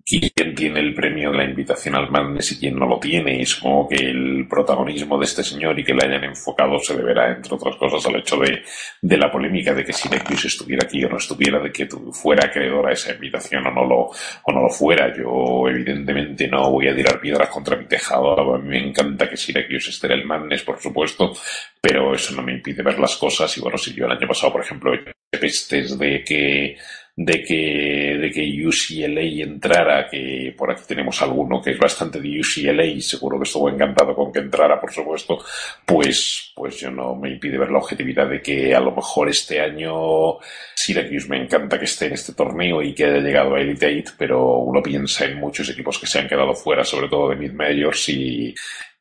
quién tiene el premio de la invitación al Madness y quién no lo tiene. Y supongo que el protagonismo de este señor y que le hayan enfocado se deberá, entre otras cosas, al hecho de, de la polémica de que Syracuse estuviera aquí o no estuviera, de que fuera acreedor a esa invitación o no lo, o no lo fuera. Yo, evidentemente, no voy a tirar piedras contra mi tejado. A mí me encanta que Syracuse esté en el Madness, por supuesto, pero eso no me impide ver las cosas. Y bueno, si yo el año pasado, por ejemplo, pestes de que de que, de que UCLA entrara, que por aquí tenemos alguno que es bastante de UCLA y seguro que estuvo encantado con que entrara, por supuesto, pues, pues yo no me impide ver la objetividad de que a lo mejor este año Syracuse me encanta que esté en este torneo y que haya llegado a Elite Eight, pero uno piensa en muchos equipos que se han quedado fuera, sobre todo de mid-majors y,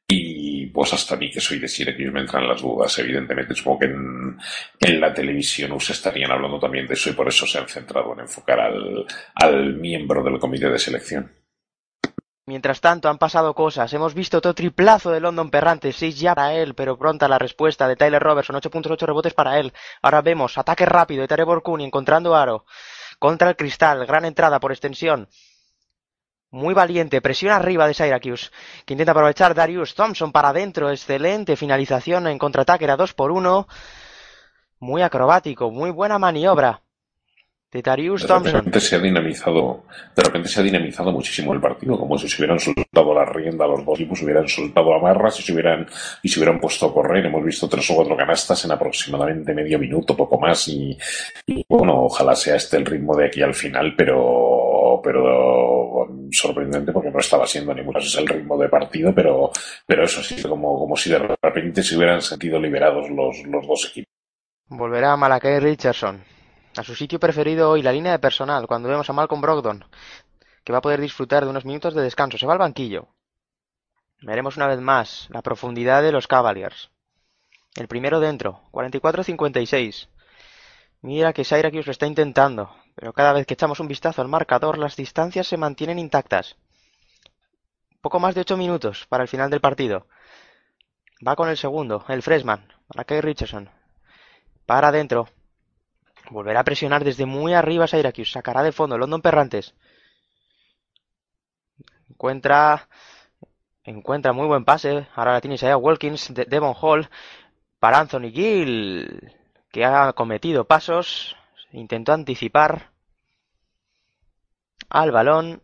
y pues hasta mí que soy de Syracuse me entran las dudas, evidentemente. Supongo que en, en la televisión os estarían hablando también de eso y por eso se han centrado en enfocar al, miembro del comité de selección. Mientras tanto han pasado cosas. Hemos visto otro triplazo de London Perrante, 6 ya para él, pero pronta la respuesta de Tyler Robertson, 8.8 rebotes para él. Ahora vemos ataque rápido de Tare Borkuni encontrando aro contra el cristal, gran entrada por extensión muy valiente, presión arriba de Syracuse, que intenta aprovechar Darius Thompson para adentro, excelente finalización en contraataque, era 2 por 1, muy acrobático, muy buena maniobra de Darius Thompson. De repente se ha dinamizado, de repente se ha dinamizado muchísimo el partido, como si se hubieran soltado la rienda los dos equipos, hubieran soltado amarras y se hubieran, y se hubieran puesto a correr. Hemos visto tres o cuatro canastas en aproximadamente medio minuto, poco más, y, y bueno, ojalá sea este el ritmo de aquí al final, pero, pero sorprendente porque no estaba siendo ni mucho es el ritmo de partido, pero, pero eso sí, como, como si de repente se hubieran sentido liberados los, los dos equipos. Volverá Malakai Richardson a su sitio preferido hoy, la línea de personal, cuando vemos a Malcolm Brogdon, que va a poder disfrutar de unos minutos de descanso. Se va al banquillo. Veremos una vez más la profundidad de los Cavaliers. El primero dentro, 44-56. Mira que Syracuse lo está intentando, pero cada vez que echamos un vistazo al marcador, las distancias se mantienen intactas. Poco más de 8 minutos para el final del partido. Va con el segundo, el freshman, Malakai Richardson. Para adentro, Volverá a presionar desde muy arriba Syracuse. Sacará de fondo London Perrantes. Encuentra. Encuentra muy buen pase. Ahora la tiene Isaiah Wilkins. De Devon Hall. Para Anthony Gill. Que ha cometido pasos. Intentó anticipar. Al balón.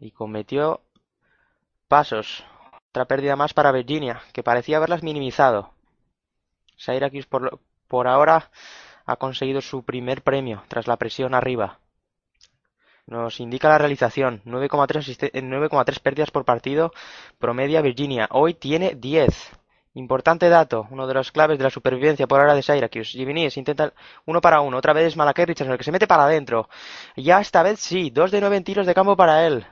y cometió pasos. Otra pérdida más para Virginia, que parecía haberlas minimizado. Syracuse por, por ahora ha conseguido su primer premio tras la presión arriba. Nos indica la realización, 9,3 pérdidas por partido, promedia Virginia. Hoy tiene 10. Importante dato, uno de los claves de la supervivencia por ahora de Syracuse. Givinis intenta uno para uno, otra vez Malakai Richardson, el que se mete para adentro. Ya esta vez sí, dos de nueve en tiros de campo para él.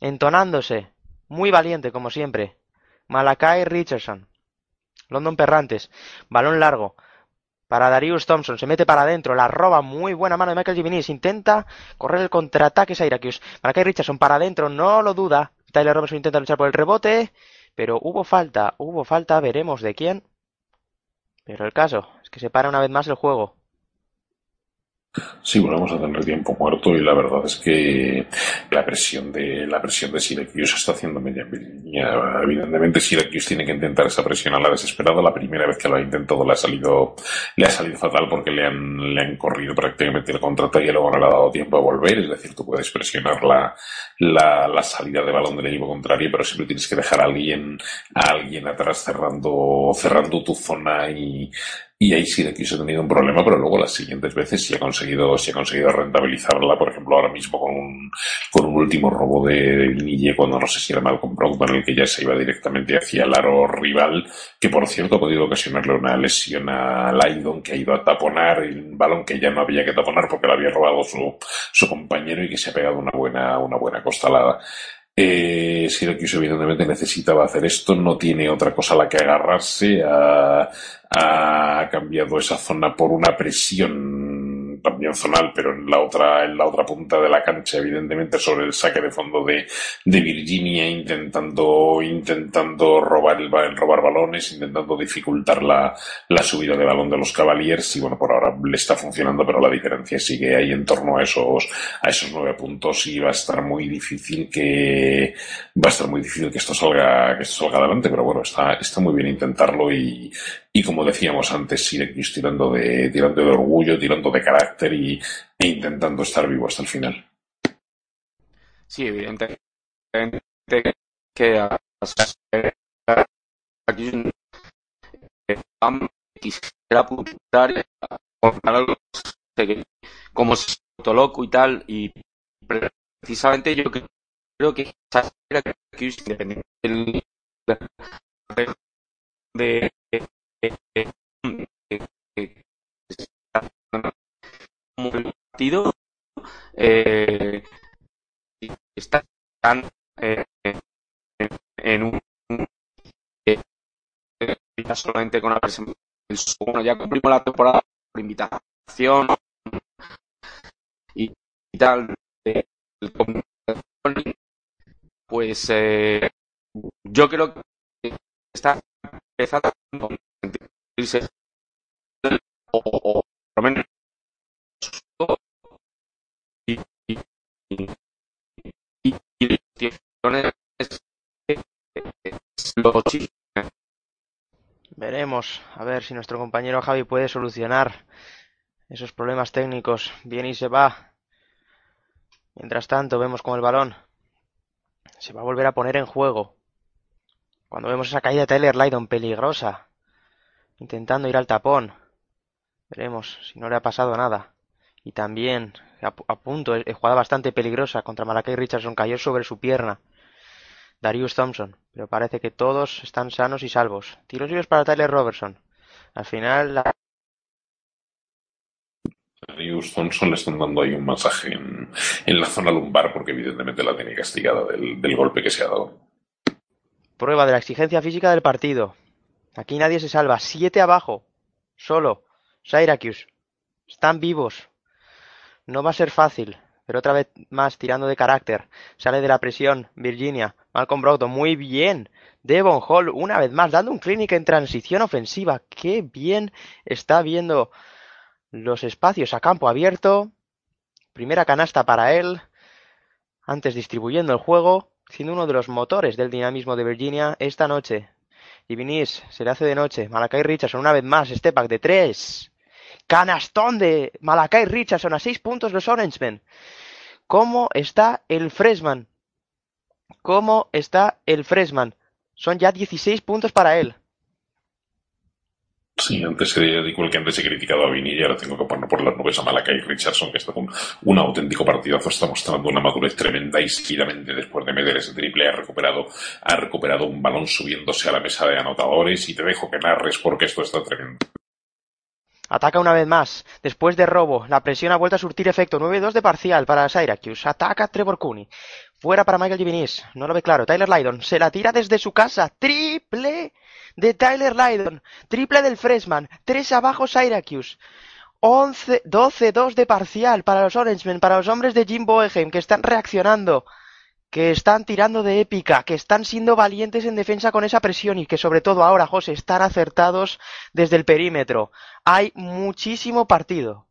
Entonándose. Muy valiente, como siempre. Malakai Richardson. London Perrantes. Balón largo. Para Darius Thompson. Se mete para adentro. La roba. Muy buena mano de Michael Givinis. Intenta correr el contraataque Syracuse. Malakai Richardson para adentro. No lo duda. Tyler Robertson intenta luchar por el rebote. Pero hubo falta. Hubo falta. Veremos de quién. Pero el caso es que se para una vez más el juego. Sí, volvemos a tener tiempo muerto y la verdad es que la presión de la presión de Syracuse está haciendo media. Evidentemente Syracuse tiene que intentar esa presión a la desesperada. La primera vez que lo ha intentado le ha salido le ha salido fatal porque le han le han corrido prácticamente el contrato y luego no le ha dado tiempo a volver. Es decir, tú puedes presionar la, la, la salida de balón del equipo contrario, pero siempre tienes que dejar a alguien a alguien atrás cerrando cerrando tu zona y y ahí sí se ha tenido un problema, pero luego las siguientes veces sí ha conseguido, sí ha conseguido rentabilizarla, por ejemplo, ahora mismo con un, con un último robo de Vinille cuando no sé si era Malcolm en el que ya se iba directamente hacia el aro rival, que por cierto ha podido ocasionarle una lesión a Lydon, que ha ido a taponar el balón que ya no había que taponar porque le había robado su, su compañero y que se ha pegado una buena, una buena costalada. Eh, Syracuse evidentemente necesitaba hacer esto, no tiene otra cosa a la que agarrarse, ha, ha cambiado esa zona por una presión también zonal, pero en la otra, en la otra punta de la cancha, evidentemente sobre el saque de fondo de, de Virginia, intentando, intentando robar el, robar balones, intentando dificultar la, la subida de balón de los Cavaliers, y bueno, por ahora le está funcionando, pero la diferencia sigue ahí en torno a esos, a esos nueve puntos y va a estar muy difícil que, va a estar muy difícil que esto salga, que esto salga adelante, pero bueno, está, está muy bien intentarlo y, y como decíamos antes, Syracuse tirando de, tirando de orgullo, tirando de carácter y, e intentando estar vivo hasta el final. Sí, evidentemente que aquí quisiera apuntar algo como loco y tal y precisamente yo creo que independiente de partido eh, están eh, en un eh, solamente con la el segundo ya cumplimos la temporada por invitación y, tal eh, pues eh, yo creo que está empezando sentirse o, o, por lo menos Veremos, a ver si nuestro compañero Javi puede solucionar esos problemas técnicos. Viene y se va. Mientras tanto, vemos como el balón se va a volver a poner en juego. Cuando vemos esa caída de Tyler Lydon peligrosa, intentando ir al tapón. Veremos si no le ha pasado nada. Y también, a, punto, eh, jugada bastante peligrosa contra Malakai Richardson, cayó sobre su pierna. Darius Thompson, pero parece que todos están sanos y salvos. Tiros libres para Tyler Robertson. Al final, la... Darius Thompson le están dando ahí un masaje en, en, la zona lumbar porque evidentemente la tiene castigada del, del golpe que se ha dado. Prueba de la exigencia física del partido. Aquí nadie se salva. Siete abajo. Solo. Syracuse. Están vivos. No va a ser fácil. Pero otra vez más tirando de carácter. Sale de la presión. Virginia. Malcolm Brogdon. Muy bien. Devon Hall una vez más dando un clínica en transición ofensiva. Qué bien está viendo los espacios a campo abierto. Primera canasta para él. Antes distribuyendo el juego. Siendo uno de los motores del dinamismo de Virginia esta noche. Y Vinis se le hace de noche. Malakai Richardson una vez más. Step back de tres. Canastón de Malakai Richardson a seis puntos los Orangemen. ¿Cómo está el freshman? cómo está el freshman. Son ya 16 puntos para él. Sí, antes igual que antes he criticado a Vini y ahora tengo que poner por las nubes a Malakai Richardson, que está con un auténtico partidazo, está mostrando una madurez tremenda y seguidamente después de meter ese triple ha recuperado, ha recuperado un balón subiéndose a la mesa de anotadores y te dejo que narres porque esto está tremendo. Ataca una vez más. Después de robo, la presión ha vuelto a surtir efecto. 9-2 de parcial para Syracuse. Ataca Trevor Cooney. Fuera para Michael Givinis. No lo ve claro. Tyler Lydon se la tira desde su casa. Triple de Tyler Lydon. Triple del freshman. Tres abajo Syracuse. 11, 12-2 de parcial para los Orangemen, para los hombres de Jim Boeheim, que están reaccionando, que están tirando de épica, que están siendo valientes en defensa con esa presión y que sobre todo ahora, José, están acertados desde el perímetro. Hay muchísimo partido.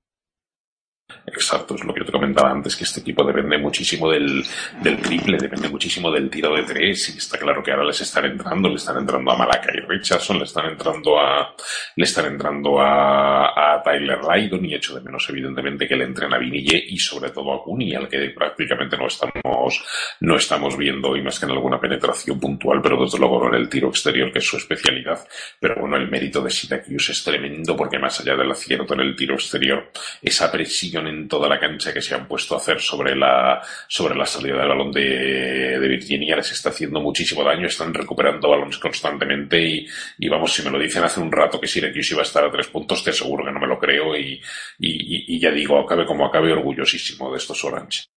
Exacto, es lo que yo te comentaba antes, que este equipo depende muchísimo del, del triple, depende muchísimo del tiro de tres, y está claro que ahora les están entrando, le están entrando a Malakai Richardson, le están entrando a, le están entrando a, Tyler Lydon, y echo de menos evidentemente que le entren a Vinille y sobre todo a Cooney, al que prácticamente no estamos, no estamos viendo hoy más que en alguna penetración puntual, pero desde luego no en el tiro exterior, que es su especialidad. Pero bueno, el mérito de Syracuse es tremendo, porque más allá del acierto en el tiro exterior, esa presión en toda la cancha que se han puesto a hacer sobre la, sobre la salida del balón de, Virginia les está haciendo muchísimo daño, están recuperando balones constantemente y, vamos, si me lo dicen hace un rato que Syracuse iba a estar a tres puntos, te aseguro que no me lo creo y, y, y ya digo, acabe como acabe, orgullosísimo de estos Orange.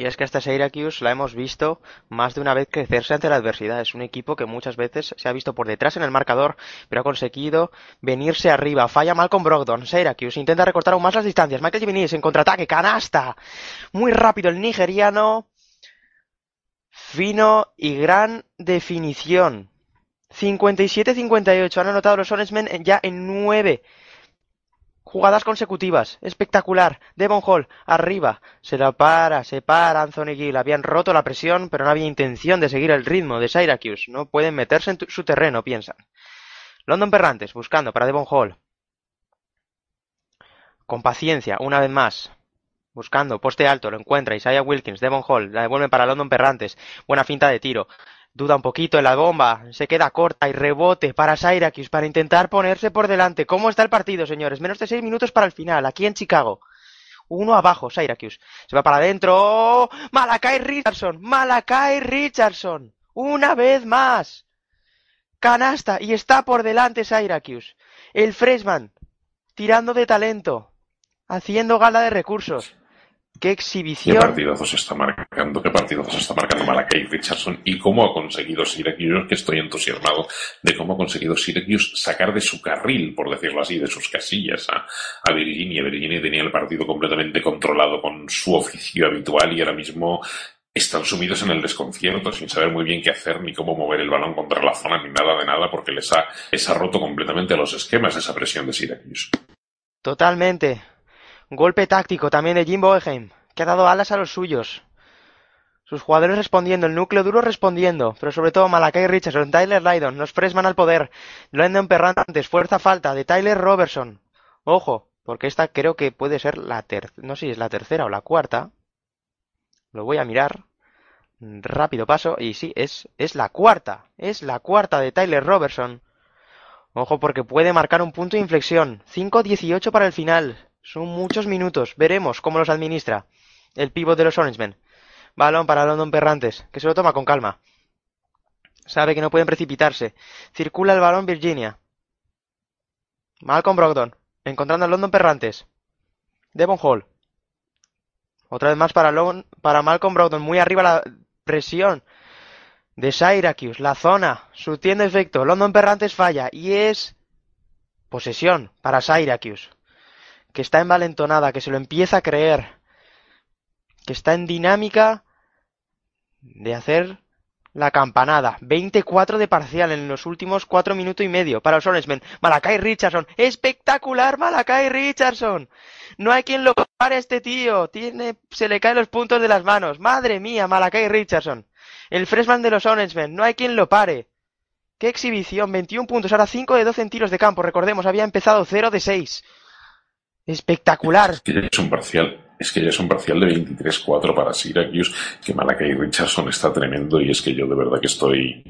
Y es que esta Syracuse la hemos visto más de una vez crecerse ante la adversidad. Es un equipo que muchas veces se ha visto por detrás en el marcador, pero ha conseguido venirse arriba. Falla Malcolm Brogdon. Syracuse intenta recortar aún más las distancias. Michael Givinis en contraataque. Canasta. Muy rápido el nigeriano. Fino y gran definición. 57-58. Han anotado los Orangemen ya en 9 Jugadas consecutivas. Espectacular. Devon Hall. Arriba. Se la para. Se para Anthony Gill. Habían roto la presión, pero no había intención de seguir el ritmo de Syracuse. No pueden meterse en su terreno, piensan. London Perrantes. Buscando para Devon Hall. Con paciencia. Una vez más. Buscando. Poste alto. Lo encuentra. Isaiah Wilkins. Devon Hall. La devuelven para London Perrantes. Buena finta de tiro. Duda un poquito en la bomba, se queda corta y rebote para Syracuse para intentar ponerse por delante. ¿Cómo está el partido, señores? Menos de seis minutos para el final, aquí en Chicago. Uno abajo, Syracuse. Se va para adentro. Malakai Richardson, Malakai Richardson. Una vez más. Canasta y está por delante Syracuse. El freshman, tirando de talento, haciendo gala de recursos. Qué ¿Qué exhibición. partidazo se está marcando? ¿Qué partidazo se está marcando Malakai Richardson? ¿Y cómo ha conseguido Syracuse? Que estoy entusiasmado de cómo ha conseguido Syracuse sacar de su carril, por decirlo así, de sus casillas a, a Virginia. Virginia tenía el partido completamente controlado con su oficio habitual y ahora mismo están sumidos en el desconcierto sin saber muy bien qué hacer ni cómo mover el balón contra la zona ni nada de nada porque les ha, les ha roto completamente los esquemas esa presión de Syracuse. Totalmente. Golpe táctico también de Jim Boeheim, que ha dado alas a los suyos. Sus jugadores respondiendo, el núcleo duro respondiendo, pero sobre todo Malakai Richardson, Tyler Lydon, los Freshman al poder, London Perrantes, fuerza falta de Tyler Robertson. Ojo, porque esta creo que puede ser la tercera, no sé si es la tercera o la cuarta. Lo voy a mirar. Rápido paso, y sí, es, es la cuarta, es la cuarta de Tyler Robertson. Ojo porque puede marcar un punto de inflexión. 5-18 para el final. Son muchos minutos. Veremos cómo los administra. El pívot de los Orangemen. Balón para London Perrantes, que se lo toma con calma. Sabe que no pueden precipitarse. Circula el balón Virginia. Malcolm Brogdon, encontrando a London Perrantes. Devon Hall. Otra vez más para, Malcolm Brogdon, muy arriba la presión de Syracuse, la zona, surtiendo efecto. London Perrantes falla y es posesión para Syracuse que está envalentonada, que se lo empieza a creer, que está en dinámica de hacer la campanada. 24 de parcial en los últimos 4 minutos y medio para los Orangemen. Malakai Richardson. Espectacular Malakai Richardson. No hay quien lo pare a este tío. Tiene, se le caen los puntos de las manos. Madre mía, Malakai Richardson. El freshman de los Orangemen. No hay quien lo pare. Qué exhibición. 21 puntos. Ahora 5 de 12 en tiros de campo. Recordemos, había empezado 0 de 6. Espectacular. Es un parcial es que ya es un parcial de 23-4 para Syracuse, que Richardson está tremendo y es que yo de verdad que estoy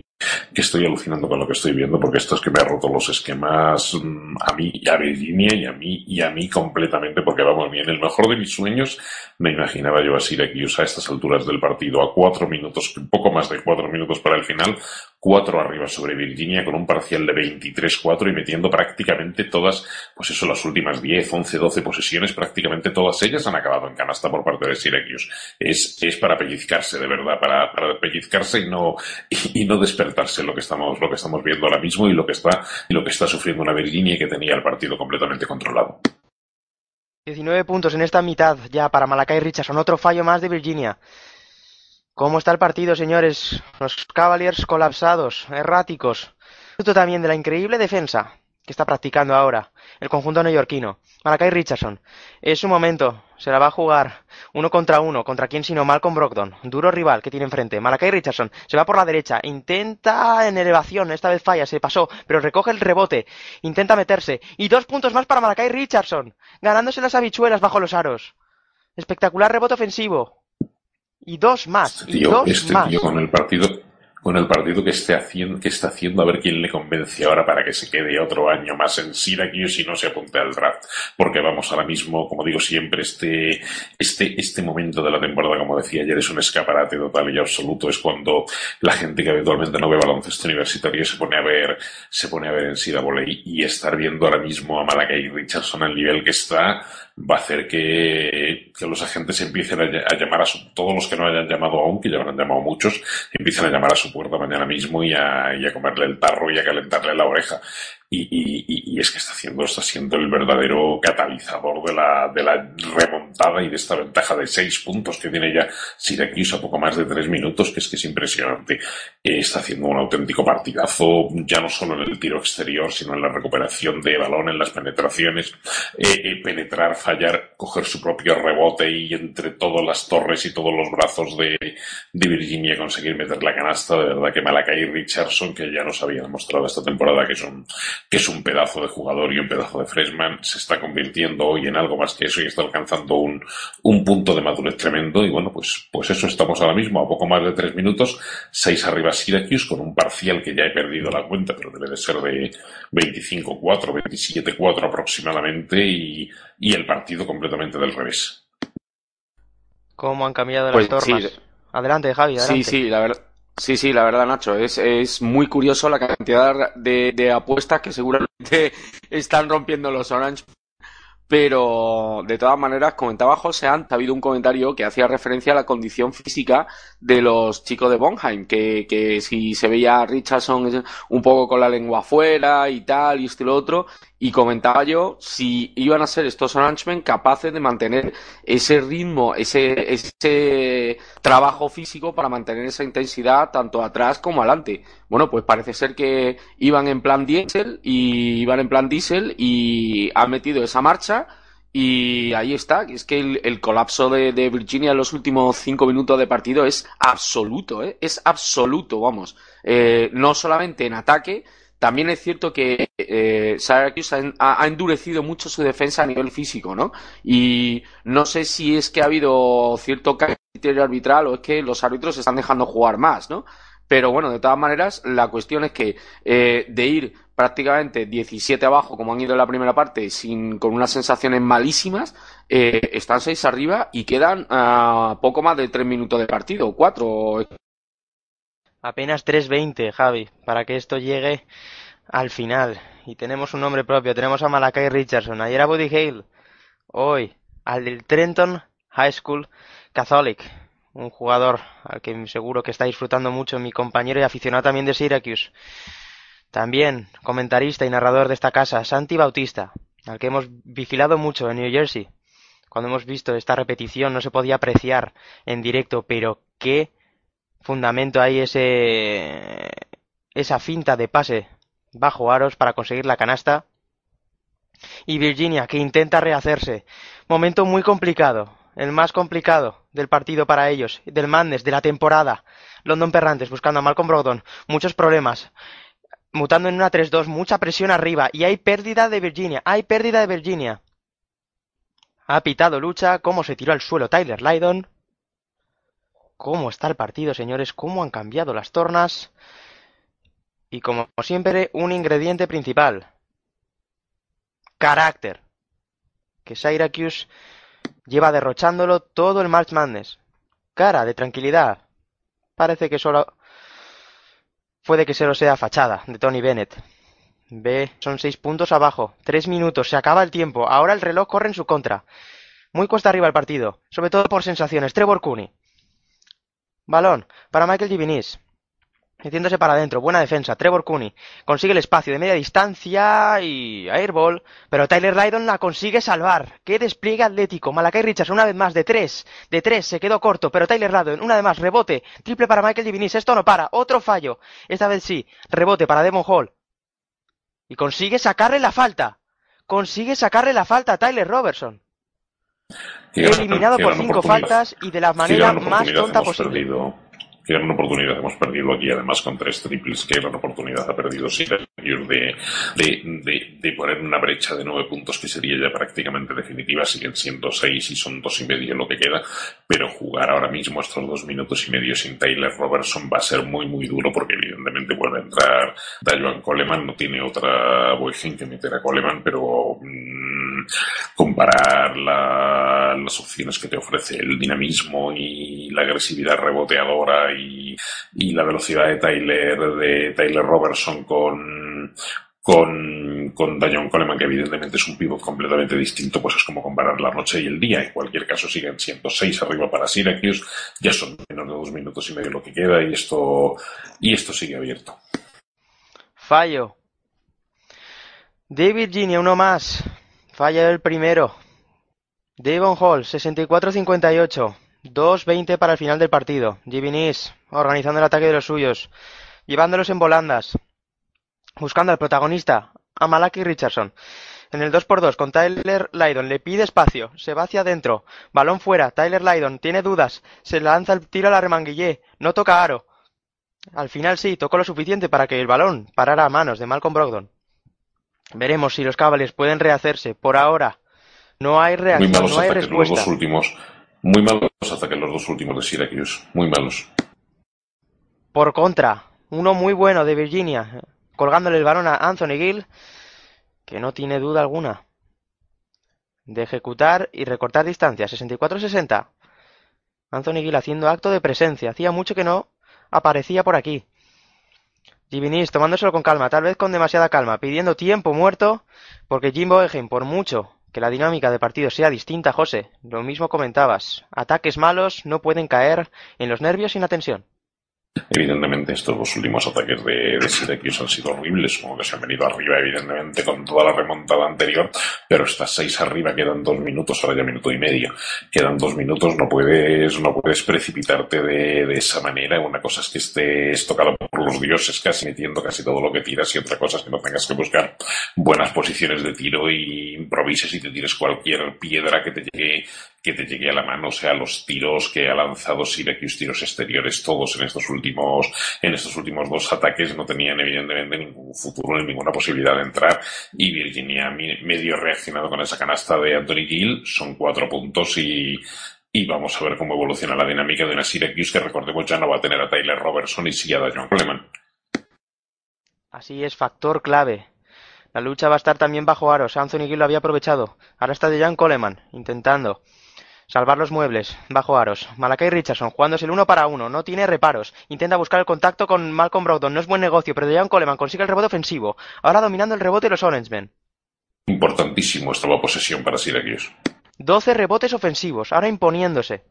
que estoy alucinando con lo que estoy viendo porque esto es que me ha roto los esquemas mm, a mí y a Virginia y a mí y a mí completamente porque vamos bien. El mejor de mis sueños me imaginaba yo a Syracuse a estas alturas del partido a cuatro minutos, un poco más de cuatro minutos para el final, cuatro arriba sobre Virginia con un parcial de 23-4 y metiendo prácticamente todas, pues eso, las últimas 10, 11, 12 posesiones, prácticamente todas ellas han acabado en canasta por parte de Syracuse. Es, es para pellizcarse, de verdad, para, para pellizcarse y no, y, no despertarse lo que estamos, lo que estamos viendo ahora mismo y lo que está, y lo que está sufriendo una Virginia que tenía el partido completamente controlado. 19 puntos en esta mitad ya para Malakai Richardson, otro fallo más de Virginia. ¿Cómo está el partido, señores? Los Cavaliers colapsados, erráticos. Fruto también de la increíble defensa que está practicando ahora el conjunto neoyorquino. Malakai Richardson. Es su momento. Se la va a jugar uno contra uno. ¿Contra quién sino Malcolm Brogdon? Duro rival que tiene enfrente. Malakai Richardson. Se va por la derecha. Intenta en elevación. Esta vez falla. Se pasó. Pero recoge el rebote. Intenta meterse. Y dos puntos más para Malakai Richardson. Ganándose las habichuelas bajo los aros. Espectacular rebote ofensivo. Y dos más. Este y tío, dos este más. tío con el partido, con el partido que esté haciendo, que está haciendo, a ver quién le convence ahora para que se quede otro año más en Syracuse y no se apunte al draft. Porque vamos, ahora mismo, como digo siempre, este, este, este momento de la temporada, como decía ayer, es un escaparate total y absoluto. Es cuando la gente que habitualmente no ve baloncesto universitario se pone a ver, se pone a ver en Sida Volley y estar viendo ahora mismo a Malakai Richardson al nivel que está, va a hacer que, que los agentes empiecen a, ll- a llamar a su, todos los que no hayan llamado aún, que ya habrán llamado muchos, empiecen a llamar a su puerta mañana mismo y a, y a comerle el tarro y a calentarle la oreja. Y, y- y es que está haciendo, está siendo el verdadero catalizador de la, de la remontada y de esta ventaja de seis puntos que tiene ya Syracuse a poco más de tres minutos, que es que es impresionante. Eh, está haciendo un auténtico partidazo, ya no solo en el tiro exterior, sino en la recuperación de balón, en las penetraciones, eh, eh, penetrar, fallar, coger su propio rebote y entre todas las torres y todos los brazos de, Virginia conseguir meter la canasta. De verdad que Malakai Richardson, que ya nos había demostrado esta temporada que es un, que es un pedazo de jugador y un pedazo de freshman, se está convirtiendo hoy en algo más que eso y está alcanzando un, un punto de madurez tremendo. Y bueno, pues, pues eso estamos ahora mismo, a poco más de tres minutos, seis arriba Syracuse con un parcial que ya he perdido la cuenta, pero debe de ser de 25-4, 27-4 aproximadamente y, y el partido completamente del revés. ¿Cómo han cambiado Pues las sí, tornas? Adelante, Javi, adelante. Sí, sí, la verdad. Sí, sí, la verdad, Nacho, es, es muy curioso la cantidad de, de apuestas que seguramente están rompiendo los Orange. Pero, de todas maneras, comentaba José antes, ha habido un comentario que hacía referencia a la condición física de los chicos de Bonheim, que, que si se veía a Richardson un poco con la lengua afuera y tal, y esto y lo otro, y comentaba yo si iban a ser estos Orangemen capaces de mantener ese ritmo, ese, ese trabajo físico para mantener esa intensidad tanto atrás como adelante. Bueno, pues parece ser que iban en plan diésel y iban en plan diésel y han metido esa marcha y ahí está, es que el, el colapso de, de Virginia en los últimos cinco minutos de partido es absoluto, ¿eh? es absoluto, vamos. Eh, no solamente en ataque, también es cierto que eh, Syracuse ha, ha- endurecido mucho su defensa a nivel físico, ¿no? Y no sé si es que ha habido cierto criterio arbitral o es que los árbitros se están dejando jugar más, ¿no? Pero bueno, de todas maneras, la cuestión es que eh, de ir prácticamente 17 abajo, como han ido en la primera parte, sin, con unas sensaciones malísimas, eh, están 6 arriba y quedan ah, poco más de 3 minutos de partido, 4. Apenas 3.20, Javi, para que esto llegue al final. Y tenemos un nombre propio, tenemos a Malakai Richardson, ayer a Buddy Hale, hoy al del Trenton High School Catholic, un jugador al que seguro que está disfrutando mucho mi compañero y aficionado también de Syracuse. También comentarista y narrador de esta casa, Santi Bautista, al que hemos vigilado mucho en New Jersey. Cuando hemos visto esta repetición no se podía apreciar en directo, pero qué fundamento hay ese esa finta de pase bajo aros para conseguir la canasta. Y Virginia que intenta rehacerse. Momento muy complicado, el más complicado del partido para ellos, del Madness, de la temporada. London Perrantes buscando a Malcolm Brogdon, muchos problemas. Mutando en una 3-2, mucha presión arriba y hay pérdida de Virginia, hay pérdida de Virginia. Ha pitado lucha, cómo se tiró al suelo Tyler Lydon. Cómo está el partido, señores, cómo han cambiado las tornas. Y como siempre, un ingrediente principal. Carácter. Que Syracuse lleva derrochándolo todo el March Madness. Cara de tranquilidad. Parece que solo puede que solo sea fachada de Tony Bennett. Ve, son seis puntos abajo. Tres minutos, se acaba el tiempo. Ahora el reloj corre en su contra. Muy cuesta arriba el partido, sobre todo por sensaciones. Trevor Cooney. Balón para Michael Givinis. Metiéndose para adentro, buena defensa. Trevor Cooney consigue el espacio de media distancia y airball, pero Tyler Lydon la consigue salvar. Qué despliegue atlético. Malakai Richards una vez más de tres, de tres, se quedó corto, pero Tyler Lydon una vez más, rebote, triple para Michael Givinis. Esto no para, otro fallo. Esta vez sí, rebote para Devon Hall. Y consigue sacarle la falta. Consigue sacarle la falta a Tyler Robertson. Eliminado por cinco faltas y de la manera más tonta posible. perdido. Qué gran oportunidad hemos perdido aquí, además con tres triples. Qué gran oportunidad ha perdido Syracuse de, de, de, de poner una brecha de nueve puntos que sería ya prácticamente definitiva. Siguen siendo seis y son dos y medio lo que queda. Pero jugar ahora mismo estos dos minutos y medio sin Tyler Robertson va a ser muy, muy duro porque evidentemente vuelve a entrar Dajuan Coleman. No tiene otra Boykin que meter a Coleman, pero mm, comparar la- las opciones que te ofrece el dinamismo y la agresividad reboteadora y, la velocidad de Tyler, de Tyler Robertson con, con, con Coleman, que evidentemente es un pivot completamente distinto, pues es como comparar la noche y el día. En cualquier caso, siguen siendo seis arriba para Syracuse, ya son menos de dos minutos y medio lo que queda, y esto, y esto sigue abierto. Fallo. De Virginia, uno más. Falla el primero. Devon Hall, 64-58. 2-20 para el final del partido. Givinis, organizando el ataque de los suyos. Llevándolos en volandas. Buscando al protagonista, a Malaki Richardson. En el 2x2 con Tyler Lydon. Le pide espacio. Se va hacia adentro. Balón fuera. Tyler Lydon tiene dudas. Se lanza el tiro a la remanguillé. No toca aro. Al final sí, tocó lo suficiente para que el balón parara a manos de Malcolm Brogdon. Veremos si los Cavaliers pueden rehacerse. Por ahora, no hay Muy reacción, malos no hay los dos últimos. Muy malos ataques los dos últimos de Syracuse. Muy malos. Por contra, uno muy bueno de Virginia, colgándole el balón a Anthony Gill, que no tiene duda alguna de ejecutar y recortar distancia. 64-60. Anthony Gill haciendo acto de presencia. Hacía mucho que no aparecía por aquí. Givinis tomándoselo con calma, tal vez con demasiada calma, pidiendo tiempo muerto, porque Jimbo Egen, por mucho que la dinámica de partido sea distinta, José, lo mismo comentabas, ataques malos no pueden caer en los nervios sin la tensión. Evidentemente, estos dos últimos ataques de, de han sido horribles, como que se han venido arriba, evidentemente, con toda la remontada anterior, pero estas seis arriba quedan dos minutos, ahora ya minuto y medio. Quedan dos minutos, no puedes, no puedes precipitarte de, de esa manera. Una cosa es que estés tocado por los dioses, casi metiendo casi todo lo que tiras, y otra cosa es que no tengas que buscar buenas posiciones de tiro y improvises y te tires cualquier piedra que te llegue, que te llegue a la mano, o sea, los tiros que ha lanzado Syracuse, tiros exteriores, todos en estos últimos, en estos últimos dos ataques no tenían evidentemente ningún futuro ni ninguna posibilidad de entrar y Virginia medio reaccionado con esa canasta de Anthony Gill, son cuatro puntos y, y vamos a ver cómo evoluciona la dinámica de una Syracuse que recordemos ya no va a tener a Tyler Robertson y sí a Dajon Coleman. Así es, factor clave. La lucha va a estar también bajo aros. Anthony Gill lo había aprovechado. Ahora está de Jan Coleman, intentando salvar los muebles, bajo aros. Malakai Richardson, jugándose el uno para uno, no tiene reparos. Intenta buscar el contacto con Malcolm Brogdon, no es buen negocio, pero Jan Coleman consigue el rebote ofensivo. Ahora dominando el rebote los Orangemen. Importantísimo esta nueva posesión para Syracuse. 12 rebotes ofensivos, ahora imponiéndose.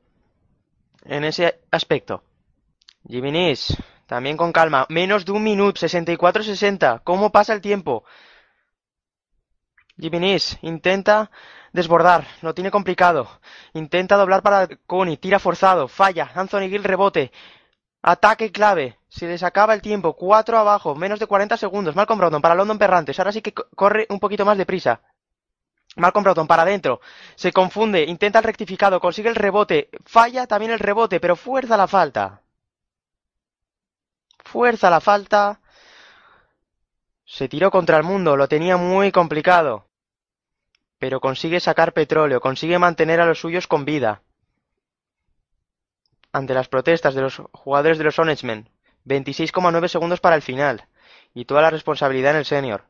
En ese aspecto. Givinis, también con calma. Menos de un minuto, 64-60. ¿Cómo pasa el tiempo? Givinis intenta desbordar, lo tiene complicado. Intenta doblar para Coney, tira forzado, falla. Anthony Gill rebote. Ataque clave. Se les acaba el tiempo. 4 abajo, menos de 40 segundos. Malcolm Brogdon para London Perrantes. Ahora sí que co- corre un poquito más deprisa. Malcolm Brogdon para adentro. Se confunde, intenta el rectificado, consigue el rebote. Falla también el rebote, pero fuerza la falta. Fuerza la falta. Se tiró contra el mundo, lo tenía muy complicado. Pero consigue sacar petróleo, consigue mantener a los suyos con vida. Ante las protestas de los jugadores de los Orangemen, 26,9 segundos para el final, y toda la responsabilidad en el senior.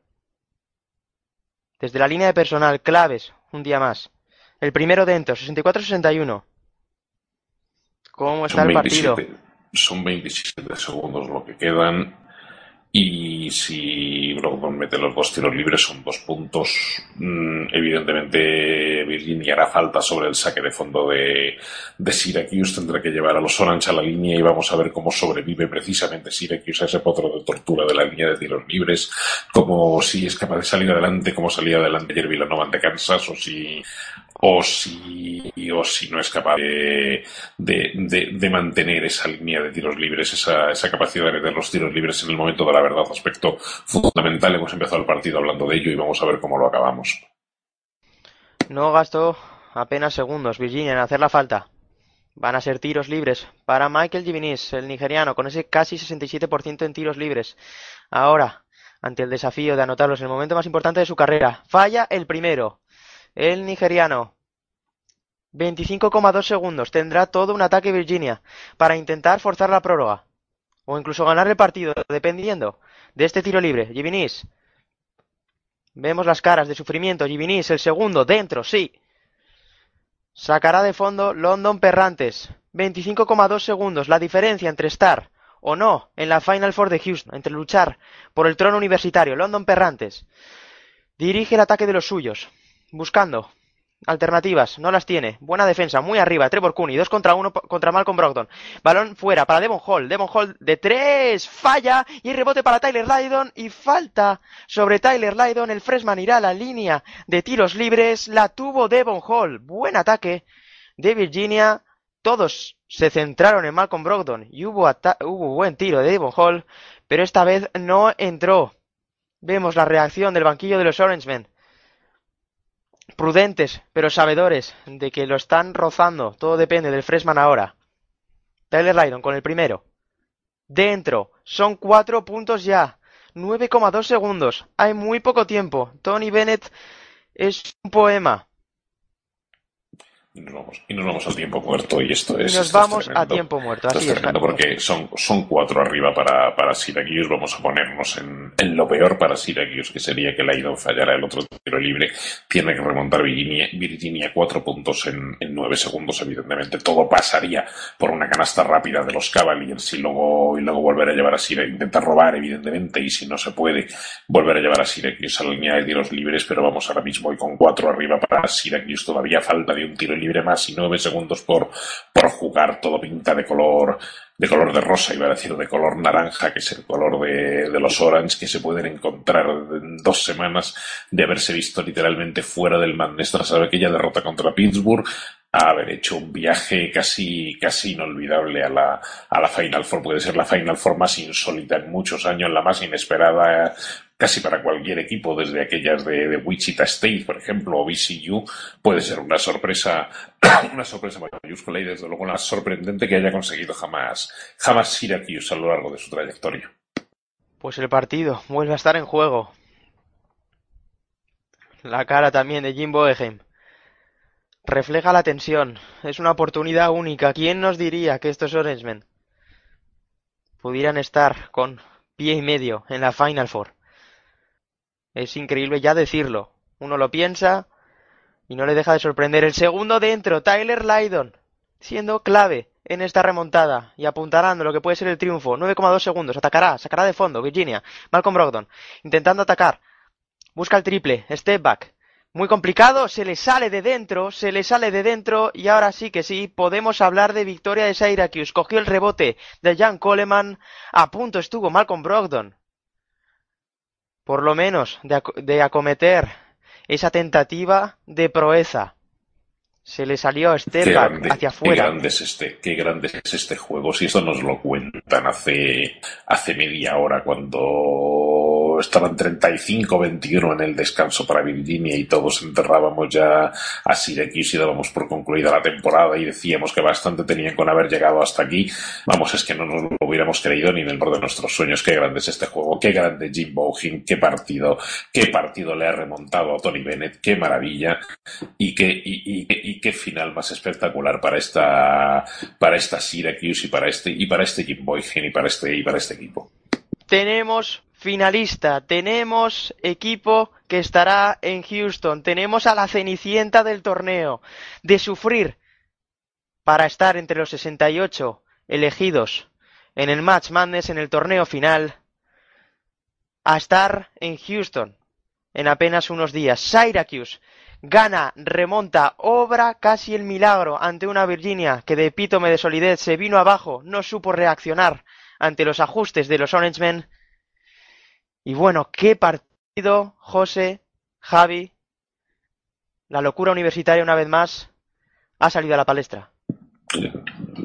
Desde la línea de personal, claves, un día más. El primero dentro, 64-61. ¿Cómo está Son el partido? 27, son 27 segundos lo que quedan. Y si Brogdon mete los dos tiros libres, son dos puntos. Mm, evidentemente, Virginia hará falta sobre el saque de fondo de, de Syracuse. Tendrá que llevar a los Orange a la línea y vamos a ver cómo sobrevive precisamente Syracuse a ese potro de tortura de la línea de tiros libres. Como si es capaz de salir adelante, como salía adelante ayer Villanova ante Kansas, o si, o si, o si no es capaz de, de, de- mantener esa línea de tiros libres, esa, esa capacidad de meter los tiros libres en el momento de la verdad, aspecto fundamental. Hemos empezado el partido hablando de ello y vamos a ver cómo lo acabamos. No gastó apenas segundos Virginia en hacer la falta. Van a ser tiros libres para Michael Givinis, el nigeriano, con ese casi 67% en tiros libres. Ahora, ante el desafío de anotarlos en el momento más importante de su carrera, falla el primero. El nigeriano. 25,2 segundos. Tendrá todo un ataque Virginia para intentar forzar la prórroga. O incluso ganar el partido, dependiendo de este tiro libre. Givinis. Vemos las caras de sufrimiento. Givinis, el segundo, dentro, sí. Sacará de fondo London Perrantes. 25,2 segundos. La diferencia entre estar o no en la Final Four de Houston, entre luchar por el trono universitario. London Perrantes dirige el ataque de los suyos, buscando alternativas. No las tiene. Buena defensa, muy arriba. Trevor Cooney, 2 contra 1 contra Malcolm Brogdon. Balón fuera para Devon Hall. Devon Hall de 3, falla y rebote para Tyler Lydon y falta sobre Tyler Lydon. El freshman irá a la línea de tiros libres. La tuvo Devon Hall. Buen ataque de Virginia. Todos se centraron en Malcolm Brogdon y hubo, hubo buen tiro de Devon Hall, pero esta vez no entró. Vemos la reacción del banquillo de los Orangemen. Prudentes, pero sabedores de que lo están rozando. Todo depende del freshman ahora. Tyler Lydon con el primero. Dentro. Son cuatro puntos ya. 9,2 segundos. Hay muy poco tiempo. Tony Bennett es un poema. Y nos vamos, y nos vamos al tiempo muerto y esto Y es... nos es vamos a tiempo muerto. Así es porque son, son cuatro arriba para, para Syracuse. Vamos a ponernos en, en lo peor para Syracuse, que sería que Lydon fallara el otro tiro libre. Tiene que remontar Virginia, Virginia cuatro puntos en, en nueve segundos. Evidentemente, todo pasaría por una canasta rápida de los Cavaliers y luego, y luego volver a llevar a Syracuse. Intentar robar, evidentemente, y si no se puede, volver a llevar a Syracuse a la línea de tiros libres. Pero vamos ahora mismo y con cuatro arriba para Syracuse. Todavía falta de un tiro libre más y nueve segundos por, por jugar. Todo pinta de color de color de rosa, iba a decir de color naranja, que es el color de, de los Orange, que se pueden encontrar en dos semanas de haberse visto literalmente fuera del Madness tras aquella derrota contra Pittsburgh, a haber hecho un viaje casi, casi inolvidable a la, a la Final Four. Puede ser la Final Four más insólita en muchos años, la más inesperada casi para cualquier equipo, desde aquellas de, Wichita State, por ejemplo, o VCU, puede ser una sorpresa, una sorpresa mayúscula y desde luego la sorprendente que haya conseguido jamás, jamás Syracuse a lo largo de su trayectoria. Pues el partido vuelve a estar en juego. La cara también de Jim Boeheim. Refleja la tensión. Es una oportunidad única. ¿Quién nos diría que estos Orangemen pudieran estar con pie y medio en la Final Four? Es increíble ya decirlo. Uno lo piensa y no le deja de sorprender. El segundo dentro, Tyler Lydon, siendo clave en esta remontada y apuntarando lo que puede ser el triunfo. 9,2 segundos. Atacará, sacará de fondo Virginia. Malcolm Brogdon, intentando atacar. Busca el triple, step back. Muy complicado, se le sale de dentro, se le sale de dentro y ahora sí que sí, podemos hablar de victoria de Syracuse. Cogió el rebote de Jan Coleman, a punto estuvo Malcolm Brogdon. Por lo menos de, ac de acometer esa tentativa de proeza. Se le salió Qué step grande, hacia qué afuera. grande es este, qué grande es este juego. Si esto nos lo cuentan hace, hace media hora cuando estaban 35-21 en el descanso para Virginia y todos enterrábamos ya a Syracuse y dábamos por concluida la temporada y decíamos que bastante tenían con haber llegado hasta aquí. Vamos, es que no nos lo hubiéramos creído ni en el borde de nuestros sueños. Qué grande es este juego, qué grande Jim Bohin, qué partido, qué partido le ha remontado a Tony Bennett, qué maravilla y qué, y, y- y qué final más espectacular para esta, para esta Syracuse y para este, y para este Jim y para este, y para este equipo. Tenemos finalista, tenemos equipo que estará en Houston, tenemos a la cenicienta del torneo, de sufrir para estar entre los 68 elegidos en el Match Madness en el torneo final, a estar en Houston en apenas unos días. Syracuse gana, remonta, obra casi el milagro ante una Virginia que de epítome de solidez se vino abajo, no supo reaccionar ante los ajustes de los Orange Men. Y bueno, qué partido, José, Javi, la locura universitaria una vez más ha salido a la palestra.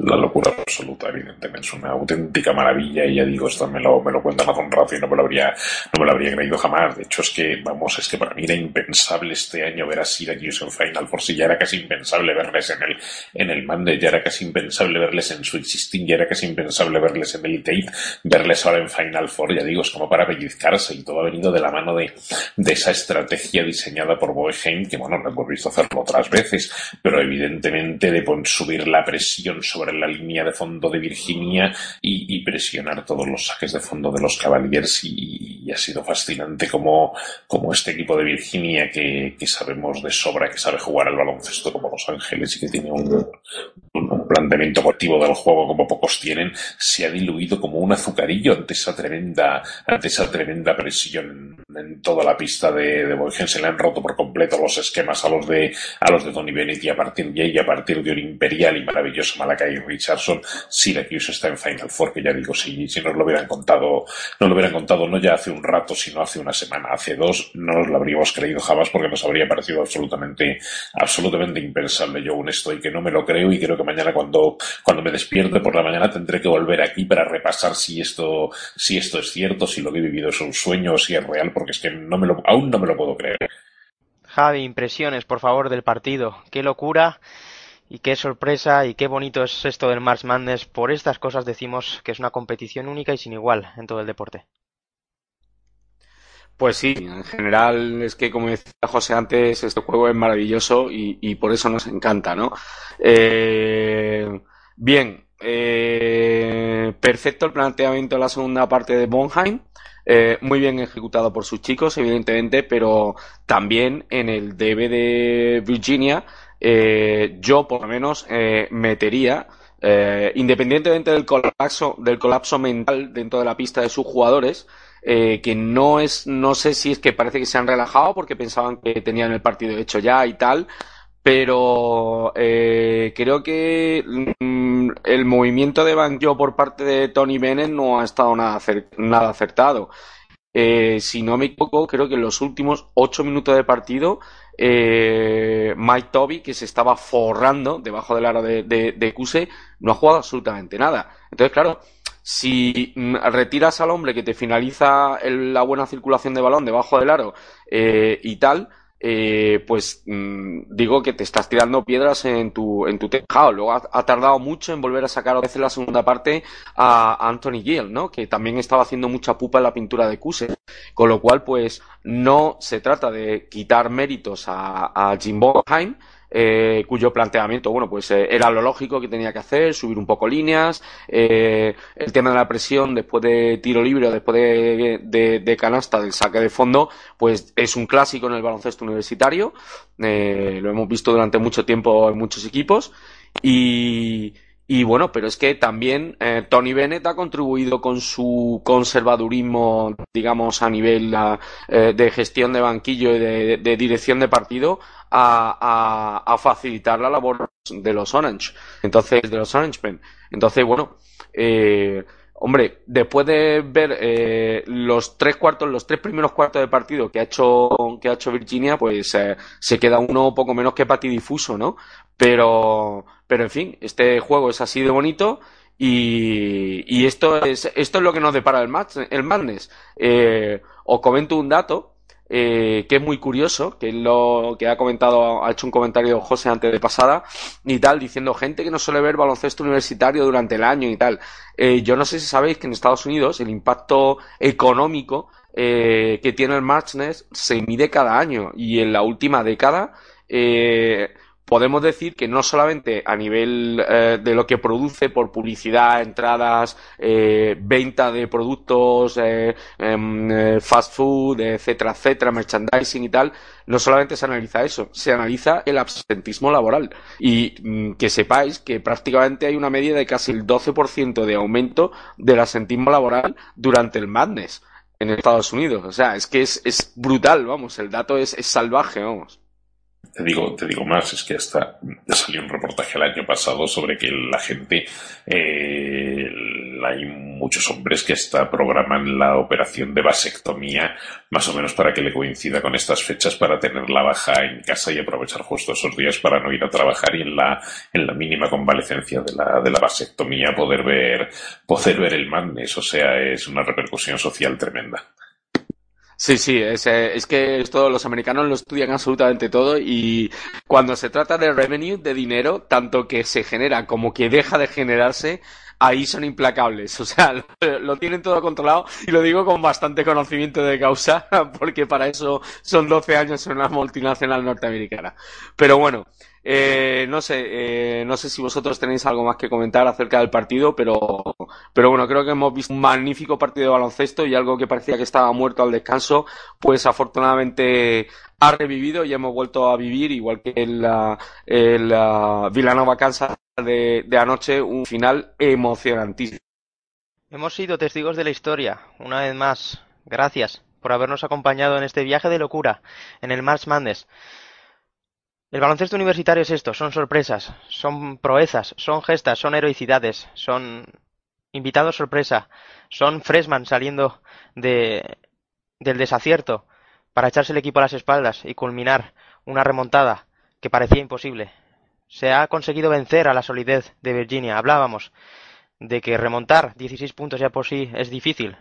La locura absoluta, evidentemente, es una auténtica maravilla. Y ya digo, esto me lo, me lo cuentan hace un y no me lo habría, no me lo habría creído jamás. De hecho, es que, vamos, es que para mí era impensable este año ver a Syracuse en Final Four, si ya era casi impensable verles en el, en el Monday, ya era casi impensable verles en Sweet 16, ya era casi impensable verles en Eight, verles ahora en Final Four, ya digo, es como para pellizcarse y todo ha venido de la mano de, de esa estrategia diseñada por Boeheim, que bueno, lo hemos visto hacerlo otras veces, pero evidentemente de subir la presión sobre la línea de fondo de Virginia y, presionar todos los saques de fondo de los Cavaliers y, ha sido fascinante como, este equipo de Virginia que, que sabemos de sobra que sabe jugar al baloncesto como Los Ángeles y que tiene un, un, un planteamiento colectivo del juego como pocos tienen, se ha diluido como un azucarillo ante esa tremenda, ante esa tremenda presión en toda la pista de, de Boygen. Se le han roto por completo los esquemas a los de, a los de Tony Bennett y a partir de ahí, a partir de un imperial y maravilloso Malakai Richardson, Syracuse está en Final Four, que ya digo, si, si nos lo hubieran contado, no lo hubieran contado no ya hace un rato, sino hace una semana, hace dos, no nos lo habríamos creído jamás porque nos habría parecido absolutamente, absolutamente impensable. Yo aún estoy que no me lo creo y creo que mañana cuando, cuando me despierte por la mañana tendré que volver aquí para repasar si esto, si esto es cierto, si lo que he vivido es un sueño o si es real, es que no me lo, aún no me lo puedo creer. Javi, impresiones, por favor, del partido. Qué locura y qué sorpresa y qué bonito es esto del March Madness. Por estas cosas decimos que es una competición única y sin igual en todo el deporte. Pues sí, en general es que como decía José antes, este juego es maravilloso y, y por eso nos encanta, ¿no? Eh, bien, eh, perfecto el planteamiento de la segunda parte de Bonheim, eh, muy bien ejecutado por sus chicos, evidentemente, pero también en el DB de Virginia, eh, yo por lo menos eh, metería eh, independientemente del colapso, del colapso mental dentro de la pista de sus jugadores, eh, que no es, no sé si es que parece que se han relajado porque pensaban que tenían el partido hecho ya y tal, pero eh, creo que mm, el movimiento de Banjo por parte de Tony Bennett no ha estado nada, nada acertado. Eh, si no me equivoco, creo que en los últimos ocho minutos de partido, eh, Mike Toby, que se estaba forrando debajo del aro de, de, Kuse, no ha jugado absolutamente nada. Entonces, claro, si mm, retiras al hombre que te finaliza el- la buena circulación de balón debajo del aro eh, y tal, eh, pues mm, digo que te estás tirando piedras en tu, en tu tejado. Luego ha, tardado mucho en volver a sacar a veces la segunda parte a Anthony Gill, ¿no? Que también estaba haciendo mucha pupa en la pintura de Kuse. Con lo cual, pues, no se trata de quitar méritos a, a Jim Boheim, eh, cuyo planteamiento, bueno, pues eh, era lo lógico que tenía que hacer, subir un poco líneas, eh, el tema de la presión después de tiro libre después de, de, de canasta del saque de fondo, pues es un clásico en el baloncesto universitario, eh, lo hemos visto durante mucho tiempo en muchos equipos y, y bueno, pero es que también eh, Tony Bennett ha contribuido con su conservadurismo, digamos, a nivel eh, de gestión de banquillo y de, dirección de partido a, a- a facilitar la labor de los Orange, entonces de los Orange Men. Entonces, bueno, eh, hombre, después de ver eh, los tres cuartos, los tres primeros cuartos de partido que ha hecho, que ha hecho Virginia, pues eh, se queda uno poco menos que patidifuso, ¿no? Pero, pero en fin, este juego es así de bonito y, y esto es, esto es lo que nos depara el, match, el Madness. Eh, os comento un dato eh, que es muy curioso, que es lo que ha comentado, ha hecho un comentario José antes de pasada y tal, diciendo gente que no suele ver baloncesto universitario durante el año y tal. Eh, yo no sé si sabéis que en Estados Unidos el impacto económico eh, que tiene el Matchness se mide cada año y en la última década eh, podemos decir que no solamente a nivel eh, de lo que produce por publicidad, entradas, eh, venta de productos, eh, em, eh, fast food, etcétera, etcétera, merchandising y tal, no solamente se analiza eso, se analiza el absentismo laboral. Y mm, que sepáis que prácticamente hay una media de casi el 12% de aumento del absentismo laboral durante el Madness en Estados Unidos. O sea, es que es, es brutal, vamos, el dato es, es salvaje, vamos. Te digo, te digo más, es que hasta salió un reportaje el año pasado sobre que la gente, eh, hay muchos hombres que hasta programan la operación de vasectomía más o menos para que le coincida con estas fechas para tener la baja en casa y aprovechar justo esos días para no ir a trabajar y en la, en la mínima convalecencia de la, de la vasectomía poder ver, poder ver el madness, o sea, es una repercusión social tremenda. Sí, sí, es, eh, es que esto los americanos lo estudian absolutamente todo y cuando se trata de revenue, de dinero, tanto que se genera como que deja de generarse, ahí son implacables. O sea, lo, tienen todo controlado y lo digo con bastante conocimiento de causa, porque para eso son 12 años en una multinacional norteamericana. Pero bueno, eh, no sé, eh, no sé si vosotros tenéis algo más que comentar acerca del partido, pero, pero bueno, creo que hemos visto un magnífico partido de baloncesto y algo que parecía que estaba muerto al descanso, pues afortunadamente ha revivido y hemos vuelto a vivir, igual que en la, en la Villanova Kansas de, anoche, un final emocionantísimo. Hemos sido testigos de la historia, una vez más. Gracias por habernos acompañado en este viaje de locura en el March Madness. El baloncesto universitario es esto, son sorpresas, son proezas, son gestas, son heroicidades, son invitados sorpresa, son freshman saliendo de, del desacierto para echarse el equipo a las espaldas y culminar una remontada que parecía imposible. Se ha conseguido vencer a la solidez de Virginia. Hablábamos de que remontar 16 puntos ya por sí es difícil.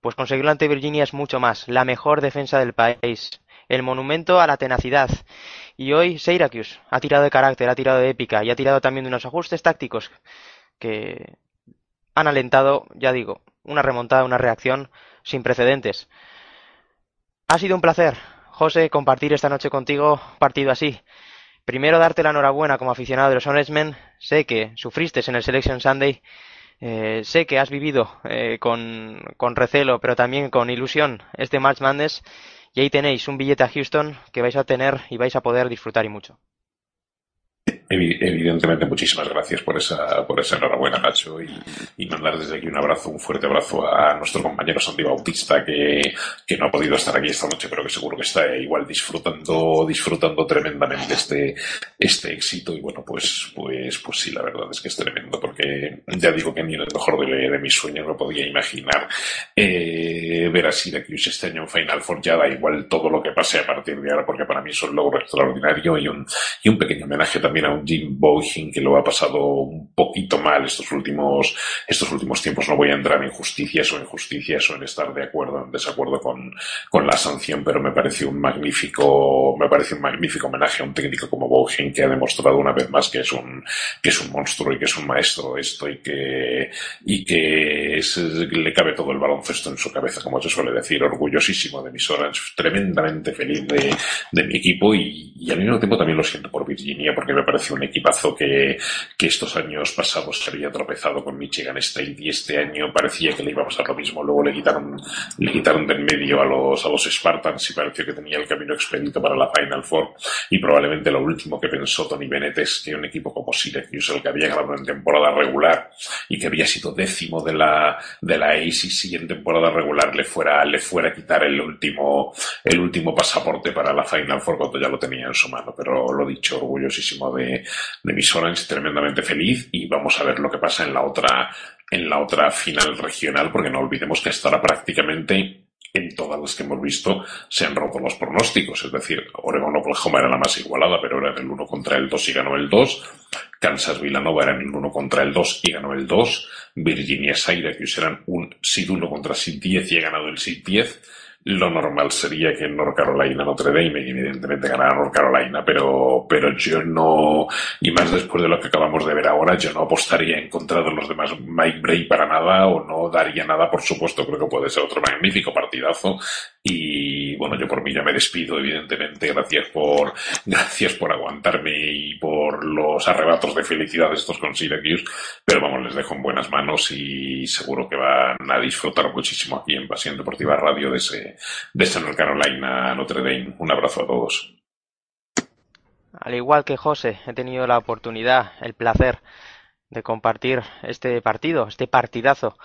Pues conseguirlo ante Virginia es mucho más, la mejor defensa del país, el monumento a la tenacidad. Y hoy Syracuse ha tirado de carácter, ha tirado de épica y ha tirado también de unos ajustes tácticos que han alentado, ya digo, una remontada, una reacción sin precedentes. Ha sido un placer, José, compartir esta noche contigo partido así. Primero darte la enhorabuena como aficionado de los Orangemen. Sé que sufriste en el Selection Sunday. Eh, sé que has vivido eh, con, con recelo, pero también con ilusión este March Madness y ahí tenéis un billete a Houston que vais a tener y vais a poder disfrutar y mucho. Evidentemente, muchísimas gracias por esa, por esa enhorabuena, Nacho, y, mandar desde aquí un abrazo, un fuerte abrazo a nuestro compañero Sandy Bautista, que, no ha podido estar aquí esta noche, pero que seguro que está igual disfrutando, disfrutando tremendamente este, este éxito. Y bueno, pues, pues, pues sí, la verdad es que es tremendo, porque ya digo que ni en el mejor de, de mis sueños no podía imaginar eh, ver a Syracuse este año en Final Four. Ya da igual todo lo que pase a partir de ahora, porque para mí es un logro extraordinario y un, y un pequeño homenaje también a Jim Boykin que lo ha pasado un poquito mal estos últimos, estos últimos tiempos. No voy a entrar en justicias o injusticias o en estar de acuerdo o en desacuerdo con, la sanción, pero me parece un magnífico, me parece un magnífico homenaje a un técnico como Boykin que ha demostrado una vez más que es un, que es un monstruo y que es un maestro esto y que, y que le cabe todo el baloncesto en su cabeza, como se suele decir, orgullosísimo de mis horas, tremendamente feliz de, mi equipo y al mismo tiempo también lo siento por Virginia porque me parece un equipazo que, que estos años pasados se había tropezado con Michigan State y este año parecía que le iba a pasar lo mismo. Luego le quitaron, le quitaron de en medio a los, a los Spartans y pareció que tenía el camino expedito para la Final Four. Y probablemente lo último que pensó Tony Bennett es que un equipo como Syracuse, el que había ganado en temporada regular y que había sido décimo de la, de la ACC en temporada regular, le fuera, le fuera a quitar el último, el último pasaporte para la Final Four cuando ya lo tenía en su mano. Pero lo dicho, orgullosísimo de, de mis Orange, tremendamente feliz y vamos a ver lo que pasa en la otra en la otra final regional, porque no olvidemos que hasta ahora prácticamente en todas las que hemos visto se han roto los pronósticos. Es decir, Oregon Oklahoma era la más igualada, pero era el 1 contra el 2 y ganó el 2. Kansas Villanova era el 1 contra el 2 y ganó el 2. Virginia Syracuse eran un SID 1 contra SID 10 y ha ganado el SID 10 lo normal sería que North Carolina Notre Dame y evidentemente ganara North Carolina, pero, pero yo no, y más después de lo que acabamos de ver ahora, yo no apostaría en contra de los demás Mike Bray para nada o no daría nada, por supuesto, creo que puede ser otro magnífico partidazo. Y bueno, yo por mí ya me despido, evidentemente, gracias por, gracias por aguantarme y por los arrebatos de felicidad estos con Syracuse, pero vamos, les dejo en buenas manos y seguro que van a disfrutar muchísimo aquí en Pasión Deportiva Radio de ese, de North Carolina Notre Dame. Un abrazo a todos. Al igual que José, he tenido la oportunidad, el placer de compartir este partido, este partidazo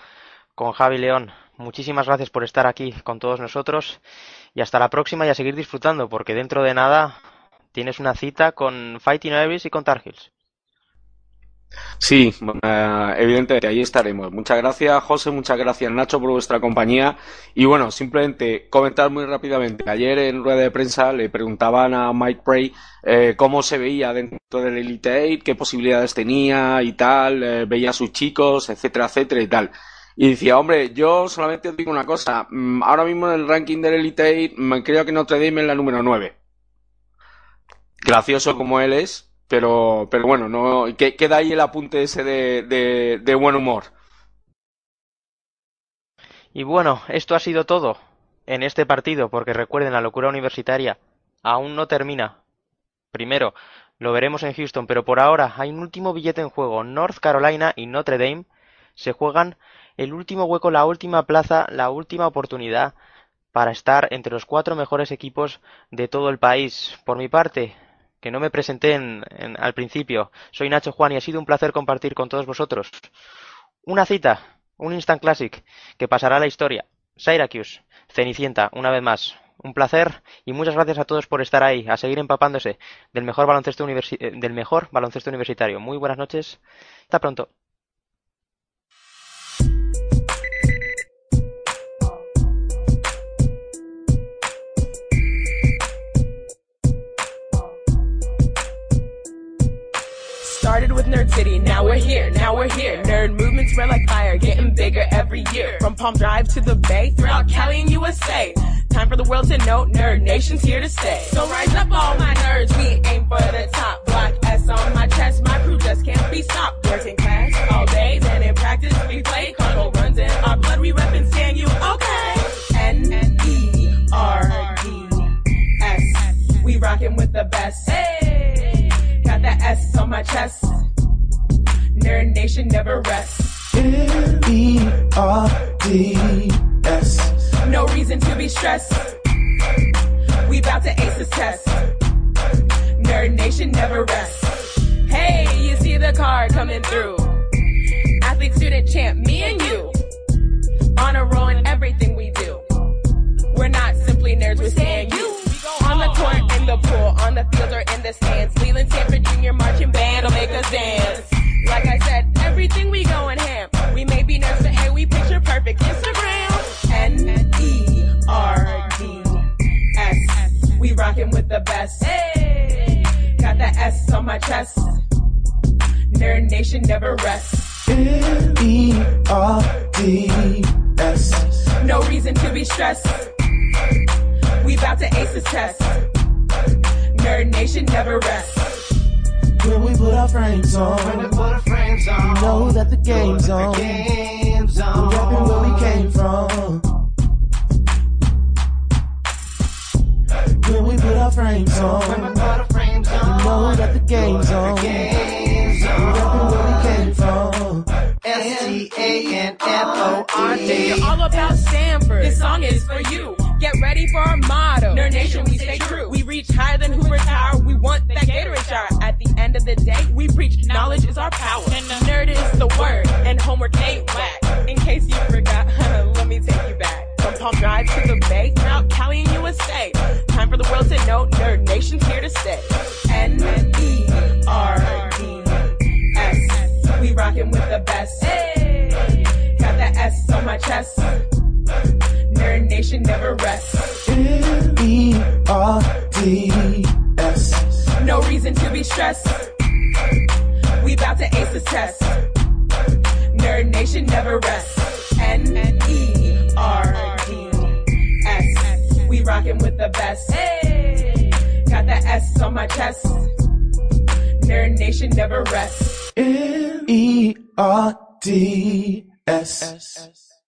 con Javi León. Muchísimas gracias por estar aquí con todos nosotros y hasta la próxima y a seguir disfrutando porque dentro de nada tienes una cita con Fighting Irish y con Tar Heels. Sí, uh, evidentemente, ahí estaremos. Muchas gracias, José, muchas gracias, Nacho, por vuestra compañía. Y bueno, simplemente comentar muy rápidamente. Ayer en rueda de prensa le preguntaban a Mike Prey eh, cómo se veía dentro del Elite Eight, qué posibilidades tenía y tal, eh, veía a sus chicos, etcétera, etcétera y tal. Y decía, hombre, yo solamente os digo una cosa. Mm, ahora mismo en el ranking del Elite Eight, mm, creo que Notre Dame es la número 9. Gracioso como él es, pero, pero bueno, no, que, queda ahí el apunte ese de, de, de buen humor. Y bueno, esto ha sido todo en este partido, porque recuerden, la locura universitaria aún no termina. Primero, lo veremos en Houston, pero por ahora hay un último billete en juego. North Carolina y Notre Dame se juegan el último hueco, la última plaza, la última oportunidad para estar entre los cuatro mejores equipos de todo el país. Por mi parte, que no me presenté en, en, al principio. Soy Nacho Juan y ha sido un placer compartir con todos vosotros una cita, un Instant Classic que pasará a la historia. Syracuse, Cenicienta, una vez más. Un placer y muchas gracias a todos por estar ahí, a seguir empapándose del mejor baloncesto, universi del mejor baloncesto universitario. Muy buenas noches. Hasta pronto. Nerd City, now we're here, now we're here. Nerd movement spread like fire, getting bigger every year. From Palm Drive to the Bay, throughout Cali and USA. Time for the world to know, Nerd Nation's here to stay. So rise up all my nerds, we aim for the top. Block S on my chest, my crew just can't be stopped. Works in class, all day, then in practice we play. Cargo runs in our blood, we rep and stand you, okay. N-E-R-D-S, we rockin' with the best. Hey, got that S on my chest. Nerd Nation never rests. N-E-R-D-S. No reason to be stressed. We bout to ace this test. Nerd Nation never rests. Hey, you see the car coming through. Athlete, student, champ, me and you. On a roll in everything we do. We're not simply nerds, we're saying you. On the court, in the pool, on the field or in the stands. Leland Stanford Junior Marching Band will make us dance. Like I said, everything we go going ham. We may be nerds, but hey, we picture perfect Instagram. N-E-R-D-S. We rockin' with the best. Hey, got that S on my chest. Nerd Nation never rests. N-E-R-D-S. No reason to be stressed. We bout to ace this test. Nerd Nation never rests. When we put our frames on, When we put our frames on, you know that the game's on. the game's on. We're rapping where we came from. When we put our frames on, When we put our frames you on, know that the game's on. the game's We're rapping where we came from. S-T-A-N-F-O-R-D. You're all about Stanford. This song is for you. Get ready for our motto. Nerd Nation, we stay true. We reach higher than Hoover Tower. We want that Gatorade shower. At the end of the day, we preach knowledge is our power. Nerd is the word, and homework ain't whack. In case you forgot, let me take you back. From Palm Drive to the Bay, out Cali and USA. Time for the world to know, Nerd Nation's here to stay. N-E-R-D-S. We rockin' with the best. Got that S on my chest. Nerd Nation never rests. N-E-R-D-S. No reason to be stressed. We bout to ace the test. Nerd Nation never rests. N E R D S. We rockin' with the best. Got that S on my chest. Nerd Nation never rests. N-E-R-D-S.